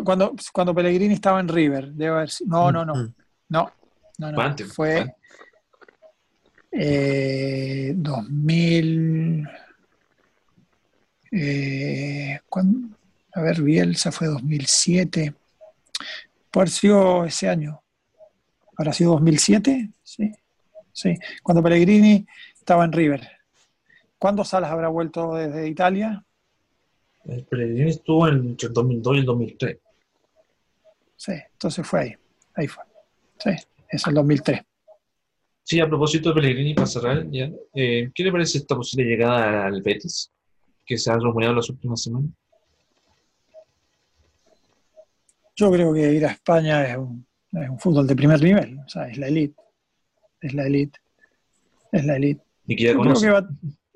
Cuando, cuando Pellegrini estaba en River, debe haber sido- No, no, no. Mm. No, no, no. Fue antes, Fue fue eh, 2000. eh, ¿cuándo? A ver, Bielsa fue 2007. Puede haber sido ese año. ¿Habrá sido 2007? Sí. Sí. Cuando Pellegrini estaba en River. ¿Cuándo Salas habrá vuelto desde Italia? El Pellegrini estuvo entre el 2002 y el 2003. Sí, entonces fue ahí. Ahí fue. Sí, es el 2003. Sí, a propósito de Pellegrini, ya, eh, ¿qué le parece esta posible llegada al Betis? Que se ha rumoreado las últimas semanas. Yo creo que ir a España es un, es un fútbol de primer nivel. O sea, es la elite. Es la elite. Es la elite. Y que ya Yo creo conoce. que va.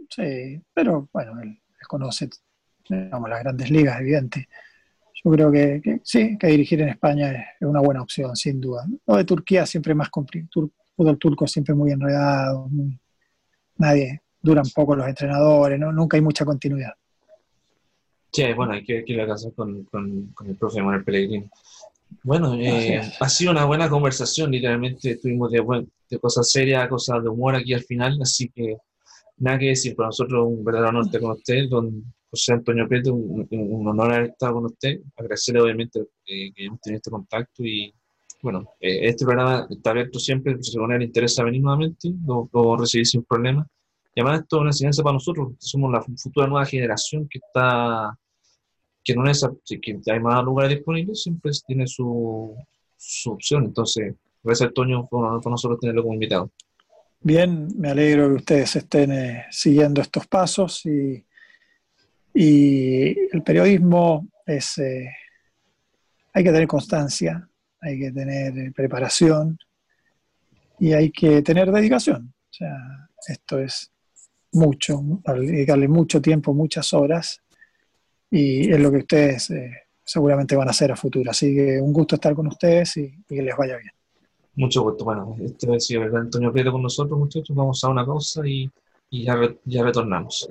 Sí, pero bueno, él, él conoce digamos, las grandes ligas, evidente. Yo creo que, que sí, que dirigir en España es, es una buena opción, sin duda. Lo de Turquía siempre más complicado. fútbol turco siempre muy enredado. muy- nadie, duran poco los entrenadores, ¿no? nunca hay mucha continuidad. Sí, bueno, hay que, que ir a casa con, con, con el profe Manuel Pellegrini. Bueno, eh, ha sido una buena conversación, literalmente estuvimos de, de cosas serias a cosas de humor aquí al final, así que nada que decir, para nosotros un verdadero honor estar con usted, don José Antonio Prieto, un, un honor haber estado con usted, agradecerle obviamente eh, que hemos tenido este contacto y bueno, eh, este programa está abierto siempre, si a le interesa venir nuevamente, lo, lo recibir sin problema. Y además esto es una enseñanza para nosotros, que somos la futura nueva generación que está que no es que hay más lugares disponibles, siempre tiene su, su opción. Entonces, gracias un honor para nosotros tenerlo como invitado. Bien, me alegro que ustedes estén eh, siguiendo estos pasos y, y el periodismo es, eh, hay que tener constancia, hay que tener eh, preparación y hay que tener dedicación. O sea, esto es mucho, dedicarle mucho tiempo, muchas horas y es lo que ustedes eh, seguramente van a hacer a futuro. Así que un gusto estar con ustedes y, que les vaya bien. Mucho gusto. Bueno, este ha sido. Antonio Prieto con nosotros, muchachos. Vamos a una pausa y, y ya, ya retornamos.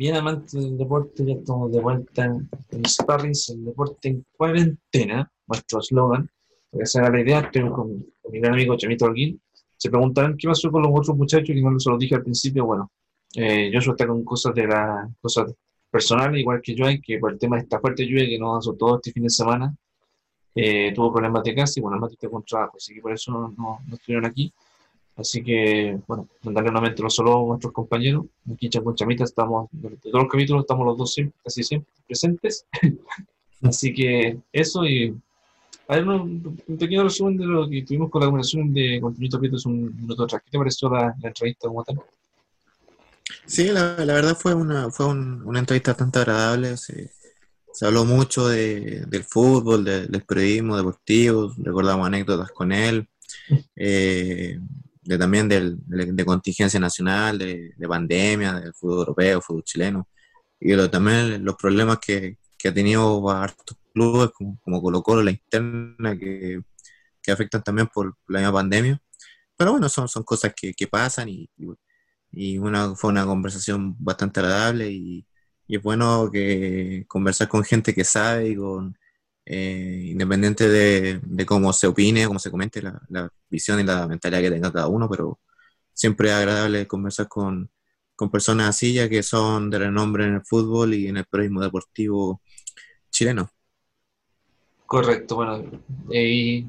Bien amantes del deporte, ya estamos de vuelta en, Sparrings, el deporte en cuarentena, nuestro eslogan, porque esa era la idea, estoy con, mi gran amigo Chamito Alguín. Se preguntarán qué pasó con los otros muchachos, que no se los dije al principio, bueno, eh, Joshua está con cosas de la, cosas personales, igual que yo, que por el tema de esta fuerte lluvia que nos azotó este fin de semana, eh, tuvo problemas de casa y bueno, Mati está con trabajo, así que por eso no estuvieron aquí. Así que, bueno, mandarle nuevamente los saludos a nuestros compañeros. Aquí con Chamita estamos, de todos los capítulos estamos los dos siempre, casi siempre presentes. Así que eso y a ver, un, un pequeño resumen de lo que tuvimos con la conversación de Continuito Prieto es un minuto atrás. ¿Qué te pareció la, la entrevista como tal? Sí, la, la verdad fue una, fue un- una entrevista bastante agradable. Se, se habló mucho de- del fútbol, de- del periodismo deportivo, recordamos anécdotas con él, eh, también del, de, contingencia nacional, de, de pandemia, del fútbol europeo, fútbol chileno, y lo- también los problemas que, que ha tenido hartos clubes como, Colo Colo, la interna, que, que afectan también por la misma pandemia. Pero bueno, son, son cosas que, que pasan y, y y una, fue una conversación bastante agradable y, y es bueno que conversar con gente que sabe y con eh, independiente de, cómo se opine, cómo se comente la, la visión y la mentalidad que tenga cada uno, pero siempre es agradable conversar con, con personas así ya que son de renombre en el fútbol y en el periodismo deportivo chileno. Correcto, bueno, eh,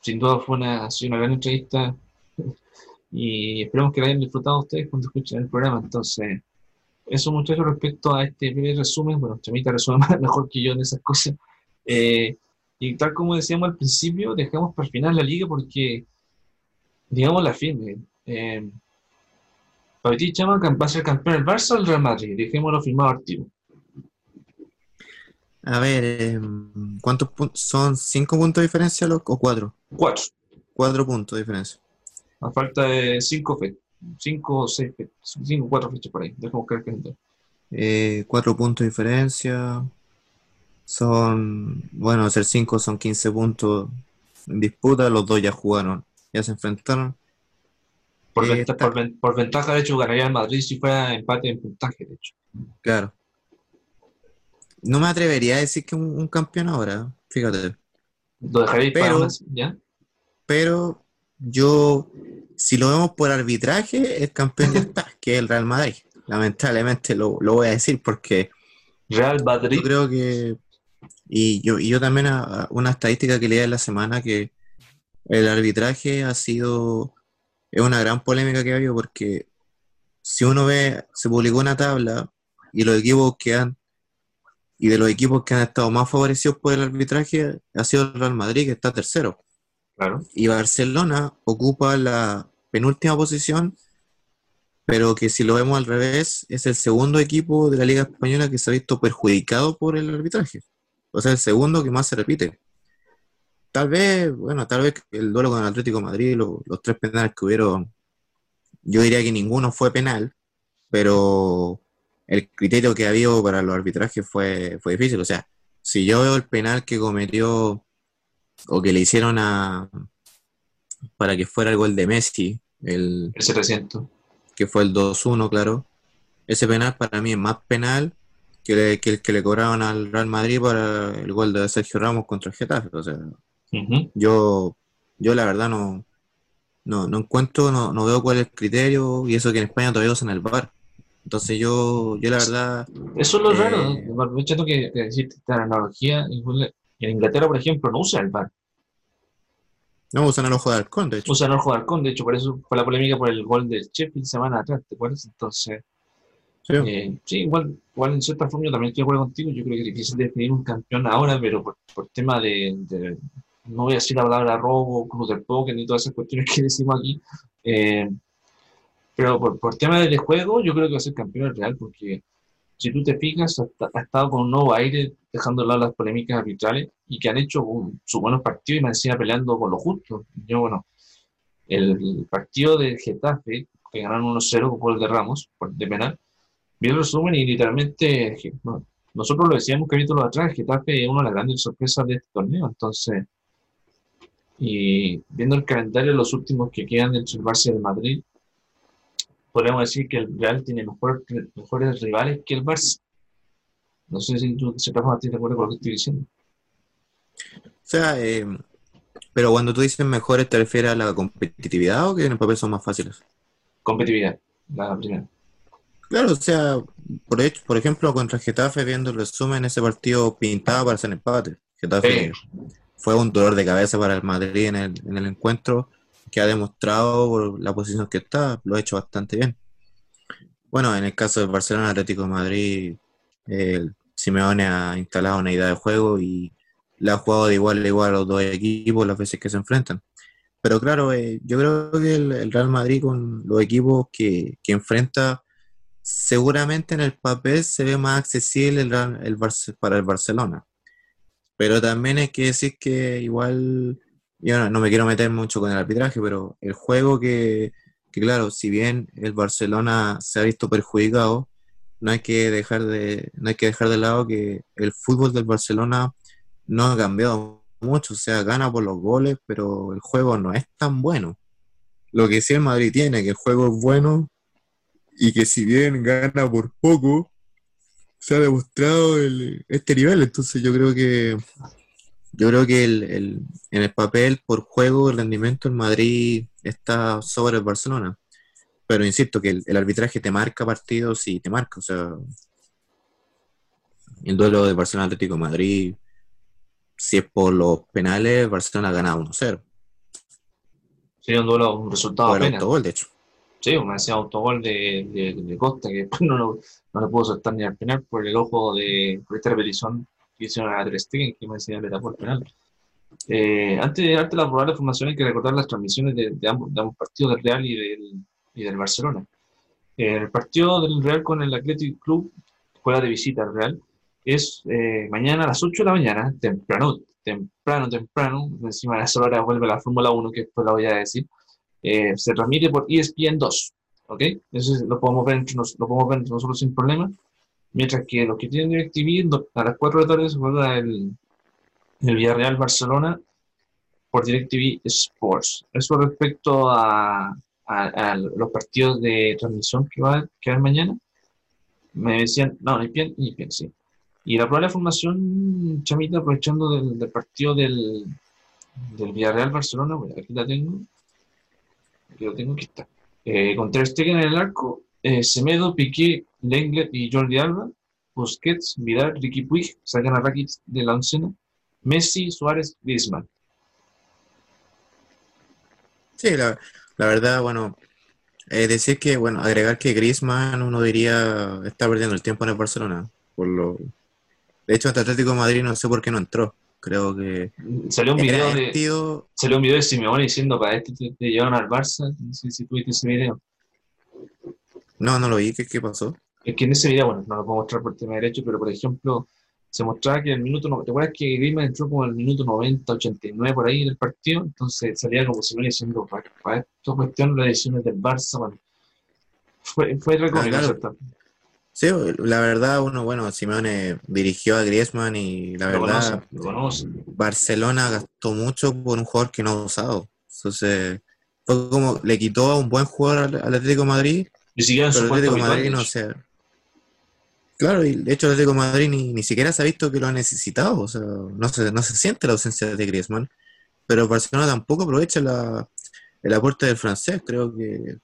sin duda fue una, una gran entrevista y esperamos que la hayan disfrutado ustedes cuando escuchen el programa. Entonces, eso muchachos respecto a este breve resumen, bueno, Chamita resume más- mejor que yo en esas cosas. Eh, y tal como decíamos al principio, dejamos para el final la liga porque, digamos, la firme. Eh, para ti, Chama, ¿va a ser campeón el Barça o el Real Madrid? Dejémoslo firmado al tiro. A ver, eh, ¿cuántos puntos? ¿Son cinco puntos de diferencia los- o cuatro? Cuatro. Cuatro puntos de diferencia. A falta de cinco fechas. Cinco o seis fechas. Cinco cuatro fechas por ahí. Dejamos caer el calendario. Eh, cuatro puntos de diferencia. Son, bueno, ser cinco son 15 puntos en disputa. Los dos ya jugaron, ya se enfrentaron. Por, Eh, por ven- por ventaja, de hecho, ganaría el Madrid si fuera empate en puntaje, de hecho. Claro. No me atrevería a decir que un, un campeón ahora, fíjate. Lo dejaréis para Pero- una- ¿ya? Pero yo, si lo vemos por arbitraje, el campeón ya está, que es el Real Madrid. Lamentablemente lo, lo voy a decir porque Real Madrid. Yo creo que, y yo, y yo también a, a una estadística que leí en la semana que el arbitraje ha sido, es una gran polémica que ha habido porque si uno ve, se publicó una tabla y los equipos que han, y de los equipos que han estado más favorecidos por el arbitraje ha sido el Real Madrid que está tercero Claro. y Barcelona ocupa la penúltima posición, pero que si lo vemos al revés, es el segundo equipo de la Liga Española que se ha visto perjudicado por el arbitraje. O sea, el segundo que más se repite. Tal vez, bueno, tal vez el duelo con el Atlético de Madrid, lo- los tres penales que hubieron, yo diría que ninguno fue penal, pero el criterio que ha habido para los arbitrajes fue, fue difícil. O sea, si yo veo el penal que cometió o que le hicieron a para que fuera el gol de Messi, el El 700. que fue el 2-1, claro. Ese penal para mí es más penal que, le- que que le cobraron al Real Madrid para el gol de Sergio Ramos contra el Getafe. O sea, yo, yo la verdad no, no, no encuentro, no, no veo cuál es el criterio y eso que en España todavía usan el VAR. Entonces yo, yo la verdad, Eso es lo Eh, raro. Aprovechando que, que deciste esta analogía, en Inglaterra, por ejemplo, no usa el VAR. no usan el ojo de halcón, de hecho. Usan el ojo de halcón. De hecho, por eso fue la polémica por el gol del Sheffield semana atrás, ¿te acuerdas? Entonces, Sí. eh, sí, igual, igual en cierta forma yo también estoy de acuerdo contigo. Yo creo que es difícil definir un campeón ahora, pero por, por tema de, de- no voy a decir la palabra robo, cruz del póker, ni todas esas cuestiones que decimos aquí. eh, pero por, por tema de juego, yo creo que va a ser campeón el Real, porque si tú te fijas, ha, ha estado con un nuevo aire, dejando de lado las polémicas arbitrales, y que han hecho sus buenos partidos y me encima peleando con lo justo. Yo, bueno, el partido de Getafe, que ganaron 1-0 con gol de Ramos, de penal, vi el resumen y literalmente, no, nosotros lo decíamos capítulos atrás, Getafe es una de las grandes sorpresas de este torneo, entonces, y viendo el calendario, los últimos que quedan entre el Barça y el Madrid, podríamos decir que el Real tiene mejor- mejores rivales que el Barça. No sé si tú forma estás de acuerdo con lo que estoy diciendo. O sea, eh, pero cuando tú dices mejores, ¿te refieres a la competitividad o que en el papel son más fáciles? Competitividad, la primera. Claro, o sea, por, hecho, por ejemplo, contra Getafe, viendo el resumen, ese partido pintaba para hacer empate. Getafe fue un dolor de cabeza para el Madrid en el, en el encuentro, que ha demostrado por la posición que está, lo ha hecho bastante bien. Bueno, en el caso del Barcelona Atlético de Madrid, el Simeone ha instalado una idea de juego y le ha jugado de igual a igual a los dos equipos las veces que se enfrentan. Pero claro, eh, yo creo que el, el Real Madrid con los equipos que, que enfrenta, seguramente en el papel se ve más accesible el, el para el Barcelona. Pero también hay que decir que igual, yo no, no me quiero meter mucho con el arbitraje, pero el juego que, que claro, si bien el Barcelona se ha visto perjudicado, no hay que dejar de, no hay que dejar de lado que el fútbol del Barcelona no ha cambiado mucho, o sea, gana por los goles, pero el juego no es tan bueno. Lo que sí el Madrid tiene, que el juego es bueno y que si bien gana por poco, se ha demostrado el- este nivel. Entonces yo creo que yo creo que el, el- en el papel por juego el rendimiento en Madrid está sobre el Barcelona. Pero insisto que el, el arbitraje te marca partidos y te marca. O sea, el duelo de Barcelona Atlético de Madrid, si es por los penales, Barcelona gana 1-0. Sería un duelo, un resultado Por el autogol, de hecho. Sí, me hacía autogol de, de, de Costa, que después no, lo- no le pudo soltar ni al penal por el ojo de esta repetición que hicieron a Ter Stegen, que me decía le tapó el penal. Eh, antes de darte la probable formación, hay que recordar las transmisiones de, de ambos, de ambos partidos del Real y del, y del Barcelona. Eh, el partido del Real con el Athletic Club, juega de visita al Real, es eh, mañana a las 8 de la mañana, temprano, temprano, temprano, encima de esa hora vuelve la Fórmula 1, que después la voy a decir, eh, se transmite por ESPN 2, ¿ok? Eso es- lo podemos ver entre, nos- lo podemos ver entre nosotros sin problema, mientras que los que tienen DirecTV, a las 4 de la tarde se juega el, el Villarreal Barcelona por DirecTV Sports. Eso respecto a, a- a los partidos de transmisión que va a quedar mañana, me decían, no, ni bien, sí. Y la probable formación, Chamita, aprovechando del, del partido del, del Villarreal Barcelona, bueno, aquí la tengo. Aquí lo tengo, aquí está. Eh, con Ter Stegen en el arco, eh, Semedo, Piqué, Lenglet y Jordi Alba, Busquets, Vidal, Ricky Puig, sacan a Rakitic de la oncena, Messi, Suárez, Griezmann. Sí, la, la verdad, bueno, eh, decir que, bueno, agregar que Griezmann uno diría está perdiendo el tiempo en el Barcelona. Por lo... De hecho, ante Atlético de Madrid no sé por qué no entró. Creo que Salió un video de, sentido, salió un video de Simeone diciendo para este te, te llevan al Barça, no sé si tuviste ese video. no, no lo vi, ¿qué, qué pasó? Es que en ese video, bueno, no lo puedo mostrar por tema de derecho, pero por ejemplo, se mostraba que el minuto, no- ¿te acuerdas que Griezmann entró como el minuto 90, 89 por ahí del partido? Entonces salía como si me diciendo, para, para esta cuestión, las decisiones del Barça, bueno, fue, fue Ah, claro. Sí, la verdad, uno, bueno, Simeone dirigió a Griezmann y la Lo verdad. Barcelona gastó mucho por un jugador que no ha usado. Entonces, fue como le quitó a un buen jugador al, Atlético de Madrid Ni siquiera Pero su el Atlético de Madrid no sé. Claro, y de hecho el Atlético de Madrid ni, ni siquiera se ha visto que lo ha necesitado. O sea, no se, no se siente la ausencia de Griezmann. Pero el Barcelona tampoco aprovecha la, el aporte del francés. Creo que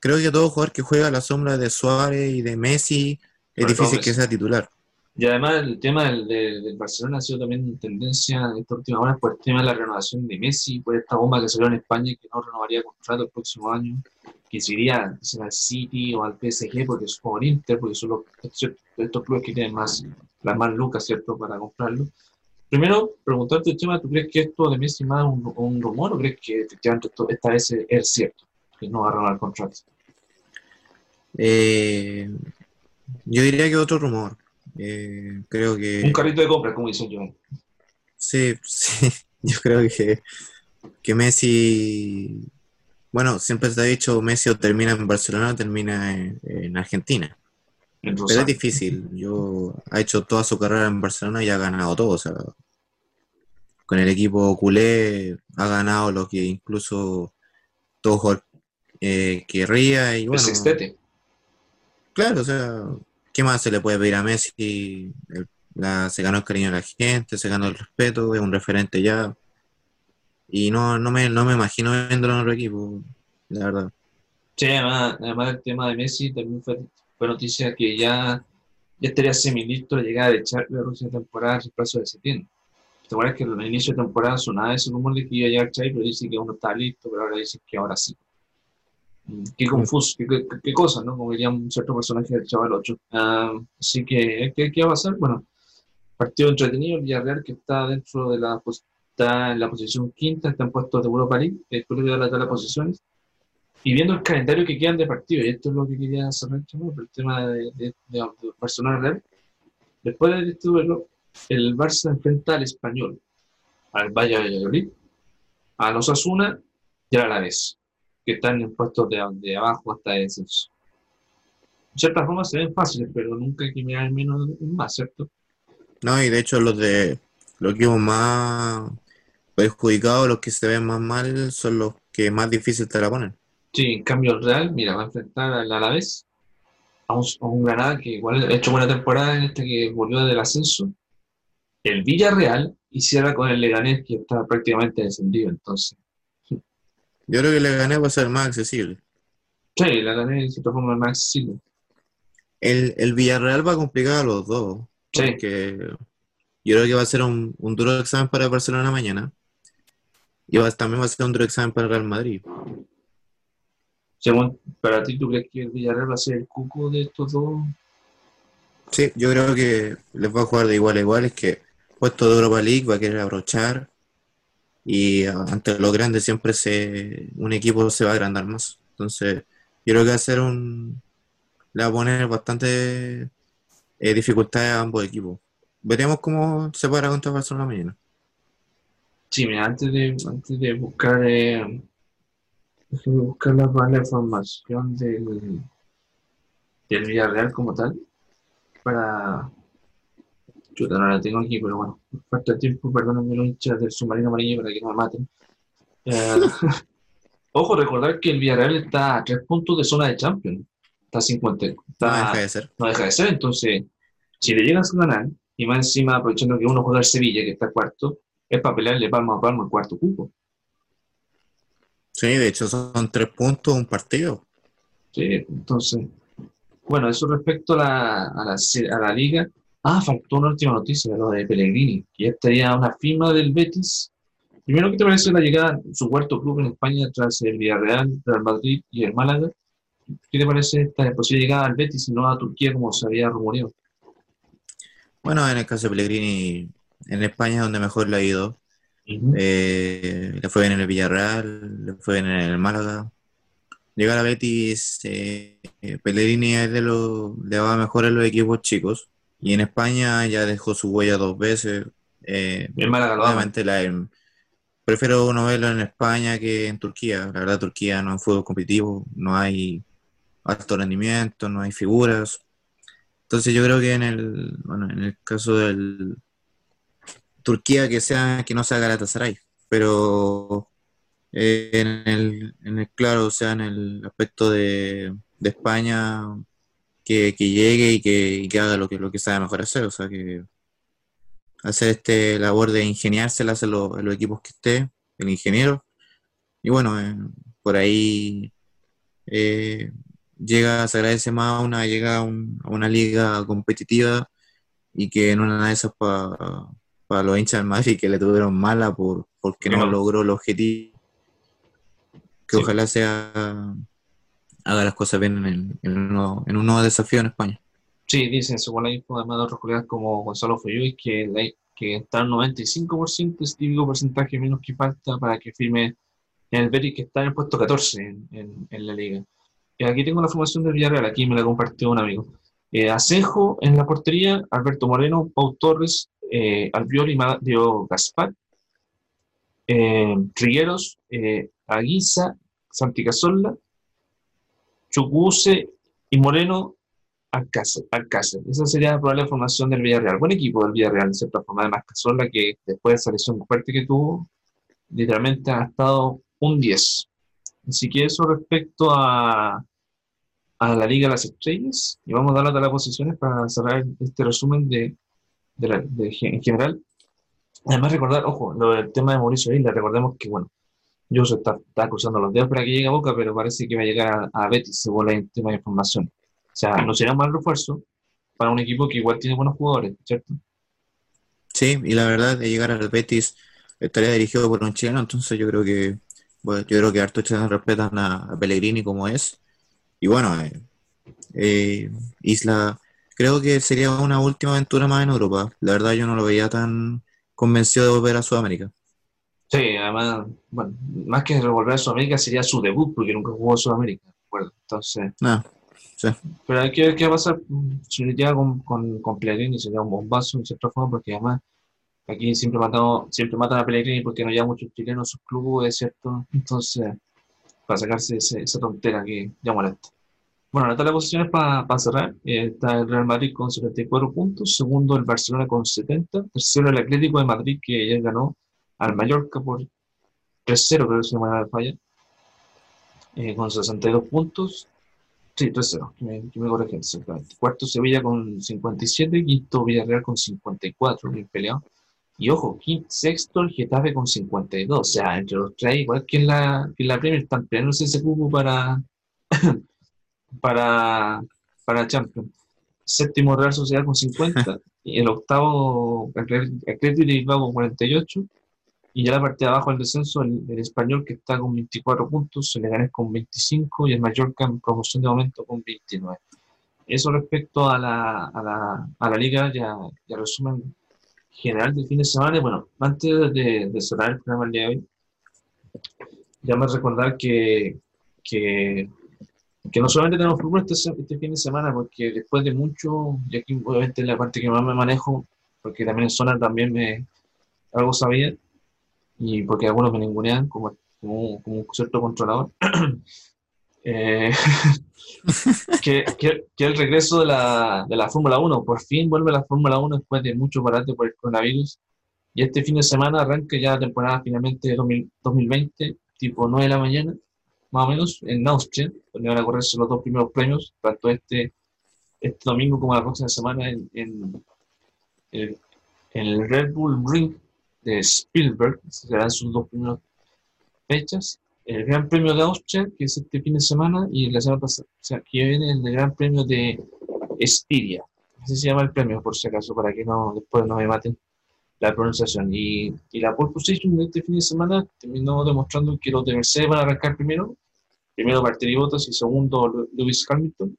creo que todo jugador que juega a la sombra de Suárez y de Messi es difícil que sea titular. Y además el tema del, Barcelona ha sido también tendencia en esta última hora por el tema de la renovación de Messi, por esta bomba que salió en España que no renovaría contrato el próximo año, que se iría al City o al PSG porque es como Inter, porque son los, estos clubes que tienen más, las más lucas, ¿cierto?, para comprarlo. Primero, preguntarte el tema, ¿tú crees que esto de Messi es más un, un rumor o crees que efectivamente esto- esta vez es, es cierto, que no va a renovar el contrato? Eh, yo diría que otro rumor. Eh, creo que Un carrito de compra, como dicen yo. Sí, sí, yo creo que, que Messi, bueno, siempre se ha dicho Messi o termina en Barcelona o termina en, en Argentina, En pero es difícil. Yo ha hecho toda su carrera en Barcelona y ha ganado todo, o sea, con el equipo culé ha ganado lo que incluso todo eh, que ría y El bueno, sextete. Claro, o sea, ¿qué más se le puede pedir a Messi? El- la- se ganó el cariño de la gente, se ganó el respeto, es un referente ya. Y no, no me, no me imagino viéndolo en otro equipo, la verdad. Sí, además, además del tema de Messi, también fue, noticia que ya, ya estaría semilisto la llegada de Xavi a la próxima temporada en el plazo de septiembre. ¿Te acuerdas que al inicio de temporada sonaba ese rumor de que iba a llegar Xavi, pero dice que aún no está listo, pero ahora dice que ahora sí. Qué confuso, qué, qué, qué cosa, ¿no? Como diría un cierto personaje del Chaval 8. Ah, así que, ¿qué, qué va a pasar? Bueno, partido entretenido, el Villarreal que está dentro de la, está en la posición quinta, está en puestos de Europa League, después le voy a dar la tabla de posiciones. Y viendo el calendario que quedan de partidos, y esto es lo que quería cerrar ¿no? el tema de, de, de, de Barcelona Real, después de este duelo, el Barça enfrenta al Español, al Valle de Valladolid, a los Asuna y al Alavés, que están en puestos de, de abajo hasta descenso. En cierta forma se ven fáciles, pero nunca hay que mirar en menos en más, ¿cierto? No, y de hecho los de los equipos más perjudicados, los que se ven más mal, son los que más difícil te la ponen. Sí, en cambio el Real, mira, va a enfrentar al Alavés, a un, a un Granada que igual ha hecho buena temporada en este que volvió del ascenso, el Villarreal y cierra con el Leganés que está prácticamente descendido, entonces. Yo creo que le gané va a ser más accesible. Sí, el Leganés de cierta forma más accesible. El, el Villarreal va a complicar a los dos, Sí. porque yo creo que va a ser un, un duro examen para el Barcelona mañana. Y va- también va a ser un duro examen para el Real Madrid. Según, para ti, ¿tú crees que el Villarreal va a ser el cuco de estos dos? Sí, yo creo que les va a jugar de igual a igual, es que puesto de Europa League va a querer abrochar y ah, ante los grandes siempre se un equipo se va a agrandar más. Entonces, yo creo que ser un le va a poner bastante eh, dificultades a ambos equipos. Veremos cómo se para contra Barcelona mañana. Sí, mira, antes de, antes de buscar, eh, buscar la, la información del, del Villarreal como tal, para... Chuta, no la tengo aquí, pero bueno, falta tiempo, perdónenme los hinchas del submarino amarillo para que no me maten. Eh, ojo, recordar que el Villarreal está a tres puntos de zona de Champions. Está a 50. No Está, deja de ser. no deja de ser. Entonces, si le llegas a ganar, y más encima aprovechando que uno juega el Sevilla, que está cuarto, es para pelearle palmo a palmo el cuarto cupo. Sí, de hecho son tres puntos un partido. Sí, entonces, bueno, eso respecto a la, a la, a la liga. Ah, faltó una última noticia, lo de Pellegrini, que ya estaría una firma del Betis. Primero, ¿qué te parece la llegada, su cuarto club en España tras el Villarreal, Real Madrid y el Málaga? ¿Qué te parece esta posible llegada al Betis y no a Turquía como se había rumoreado? Bueno, en el caso de Pellegrini, en España es donde mejor le ha ido. Eh, le fue bien en el Villarreal, le fue bien en el Málaga. Llegar a Betis, eh, eh, Pellegrini es de lo, le va mejor en los equipos chicos. Y en España ya dejó su huella dos veces. Eh, El Málaga obviamente la, em, prefiero uno verlo en España que en Turquía. La verdad, Turquía no es fútbol competitivo, no hay alto rendimiento, no hay figuras. Entonces yo creo que en el, bueno, en el caso del Turquía que sea, que no sea Galatasaray, pero eh, en el, en el claro, o sea, en el aspecto de, de España, que, que llegue y que, y que haga lo que, lo que sabe mejor hacer, o sea, que hacer este labor de ingeniárselas en, los- los equipos que esté, el ingeniero, y bueno, eh, por ahí eh, llega, se agradece más una, llega a, un- a una liga competitiva y que en una de esas para los hinchas del Madrid que le tuvieron mala por, porque no logró el objetivo, que Sí. ojalá sea haga las cosas bien en, en, un nuevo, en un nuevo desafío en España. Sí, dicen, según la info, además de otros colegas como Gonzalo Foyuy, que, que está al 95%, es típico porcentaje menos que falta para que firme en el Betis, que está en el puesto 14 en, en- en la liga. Y aquí tengo la formación del Villarreal, aquí me la compartió un amigo. Eh, Asenjo en la portería, Alberto Moreno, Pau Torres, eh, Albiol y Mario Gaspar, eh, Trigueros, eh, Aguiza, Santi Cazorla, Chucuse y Moreno, Alcácer. Esa sería la probable formación del Villarreal. Buen equipo del Villarreal, de cierta forma. Además, Cazorla, que después de esa lesión fuerte que tuvo, literalmente ha estado un 10. Así que eso respecto a, a la Liga de las Estrellas. Y vamos a dar las las posiciones para cerrar este resumen de, de en general. Además, recordar, ojo, lo del tema de Mauricio Isla, recordemos que, bueno, yo está, está cruzando los dedos para que llegue a Boca, pero parece que va a llegar a, Betis, según la última información. O sea, no sería un mal refuerzo para un equipo que igual tiene buenos jugadores, ¿cierto? Sí, y la verdad de llegar al Betis estaría dirigido por un chileno, entonces yo creo que bueno, yo creo que hartos chilenos respetan a, a Pellegrini como es. Y bueno, eh, eh, Isla, creo que sería una última aventura más en Europa. La verdad yo no lo veía tan convencido de volver a Sudamérica. Sí, además, bueno, más que volver a Sudamérica sería su debut, porque nunca jugó a Sudamérica, ¿recuerdo? Entonces, Nada, sí. pero hay que ver qué va a pasar si llega con, con, con Pellegrini, sería un bombazo en cierta forma, porque además aquí siempre matamos, siempre matan a Pellegrini porque no llegan muchos chilenos a sus clubes, ¿cierto? Entonces, para sacarse ese- esa tontera que ya molesta. Bueno, la tabla de posiciones para cerrar, eh, está el Real Madrid con 74 puntos, segundo el Barcelona con 70, tercero el Atlético de Madrid que ya ganó al Mallorca por 3-0, creo que se llama la falla, eh, con 62 puntos. Sí, 3-0, que me, me corrigen, exactamente. Cuarto Sevilla con 57, quinto Villarreal con 54, bien peleado. Y ojo, quinto, sexto el Getafe con 52, o sea, entre los tres, igual que en la, que en la Premier, están peleándose ese cupo para, para, para Champions. Séptimo Real Sociedad con 50, y el octavo Atlético Bilbao con 48, y ya la parte de abajo del descenso, el, español que está con 24 puntos, el Leganés con 25 y el Mallorca en promoción de momento con 29. Eso respecto a la, a la, a la liga, ya, resumen general del fin de semana. Bueno, antes de, cerrar el programa el día de hoy, ya más recordar que, que, que no solamente tenemos fútbol este, se- este fin de semana, porque después de mucho, y aquí obviamente es la parte que más me manejo, porque también en zona también me algo sabía, y porque algunos me ningunean como, como, como un cierto controlador. Eh, que, que, que el regreso de la, de la Fórmula 1, por fin vuelve la Fórmula 1 después de mucho parate por el coronavirus. Y este fin de semana arranca ya la temporada finalmente de 2000 2020, tipo 9 de la mañana, más o menos, en Austria, donde van a correrse los dos primeros premios, tanto este, este domingo como la próxima semana en, en, en el Red Bull Ring de Spielberg, serán sus dos primeras fechas. El Gran Premio de Austria, que es este fin de semana, y la semana pasada, o sea, que viene el Gran Premio de Estiria. Así se llama el premio, por si acaso, para que no después no me maten la pronunciación. Y, y la pole position de este fin de semana terminó demostrando que los de Mercedes van a arrancar primero. Primero Valtteri Bottas y segundo Lewis Hamilton.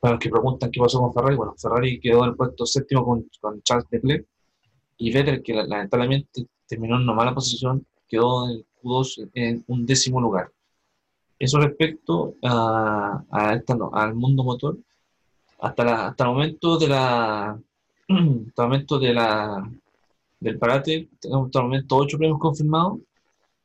Para los que preguntan qué pasó con Ferrari, bueno, Ferrari quedó en el puesto séptimo con, con Charles Leclerc. Y Vettel, que la- lamentablemente terminó en una mala posición, quedó en el Q2 en un décimo lugar. Eso respecto a, al mundo motor. Hasta, la- hasta el momento de la hasta el momento de del parate tenemos hasta el momento ocho premios confirmados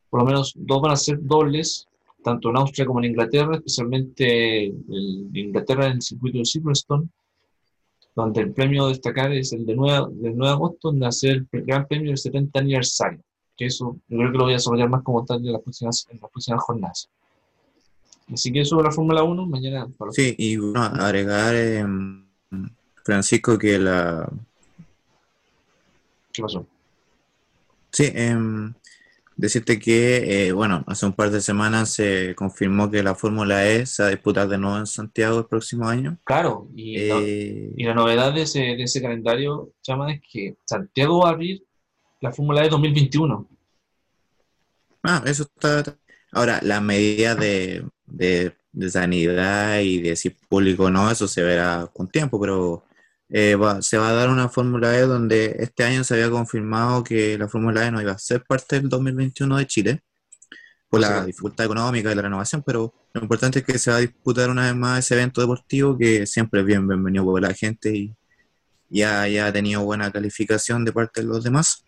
por lo menos dos van a ser dobles tanto en Austria como en Inglaterra especialmente de Inglaterra en el circuito de Silverstone donde el premio a destacar es el de 9, del 9 de agosto donde ser el gran premio del 70 aniversario que eso yo creo que lo voy a desarrollar más como tal en las próximas, en las próximas jornadas así que eso la Fórmula 1 mañana para Sí, y bueno, agregar, em, Francisco, que la... ¿qué pasó? Sí, em, decirte que, eh, bueno, hace un par de semanas se confirmó que la Fórmula E se va a disputar de nuevo en Santiago el próximo año. claro y no- Eh, Y la novedad de ese, de ese calendario, Chama, es que Santiago va a abrir la Fórmula E 2021. Ah, eso está. Ahora, las medidas de, de, de sanidad y de si público o no, eso se verá con tiempo, pero eh, va- se va a dar una Fórmula E donde este año se había confirmado que la Fórmula E no iba a ser parte del 2021 de Chile por la Sí. dificultad económica y la renovación, pero lo importante es que se va a disputar una vez más ese evento deportivo que siempre es bien bienvenido por la gente y ya, ya ha tenido buena calificación de parte de los demás.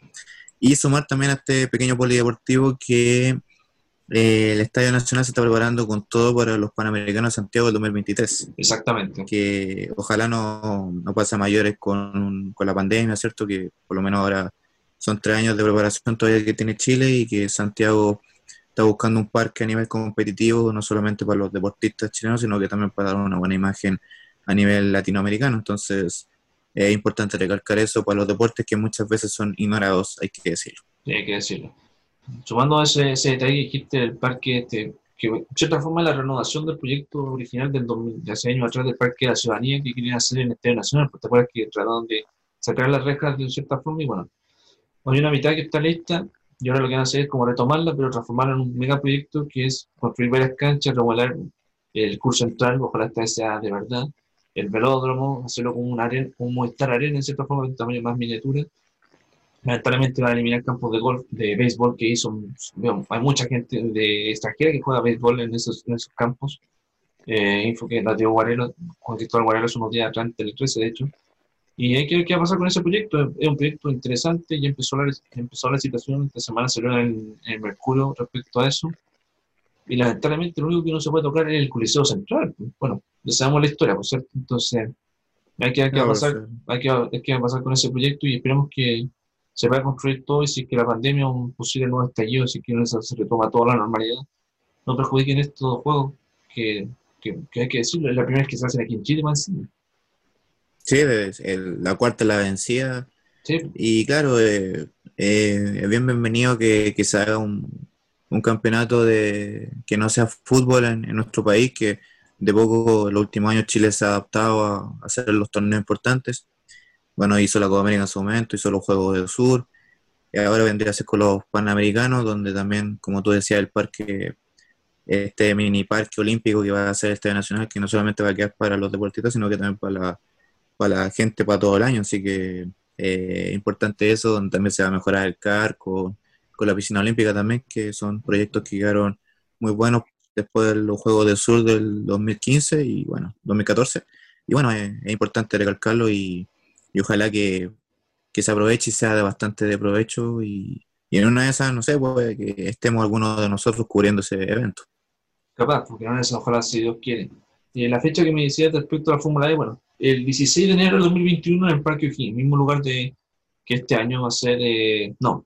Y sumar también a este pequeño polideportivo que eh, el Estadio Nacional se está preparando con todo para los Panamericanos de Santiago del 2023. Exactamente. Que ojalá no, no pase a mayores con, con la pandemia, ¿cierto? Que por lo menos ahora son tres años de preparación todavía que tiene Chile y que Santiago está buscando un parque a nivel competitivo, no solamente para los deportistas chilenos, sino que también para dar una buena imagen a nivel latinoamericano. Entonces, es importante recalcar eso para los deportes que muchas veces son ignorados, hay que decirlo. Sí, hay que decirlo. Sumando ese, ese detalle que dijiste del parque, este, que de cierta forma la renovación del proyecto original del 2000, de hace años atrás del Parque de la Ciudadanía que querían hacer en Estadio Nacional, porque te acuerdas que trataron de sacar las rejas de cierta forma y bueno, hay una mitad que está lista y ahora lo que van a hacer es como retomarla, pero transformarla en un megaproyecto que es construir varias canchas, remodelar el curso central, ojalá esta sea de verdad, el velódromo, hacerlo como un como un Movistar Arena en cierta forma, de tamaño más miniatura. Lamentablemente van a eliminar campos de golf, de béisbol que hizo, veo, hay mucha gente de extranjera que juega béisbol en esos, en esos campos. Eh, info que la dio Guarelo, Juan Cristóbal Guarelo hace unos días atrás, el 13 de hecho. Y hay que ver qué va a pasar con ese proyecto. Es un proyecto interesante, ya empezó la, empezó la situación, esta semana salió en, en Mercurio respecto a eso. Y lamentablemente lo único que no se puede tocar es el Coliseo Central. Bueno, ya sabemos la historia, por cierto. Entonces, hay que ver qué va a pasar, hay que, hay que va a pasar con ese proyecto y esperemos que se vaya a construir todo y si es que la pandemia o un posible nuevo estallido, si es que no se, retoma toda la normalidad, no perjudiquen estos juegos que, que, que hay que decirlo, es la primera vez que se hacen aquí en Chile, más encima. Sí, el- la cuarta la vencida. Sí, Y claro, eh, eh, es bien bienvenido que, que se haga un, un campeonato de que no sea fútbol en, en nuestro país, que de poco en los últimos años Chile se ha adaptado a, a hacer los torneos importantes. Bueno, hizo la Copa América en su momento, hizo los Juegos del Sur, y ahora vendría a ser con los Panamericanos, donde también, como tú decías, el parque, este mini parque olímpico que va a ser este nacional, que no solamente va a quedar para los deportistas, sino que también para la, para la gente para todo el año. Así que eh, importante eso, donde también se va a mejorar el CAR con, la piscina olímpica también, que son proyectos que quedaron muy buenos después de los Juegos del Sur del 2015 y bueno, 2014. Y bueno, es importante recalcarlo y, y ojalá que, que se aproveche y sea de bastante de provecho y, y en una de esas, no sé, pues, que estemos algunos de nosotros cubriendo ese evento. capaz, porque no es ojalá si Dios quiere. Y la fecha que me decías respecto a la Fórmula E, bueno, el 16 de enero del 2021 en el Parque O'Higgins, mismo lugar de que este año va a ser, eh, no,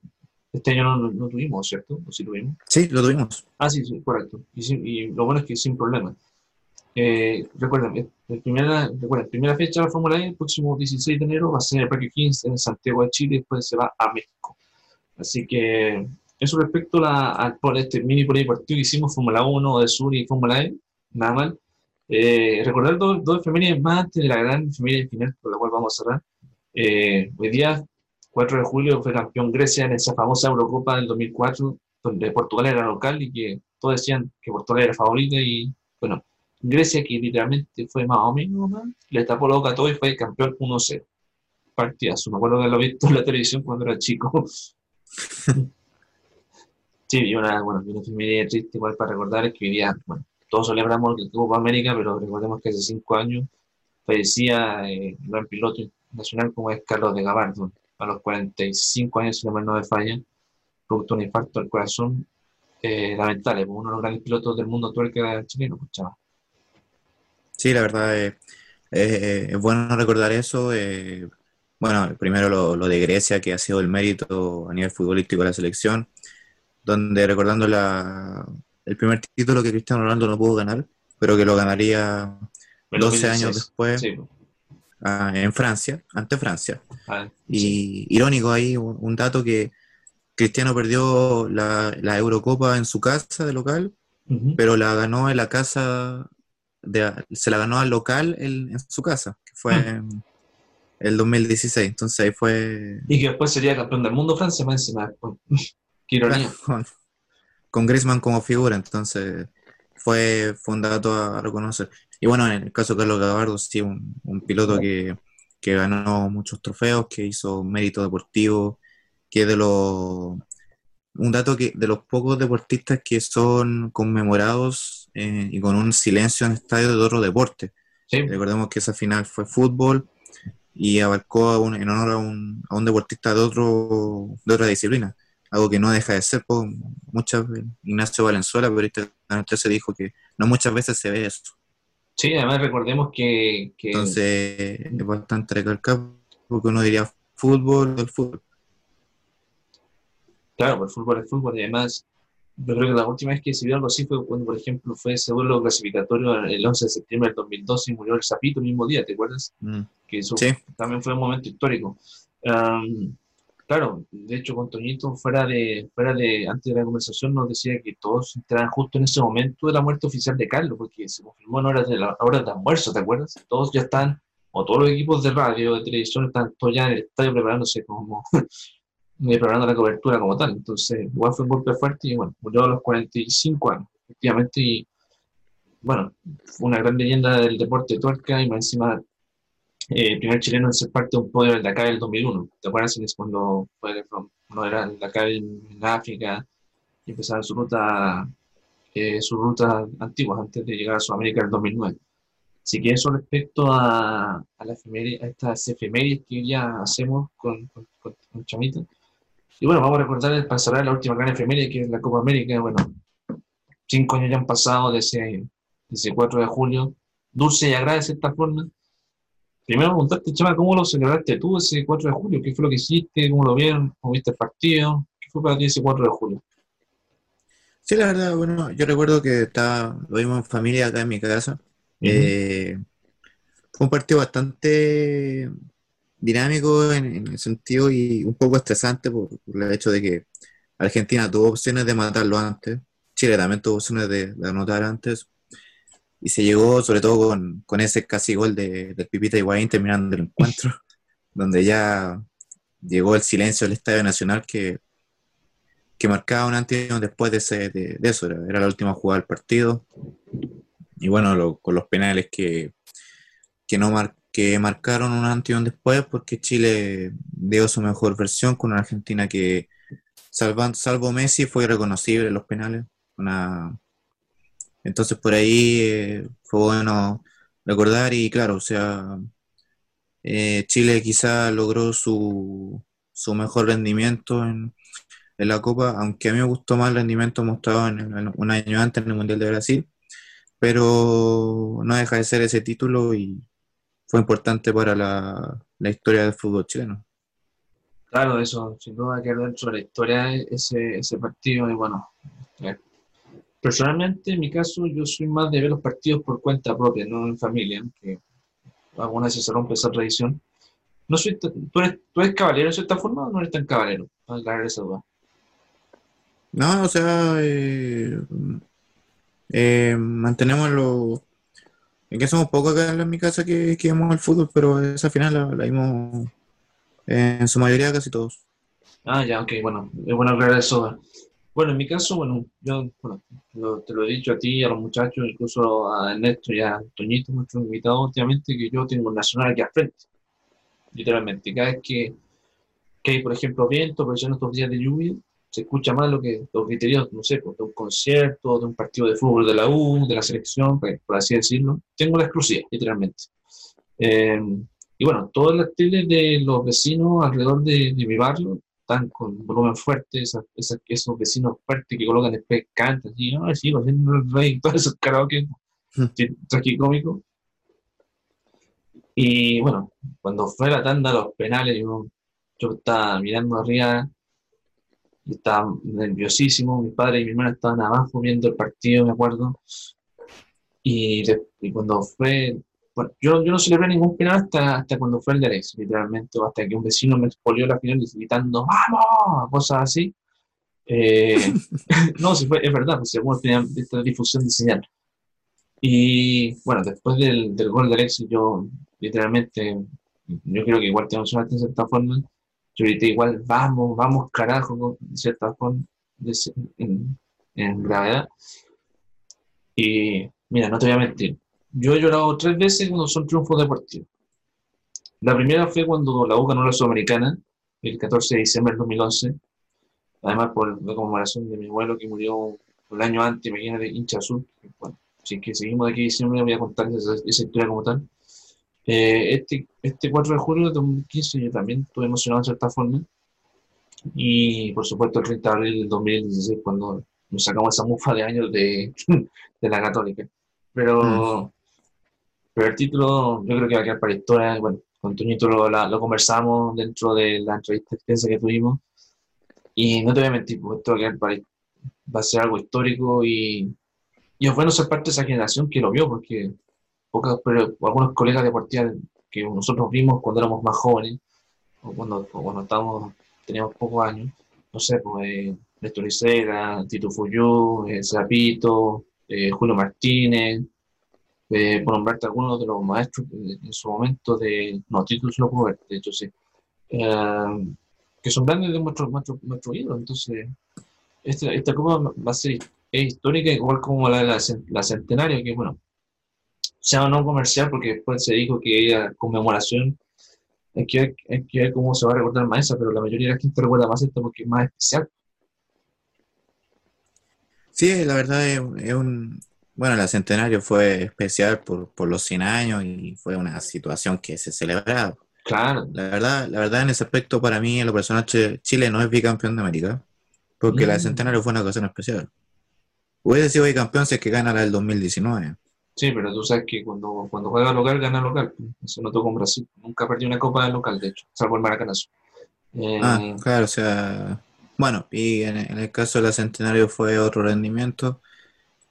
este año no, no, tuvimos, ¿cierto? ¿O sí tuvimos? Sí, lo tuvimos. Ah, sí, sí, correcto. Y, y lo bueno es que sin problema. Eh, recuerden, eh, la primera, recuerden, primera fecha de la Fórmula E, el próximo 16 de enero, va a ser en el Parque 15 en Santiago de Chile, después se va a México. Así que eso respecto a, al por este mini polideportivo que hicimos, Fórmula 1 de Sur y Fórmula E, nada mal. Eh, recordar dos, dos efemérides más antes de la gran efeméride final por la cual vamos a cerrar. Eh, hoy día, 4 de julio, fue campeón Grecia en esa famosa Eurocopa del 2004, donde Portugal era local y que todos decían que Portugal era favorita y bueno, Grecia que literalmente fue más o menos, le tapó la boca a todo y fue campeón 1-0. Partidazo, me acuerdo de haberlo visto en la televisión cuando era chico. sí, y una, bueno, una efeméride triste igual para recordar es que día, bueno, todos celebramos el Copa América, pero recordemos que hace cinco años fallecía eh, el gran piloto nacional como es Carlos de Gabardo, a los 45 años, si la mano no me falla, producto de un infarto al corazón, eh, lamentable, porque uno de los grandes pilotos del mundo actual que era chileno, pues, chaval. Sí, la verdad es, es- es bueno recordar eso. eh, bueno, primero lo, lo de Grecia, que ha sido el mérito a nivel futbolístico de la selección, donde recordando la, el primer título que Cristiano Ronaldo no pudo ganar, pero que lo ganaría En 12 años 2016. después Sí, ah, en Francia, ante Francia. Ah, Y irónico ahí, un, un dato que Cristiano perdió la, la Eurocopa en su casa de local, pero la ganó en la casa, de, se la ganó al local en, en su casa, que fue en el 2016. Entonces ahí fue Y que después sería campeón del mundo Francia, más encima. Qué ironía. con, con Griezmann como figura, entonces fue, fue un dato a reconocer. Y bueno, en el caso de Carlos Gabardo, sí, un, un piloto que, que ganó muchos trofeos, que hizo mérito deportivo, que de los un dato que de los pocos deportistas que son conmemorados eh, y con un silencio en estadio de otro deporte. Sí, Recordemos que esa final fue fútbol y abarcó a un- en honor a un, a un deportista de otro de otra disciplina, algo que no deja de ser. po, muchas Ignacio Valenzuela, periodista de 13, dijo que no muchas veces se ve eso. sí, además recordemos que, que Entonces es bastante recalcar porque uno diría fútbol, el fútbol. claro, pues el fútbol es fútbol y además Yo creo que la última vez que se vio algo así fue cuando, por ejemplo, fue ese duelo clasificatorio el 11 de septiembre del 2012 y murió el Zapito el mismo día, ¿te acuerdas? Mm. Que eso Sí. también fue un momento histórico. Am, claro, de hecho, con Toñito, fuera de, fuera de, antes de la conversación, nos decía que todos entraban justo en ese momento de la muerte oficial de Carlos, porque se confirmó en horas de, la, horas de almuerzo, ¿te acuerdas? Todos ya están, o todos los equipos de radio, de televisión, están todos ya en el estadio preparándose como, eh, preparando la cobertura como tal. Entonces, igual fue un golpe fuerte y bueno, murió a los 45 años, efectivamente, y bueno, fue una gran leyenda del deporte de tuerca y más encima eh, primer chileno en ser parte de un podio del Dakar del 2001. ¿Te acuerdas? Cuando fue, no era el Dakar en, África y empezaron su ruta, eh, su ruta antigua antes de llegar a Sudamérica en el 2009. Así que eso respecto a, a, la a estas efemérides que ya hacemos con, con, con- con Chamita. Y bueno, vamos a recordar el pasará la última gran efeméride que es la Copa América. Bueno, cinco años ya han pasado desde ese, de ese 4 de julio. Dulce y agradable de cierta forma. Primero preguntarte, Chama, ¿cómo lo celebraste tú ese 4 de julio? ¿Qué fue lo que hiciste? ¿Cómo lo vieron? ¿Cómo viste el partido? ¿Qué fue para ti ese 4 de julio? Sí, la verdad, bueno, yo recuerdo que estaba, lo vimos en familia acá en mi casa. Eh, fue un partido bastante dinámico en, en el sentido y un poco estresante por, el hecho de que Argentina tuvo opciones de matarlo antes, Chile también tuvo opciones de, anotar antes, y se llegó sobre todo con, con ese casi gol de, del Pipita Higuaín terminando el encuentro, donde ya llegó el silencio del Estadio Nacional que, que marcaba un antes y después de, ese, de, de eso, era, la última jugada del partido, y bueno, con los penales que, que no mar- que marcaron un antes y un después porque Chile dio su mejor versión con una Argentina que salvan- salvo Messi fue irreconocible en los penales. Entonces por ahí eh, fue bueno recordar y claro, o sea, eh, Chile quizá logró su, su mejor rendimiento en, en la Copa, aunque a mí me gustó más el rendimiento mostrado en, en- un año antes en el Mundial de Brasil, pero no deja de ser ese título y fue importante para la, la historia del fútbol chileno. Claro, eso, sin duda que dentro de la historia ese, ese partido. Y bueno, eh, personalmente, en mi caso, yo soy más de ver los partidos por cuenta propia, no en familia, que algunas veces se rompe esa tradición. No soy ¿tú, eres, ¿Tú eres caballero de cierta forma o no eres tan caballero? Para aclarar esa duda. No, o sea, eh, eh, mantenemos lo... Es que somos pocos acá en mi casa que, que vemos el fútbol, pero esa final la, la vimos en su mayoría casi todos. Ah, ya, ok, bueno, es bueno aclarar eso. Bueno, en mi caso, bueno, yo bueno, te lo he dicho a ti a los muchachos, incluso a Ernesto y a Toñito, nuestro invitado últimamente, que yo tengo un nacional aquí al frente. Literalmente, cada vez que, que hay, por ejemplo, viento, por ejemplo, estos días de lluvia, se escucha más lo que los criterios, no sé, pues, de un concierto, de un partido de fútbol de la U, de la selección, por por así decirlo. Tengo la exclusiva, literalmente. Eh, y bueno, todas las teles de los vecinos alrededor de, de mi barrio están con volumen fuerte, esas, esas- esos vecinos fuertes que colocan después cantan, y ay, sí, haciendo el rey, todos esos karaoke sí, tragicómicos. Y bueno, cuando fue la tanda, los penales, yo, yo estaba mirando arriba estaba nerviosísimo. Mi padre y mi hermana estaban abajo viendo el partido, me acuerdo. Y, de- y cuando fue, bueno, yo, yo no celebré ningún penal hasta, hasta cuando fue el de Alex, literalmente, o hasta que un vecino me expolió la final gritando ¡Vamos! cosas así. Eh, no, sí fue, es verdad, pues según esta difusión de señal. Y bueno, después del, del gol de Alexis, yo literalmente, yo creo que igual te emocionaste de cierta forma. Grité igual, vamos, vamos, carajo, de cierta forma, en, en gravedad. Y mira, no te voy a mentir, yo he llorado tres veces cuando son triunfos deportivos. La primera fue cuando la U ganó la Sudamericana, el 14 de diciembre del 2011, además por la conmemoración de mi abuelo que murió el año antes, imagínate, hincha azul. Bueno, es que seguimos de aquí diciembre, voy a contar esa, esa historia como tal. Eh, este, este 4 de julio de 2015 yo también estuve emocionado de cierta forma. Y por supuesto el 30 de abril del 2016 cuando nos sacamos esa mufa de años de, de la católica. Pero, pero el título yo creo que va a quedar para historia. Bueno, con Toñito lo, la- lo conversamos dentro de la entrevista extensa que tuvimos. Y no te voy a mentir, pues esto va a quedar para, va a ser algo histórico y, y es bueno ser parte de esa generación que lo vio, porque pocas, pero algunos colegas deportivos que nosotros vimos cuando éramos más jóvenes, o cuando, cuando estábamos, teníamos pocos años, no sé, pues eh, Néstor Isera, Tito Fuyú, eh, Zapito, eh, Julio Martínez, eh, por nombrarte algunos de los maestros eh, en su momento de, no, puedo ver, de hecho sí, eh, que son grandes de nuestro, nuestro, nuestro ídolo, entonces esta, esta copa va a ser es histórica, igual como la de la, la centenario, que bueno, sea o no comercial, porque después se dijo que era conmemoración, hay que, ver, hay que ver cómo se va a recordar más esa, pero la mayoría de la gente recuerda más esta porque es más especial. Sí, la verdad es, es un... Bueno, el Centenario fue especial por, por los 100 años y fue una situación que se celebraba. Claro, La verdad, la verdad en ese aspecto para mí, en lo personal, Ch- Chile no es bicampeón de América, porque la Mm. del Centenario fue una ocasión especial. Hubiese sido bicampeón si es que gana la del 2019. Sí, pero tú sabes que cuando, cuando juega local, gana local. Eso notó con Brasil. Nunca perdió una copa de local, de hecho, salvo el Maracanazo. Eh, Ah, claro, o sea, bueno, y en, en el caso de la Centenario fue otro rendimiento.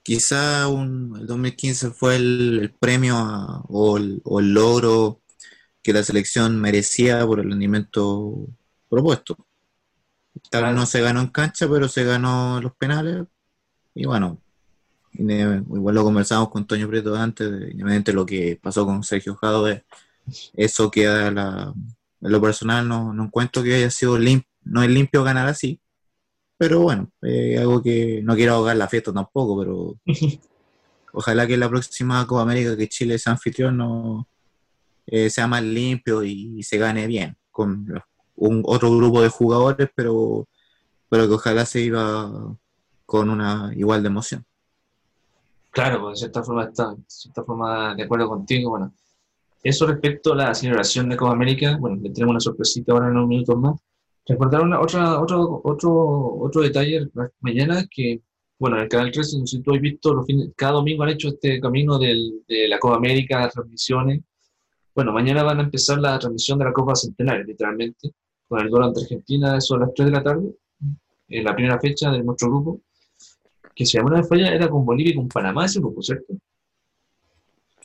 Quizá un, el 2015 fue el, el premio a- o, el, o el logro que la selección merecía por el rendimiento propuesto. Tal vez no se ganó en cancha, pero se ganó en los penales. Y bueno, igual lo conversamos con Toño Prieto antes, de- independientemente de lo que pasó con Sergio Jadwe, eso queda la, en lo personal no, no encuentro que haya sido limpio, no es limpio ganar así, pero bueno, eh, algo que no quiero ahogar la fiesta tampoco, pero ojalá que la próxima Copa América que Chile sea anfitrión no eh, sea más limpio y, se gane bien, con un otro grupo de jugadores, pero, pero que ojalá se iba con una igual de emoción. Claro, pues de cierta forma está, de cierta forma de acuerdo contigo. Bueno, eso respecto a la celebración de Copa América, bueno, le tenemos una sorpresita ahora en unos minutos más. Recordar una, otra, otro, otro, otro detalle mañana que, bueno, en el Canal 13, no sé si tú has visto, los fines, cada domingo han hecho este camino del, de la Copa América, las transmisiones. Bueno, mañana van a empezar la transmisión de la Copa Centenario, literalmente, con el duelo ante Argentina, eso a las 3 de la tarde, en la primera fecha de nuestro grupo que si alguna vez falla era con Bolivia y con Panamá ese grupo, ¿cierto?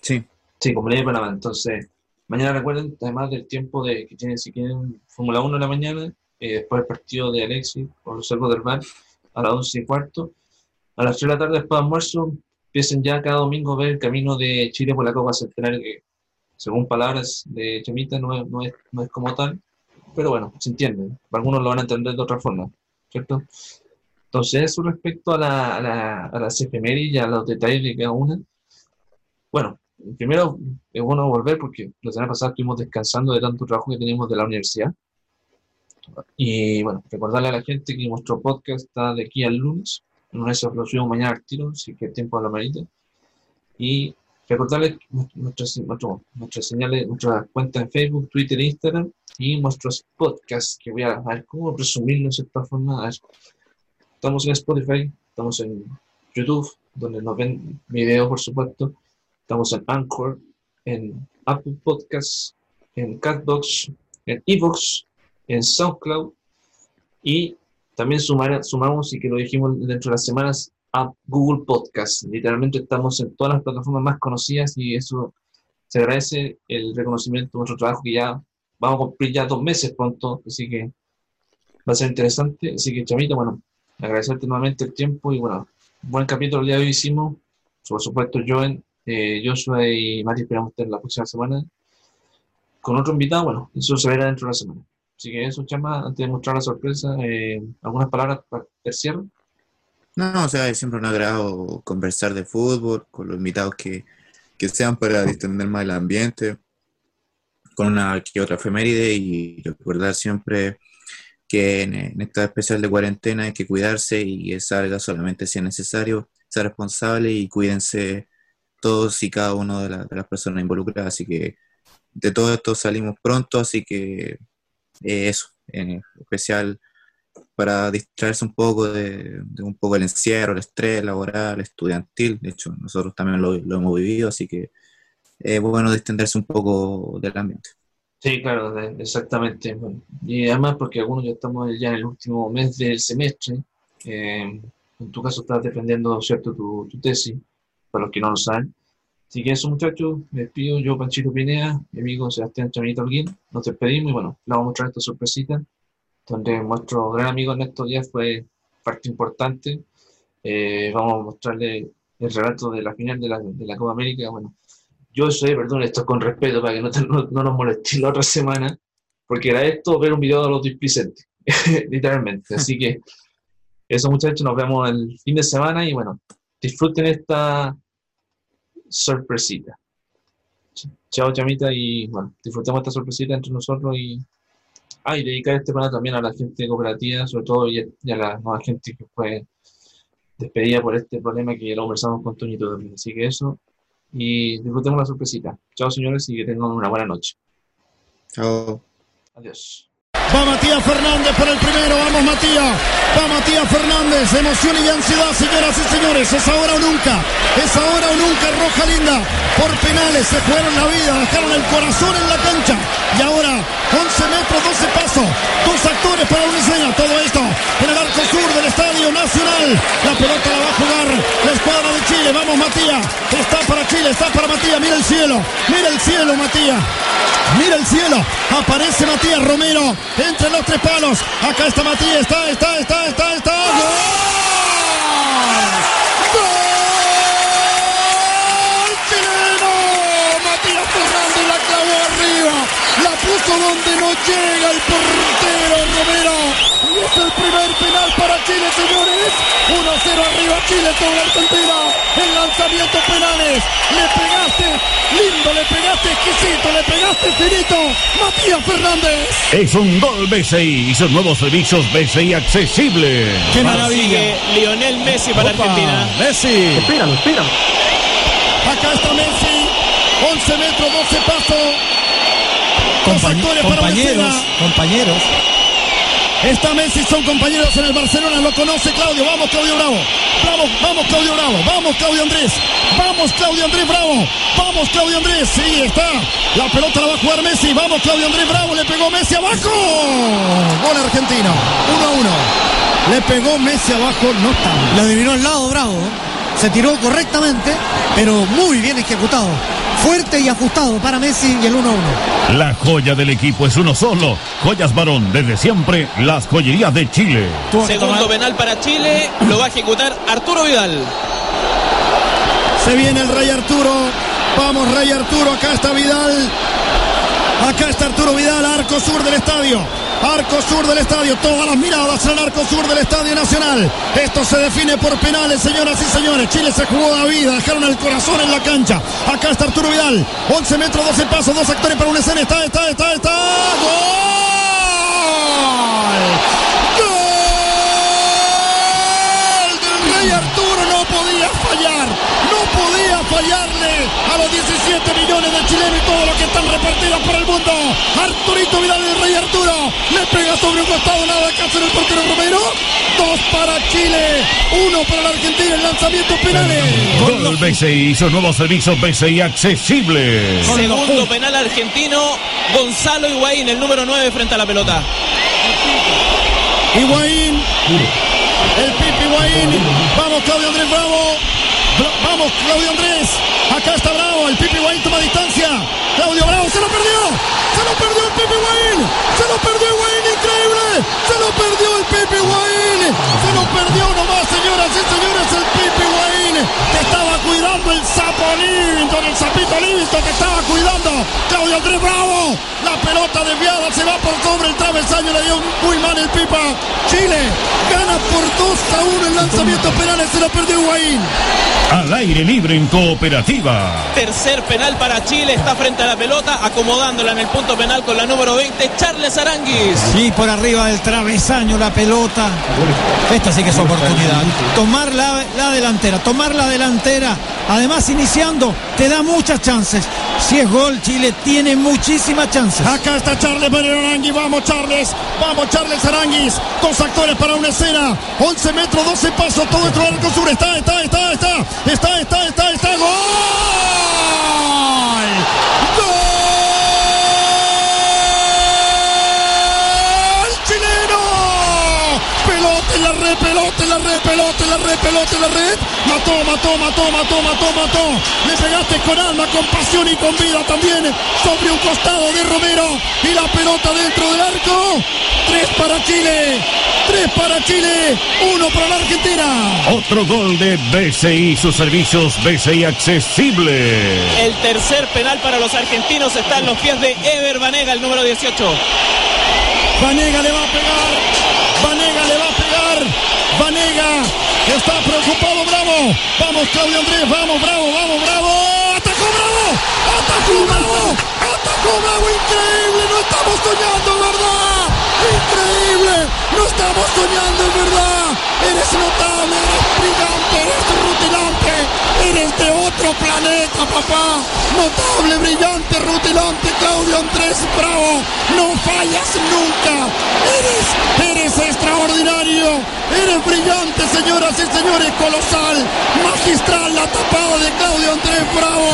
Sí. Sí, con Bolivia y Panamá. Entonces, mañana recuerden, además del tiempo de que tienen, si quieren, Fórmula 1 en la mañana, eh, después el partido de Alexis con los Cervos del Mar a las 11 y cuarto. A las 3 de la tarde, después de almuerzo, empiecen ya cada domingo a ver el camino de Chile por la Copa Centenario, que según palabras de Chemita no es, no es, no es como tal, pero bueno, se entiende. Algunos lo van a entender de otra forma, ¿cierto? Entonces, eso respecto a, la, a, la, a las efemérides y a los detalles de cada una. Bueno, primero es bueno volver porque la semana pasada estuvimos descansando de tanto trabajo que teníamos de la universidad. Y bueno, recordarle a la gente que nuestro podcast está de aquí al lunes. No es lo subimos mañana al tiro, así que tiempo a la marita. Y recordarles nuestras, nuestro, señales, nuestras cuentas en Facebook, Twitter Instagram y nuestros podcasts que voy a, a ver cómo resumirlo de cierta forma. A ver, Estamos en Spotify, estamos en YouTube, donde nos ven video, por supuesto. Estamos en Anchor, en Apple Podcasts, en Catbox, en Evox, en SoundCloud. Y también sumar, sumamos, y que lo dijimos dentro de las semanas, a Google Podcasts. Literalmente estamos en todas las plataformas más conocidas y eso se agradece el reconocimiento de nuestro trabajo que ya vamos a cumplir ya dos meses pronto, así que va a ser interesante. Así que, Chamita, bueno, agradecerte nuevamente el tiempo y bueno, buen capítulo el día de hoy hicimos. Por supuesto, Joen, eh, Joshua y Mati esperamos tener la próxima semana con otro invitado. Bueno, eso se verá dentro de la semana. Así que eso, Chama, antes de mostrar la sorpresa, eh, ¿algunas palabras para el cierre? No, o sea, es siempre un agrado conversar de fútbol con los invitados que, que sean para distender más el ambiente, con una que otra efeméride y recordar siempre que en, esta especial de cuarentena hay que cuidarse y que salga solamente si es necesario, ser responsable y cuídense todos y cada uno de, la- de las personas involucradas. Así que de todo esto salimos pronto, así que eh, eso, en especial para distraerse un poco de, un poco el encierro, el estrés laboral, estudiantil. De hecho, nosotros también lo, lo hemos vivido, así que es bueno distenderse un poco del ambiente. Sí, claro, exactamente. Y además porque algunos ya estamos ya en el último mes del semestre, eh, En tu caso estás defendiendo, ¿cierto?, tu, tu tesis, para los que no lo saben. Así que eso, muchachos, me despido. Yo, Panchito Pinea, mi amigo Sebastián Chaminito Alguín, nos despedimos y bueno, le vamos a mostrar esta sorpresita, donde nuestro gran amigo Ernesto Díaz fue parte importante. Eh, vamos a mostrarle el relato de la final de la, de la Copa América. Bueno, yo sé, perdón, esto es con respeto para que no, no, no nos moleste la otra semana, porque era esto ver un video de los displicentes, literalmente. Así que eso, muchachos, nos vemos el fin de semana y bueno, disfruten esta sorpresita. Ch- Chao, chamita, y bueno, disfrutemos esta sorpresita entre nosotros y. Ah, dedicar este programa también a la gente cooperativa, sobre todo, y a, la nueva gente que fue despedida por este problema que lo conversamos con Toñito también. Así que eso, y disfrutemos la sorpresita. Chao, señores, y que tengan una buena noche. Chao. Adiós. Va Matías Fernández por el primero, vamos Matías, va Matías Fernández, emoción y ansiedad, señoras y señores, es ahora o nunca, es ahora o nunca, Roja Linda, por penales, se jugaron la vida, dejaron el corazón en la cancha, y ahora 11 metros, 12 pasos, dos actores para una escena, todo esto en el arco sur del Estadio Nacional, la pelota la va a jugar la escuadra de Chile, vamos Matías, está para Chile, está para Matías, mira el cielo, mira el cielo Matías, Mira el cielo, aparece Matías Romero. Entre los tres palos. Acá está Matías, está, está, está, está, está. ¡Gol chileno! Matías Fernández la clavó arriba, la puso donde no llega el portero Romero. Y es el primer penal para Chile, señores. 1-0 arriba Chile sobre Argentina. El lanzamiento penales. Le pegaste lindo, le pegaste exquisito, le pegaste finito. Matías Fernández. Es un gol BCI y sus nuevos servicios BCI accesible. ¡Qué maravilla! Sigue Lionel Messi para Opa, Argentina. Messi. Espéralo, espéralo. Acá está Messi. 11 metros, 12 pasos. Una compañeros, compañeros. Está Messi, son compañeros en el Barcelona, lo conoce Claudio. Vamos, Claudio Bravo. Vamos, vamos, Claudio Bravo. Vamos, Claudio Andrés. Vamos, Claudio Andrés Bravo. Vamos, Claudio Andrés. Sí, está. La pelota la va a jugar Messi. Vamos, Claudio Andrés Bravo. Le pegó Messi abajo. Gol argentino. 1 a 1. Le pegó Messi abajo. No está. Lo adivinó al lado, bravo. Se tiró correctamente, pero muy bien ejecutado. Fuerte y ajustado para Messi y el 1-1. La joya del equipo es uno solo. Joyas Barón, desde siempre, las joyerías de Chile. Segundo penal para Chile, lo va a ejecutar Arturo Vidal. Se viene el Rey Arturo. Vamos, Rey Arturo. Acá está Vidal. Acá está Arturo Vidal, arco sur del estadio. Arco sur del estadio. Todas las miradas al arco sur del estadio nacional. Esto se define por penales, señoras y señores. Chile se jugó la vida. Dejaron el corazón en la cancha. Acá está Arturo Vidal. 11 metros, 12 pasos, dos actores para una escena. Está, está, está, está. ¡Gol! ¡Gol del Rey Arturo! No podía fallar. No podía fallarle están repartidos por el mundo. Arturito Vidal, el Rey Arturo, le pega sobre un costado, nada que hacer el portero Romero. Dos para Chile, uno para la Argentina en lanzamientos penales. Gol BCI y sus nuevos servicios BCI accesible. Segundo penal argentino, Gonzalo Higuaín, el número 9 frente a la pelota. Higuaín, el Pipi Higuaín, vamos Claudio Andrés Bravo, Vamos Claudio Andrés, acá está Bravo, el Pipi Higuaín toma distancia, Claudio Bravo se lo perdió, se lo perdió el Pipi Higuaín, se lo perdió Higuaín, increíble, se lo perdió el Pipi Higuaín, se lo perdió nomás señoras y señores el Pipi cuidando lindo, el sapito listo, te estaba cuidando, Claudio Andrés Bravo, la pelota desviada se va por sobre el travesaño, le dio muy mal el Pipa, Chile gana por 2 a 1 el lanzamiento penales, se lo perdió Higuaín. Al aire libre en cooperativa. Tercer penal para Chile, está frente a la pelota, acomodándola en el punto penal con la número 20, Charles Aranguis. Sí, por arriba del travesaño la pelota. Esta sí que es oportunidad. Tomar la, la delantera, tomar la delantera. Además, te da muchas chances. Si es gol, Chile tiene muchísimas chances. Acá está Charles Aranguis, vamos Charles, vamos Charles Aranguis, dos actores para una escena, 11 metros, 12 pasos, todo del arco sur, está, está, está, está, está, está, está, está, gol pelota en la red, pelota la red. Mató, mató, mató, mató, mató, mató. Le pegaste con alma, con pasión y con vida también. Sobre un costado de Romero. Y la pelota dentro del arco. Tres para Chile. Tres para Chile. Uno para la Argentina. Otro gol de BCI, sus servicios BCI accesible. El tercer penal para los argentinos está en los pies de Ever Banega, el número 18. Vanega le va a pegar. Vanega le va a pegar. Está preocupado, bravo. Vamos, Claudio Andrés, vamos, bravo, vamos, bravo. Atacó, bravo. Atacó, bravo. Atacó, bravo. Increíble, no estamos soñando, ¿verdad? Increíble, no estamos soñando, es verdad. Eres notable, eres brillante, eres rutilante. Eres de otro planeta, papá. Notable, brillante, rutilante, Claudio Andrés Bravo. No fallas nunca. Eres, eres extraordinario. Eres brillante, señoras y señores, colosal. Magistral la tapada de Claudio Andrés Bravo.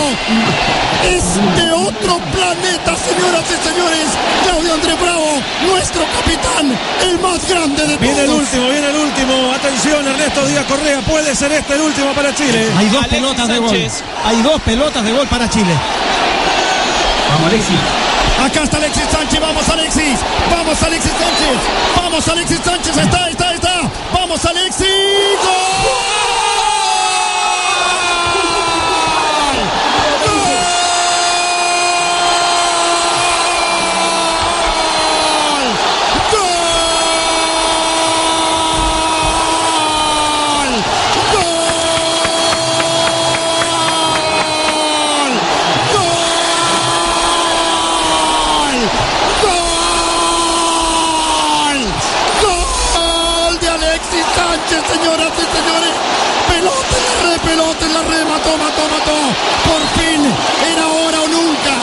Es de otro planeta, señoras y señores. Claudio Andrés Bravo, nuestro capitán, el más grande de Viene el todos. último, viene el último. Atención, Ernesto Díaz Correa. Puede ser este el último para Chile. Hay dos Alexis pelotas de gol. Hay dos pelotas de gol para Chile. Vamos, Alexis. Acá está Alexis Sánchez, vamos Alexis, vamos Alexis Sánchez, vamos Alexis Sánchez, está, está, está, vamos Alexis, ¡Gol! ¡Gol de Alexis Sánchez, señoras y señores! Pelota en la red, pelota en la red, mató, mató, mató. Por fin, era ahora o nunca,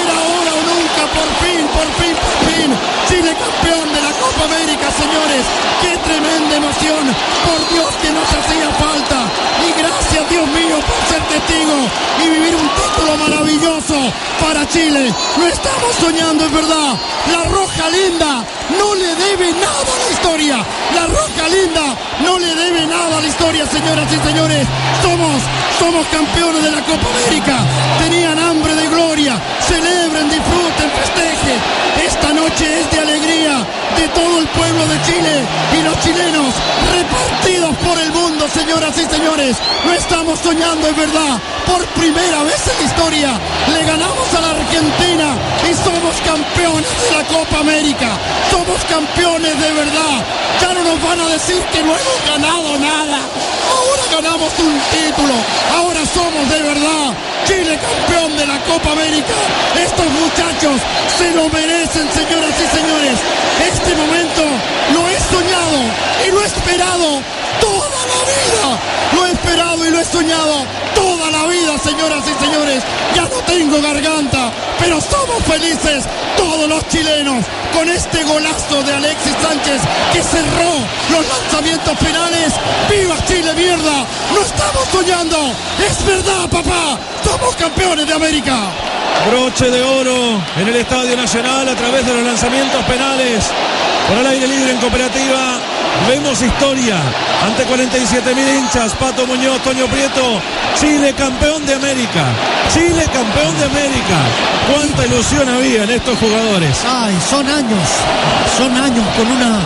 era ahora o nunca, por fin, por fin, por fin. Chile campeón de la Copa América, señores. ¡Qué tremenda emoción! Por Dios que nos hacía falta. Y gracias, Dios mío, por ser testigo y vivir un título maravilloso para Chile. Lo estamos soñando, es verdad. La Roja Linda no le debe nada a la historia. La Roja Linda no le debe nada a la historia, señoras y señores. Somos, somos campeones de la Copa América. Tenían hambre de gloria. Celebren, disfruten, festejen. Esta noche es de alegría de todo el pueblo de Chile y los chilenos repartidos por el mundo, señoras y señores. No estamos soñando, es verdad. Por primera vez en la historia le ganamos a la Argentina y somos campeones de la Copa América. Somos campeones de verdad. Ya no nos van a decir que no hemos ganado nada. Ahora ganamos un título. Ahora somos de verdad. Chile campeón de la Copa América. Estos muchachos se lo merecen, señoras y señores. Este momento lo he soñado y lo he esperado toda la vida. Lo he esperado y lo he soñado toda la vida, señoras y señores. Ya no tengo garganta, pero somos felices todos los chilenos con este golazo de Alexis Sánchez que cerró los lanzamientos penales. ¡Viva Chile, mierda! No estamos soñando. Es verdad, papá. Somos campeones de América. Broche de oro en el Estadio Nacional a través de los lanzamientos penales. Por el aire libre en cooperativa. Vemos historia ante 47 mil hinchas. Pato Muñoz, Toño Prieto. Chile campeón de América. Chile campeón de América. Cuánta ilusión había en estos jugadores. Ay, son años. Son años con una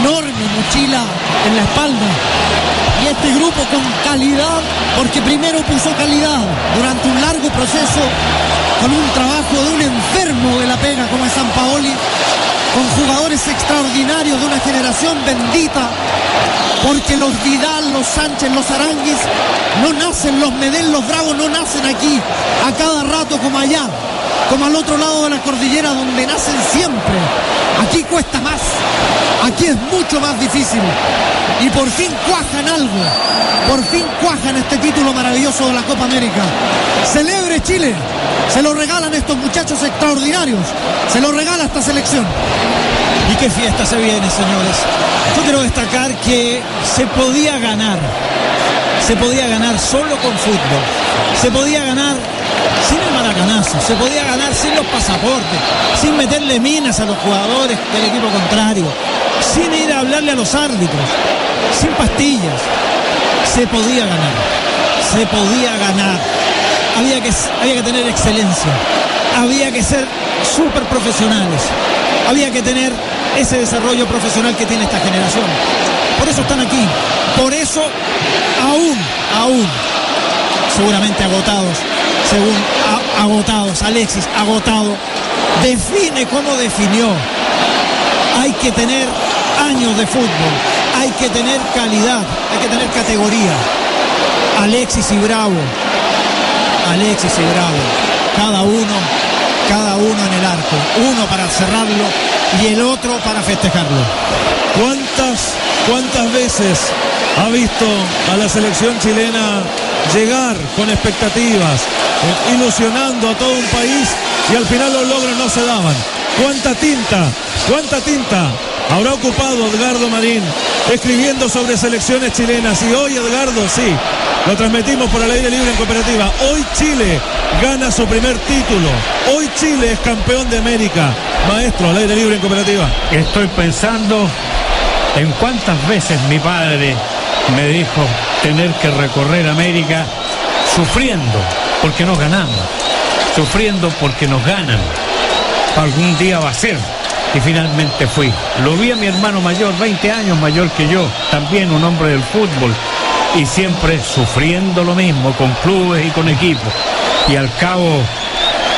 enorme mochila en la espalda. Y este grupo con calidad, porque primero puso calidad durante un largo proceso, con un trabajo de un enfermo de la pega como es San Paoli, con jugadores extraordinarios de una generación bendita, porque los Vidal, los Sánchez, los Aranguis no nacen, los Medel, los Bravos no nacen aquí a cada rato como allá, como al otro lado de la cordillera donde nacen siempre. Aquí cuesta más, aquí es mucho más difícil. Y por fin cuajan algo, por fin cuajan este título maravilloso de la Copa América. Celebre Chile, se lo regalan estos muchachos extraordinarios, se lo regala esta selección. ¿Y qué fiesta se viene, señores? Yo quiero destacar que se podía ganar. Se podía ganar solo con fútbol. Se podía ganar maracanazo. Se podía ganar sin los pasaportes. Sin meterle minas a los jugadores del equipo contrario. sin ir a hablarle a los árbitros, sin pastillas. Se podía ganar, se podía ganar. Había que, había que tener excelencia, había que ser súper profesionales, había que tener ese desarrollo profesional que tiene esta generación. Por eso están aquí, por eso aún, aún, seguramente agotados, según agotados, Alexis, agotado, define como definió. Hay que tener años de fútbol, hay que tener calidad, hay que tener categoría. Alexis y Bravo, Alexis y Bravo, cada uno, cada uno en el arco, uno para cerrarlo y el otro para festejarlo. ¿Cuántas, cuántas veces ha visto a la selección chilena llegar con expectativas, eh, ilusionando a todo un país y al final los logros no se daban? ¿Cuánta tinta, cuánta tinta habrá ocupado Edgardo Marín escribiendo sobre selecciones chilenas? Y hoy Edgardo, sí, lo transmitimos por el aire libre en cooperativa. Hoy Chile gana su primer título. Hoy Chile es campeón de América. Maestro, al aire libre en cooperativa. Estoy pensando en cuántas veces mi padre me dijo tener que recorrer América sufriendo porque nos ganamos, sufriendo porque nos ganan. Algún día va a ser. Y finalmente fui. Lo vi a mi hermano mayor, 20 años mayor que yo, también un hombre del fútbol, y siempre sufriendo lo mismo, con clubes y con equipos. Y al cabo,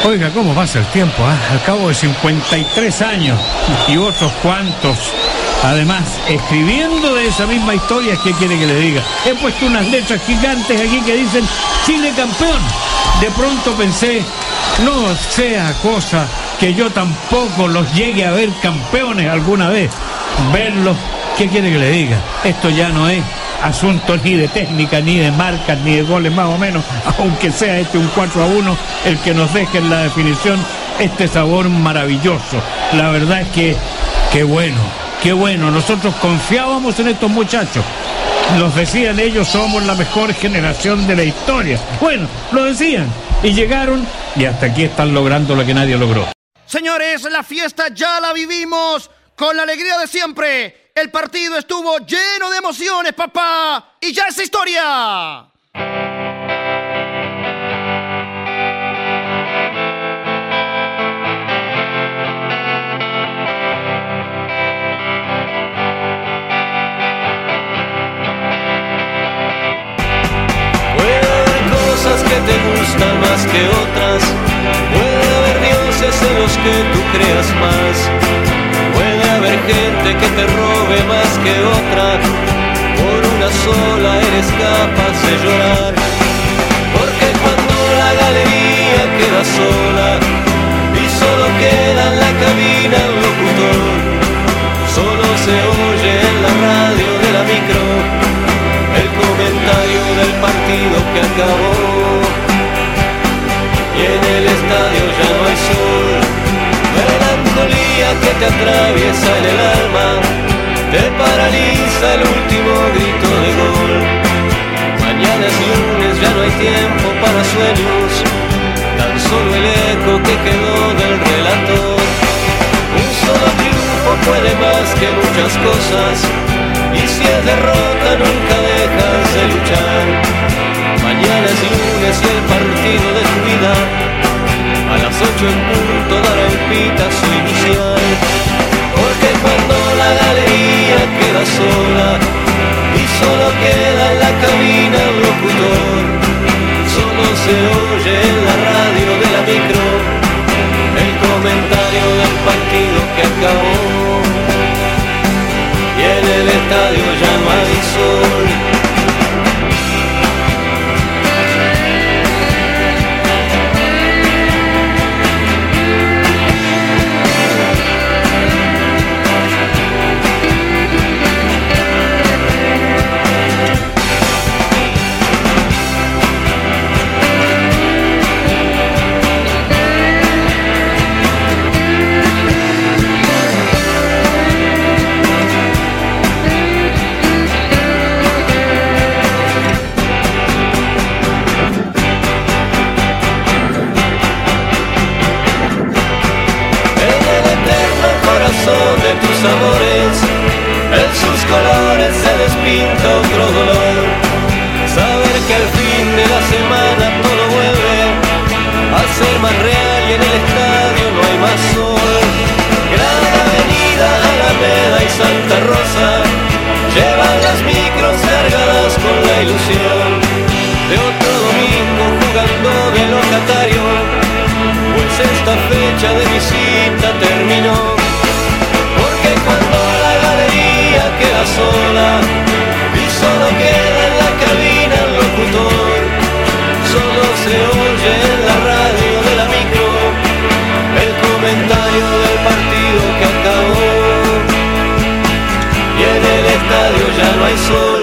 oiga, ¿cómo pasa el tiempo? ah? Al cabo de 53 años y otros cuantos Además, escribiendo de esa misma historia, ¿qué quiere que le diga? He puesto unas letras gigantes aquí que dicen Chile campeón. De pronto pensé, no sea cosa que yo tampoco los llegue a ver campeones alguna vez. Verlos, ¿qué quiere que le diga? Esto ya no es asunto ni de técnica, ni de marcas, ni de goles más o menos, aunque sea este un 4 a 1 el que nos deje en la definición este sabor maravilloso. La verdad es que, qué bueno, qué bueno. Nosotros confiábamos en estos muchachos. Nos decían ellos somos la mejor generación de la historia. Bueno, lo decían. Y llegaron y hasta aquí están logrando lo que nadie logró. Señores, la fiesta ya la vivimos con la alegría de siempre. El partido estuvo lleno de emociones, papá. Y ya es historia. Gustan más que otras. Puede haber dioses en los que tú creas más. Puede haber gente que te robe más que otra. Por una sola eres capaz de llorar. Porque cuando la galería queda sola y solo queda en la cabina el locutor, solo se oye en la radio de la micro el comentario del partido que acabó. En el estadio ya no hay sol, melancolía que te atraviesa en el alma, te paraliza el último grito de gol. Mañana es lunes, ya no hay tiempo para sueños, tan solo el eco que quedó del relator. Un solo triunfo puede más que muchas cosas. Y si es derrota nunca dejas de luchar. Mañana y el partido de tu vida. A las ocho en punto dará el pitazo inicial. Porque cuando la galería queda sola y solo queda en la cabina el locutor, solo se oye en la radio de la micro el comentario del partido que acabó y en el estadio ser más life slow.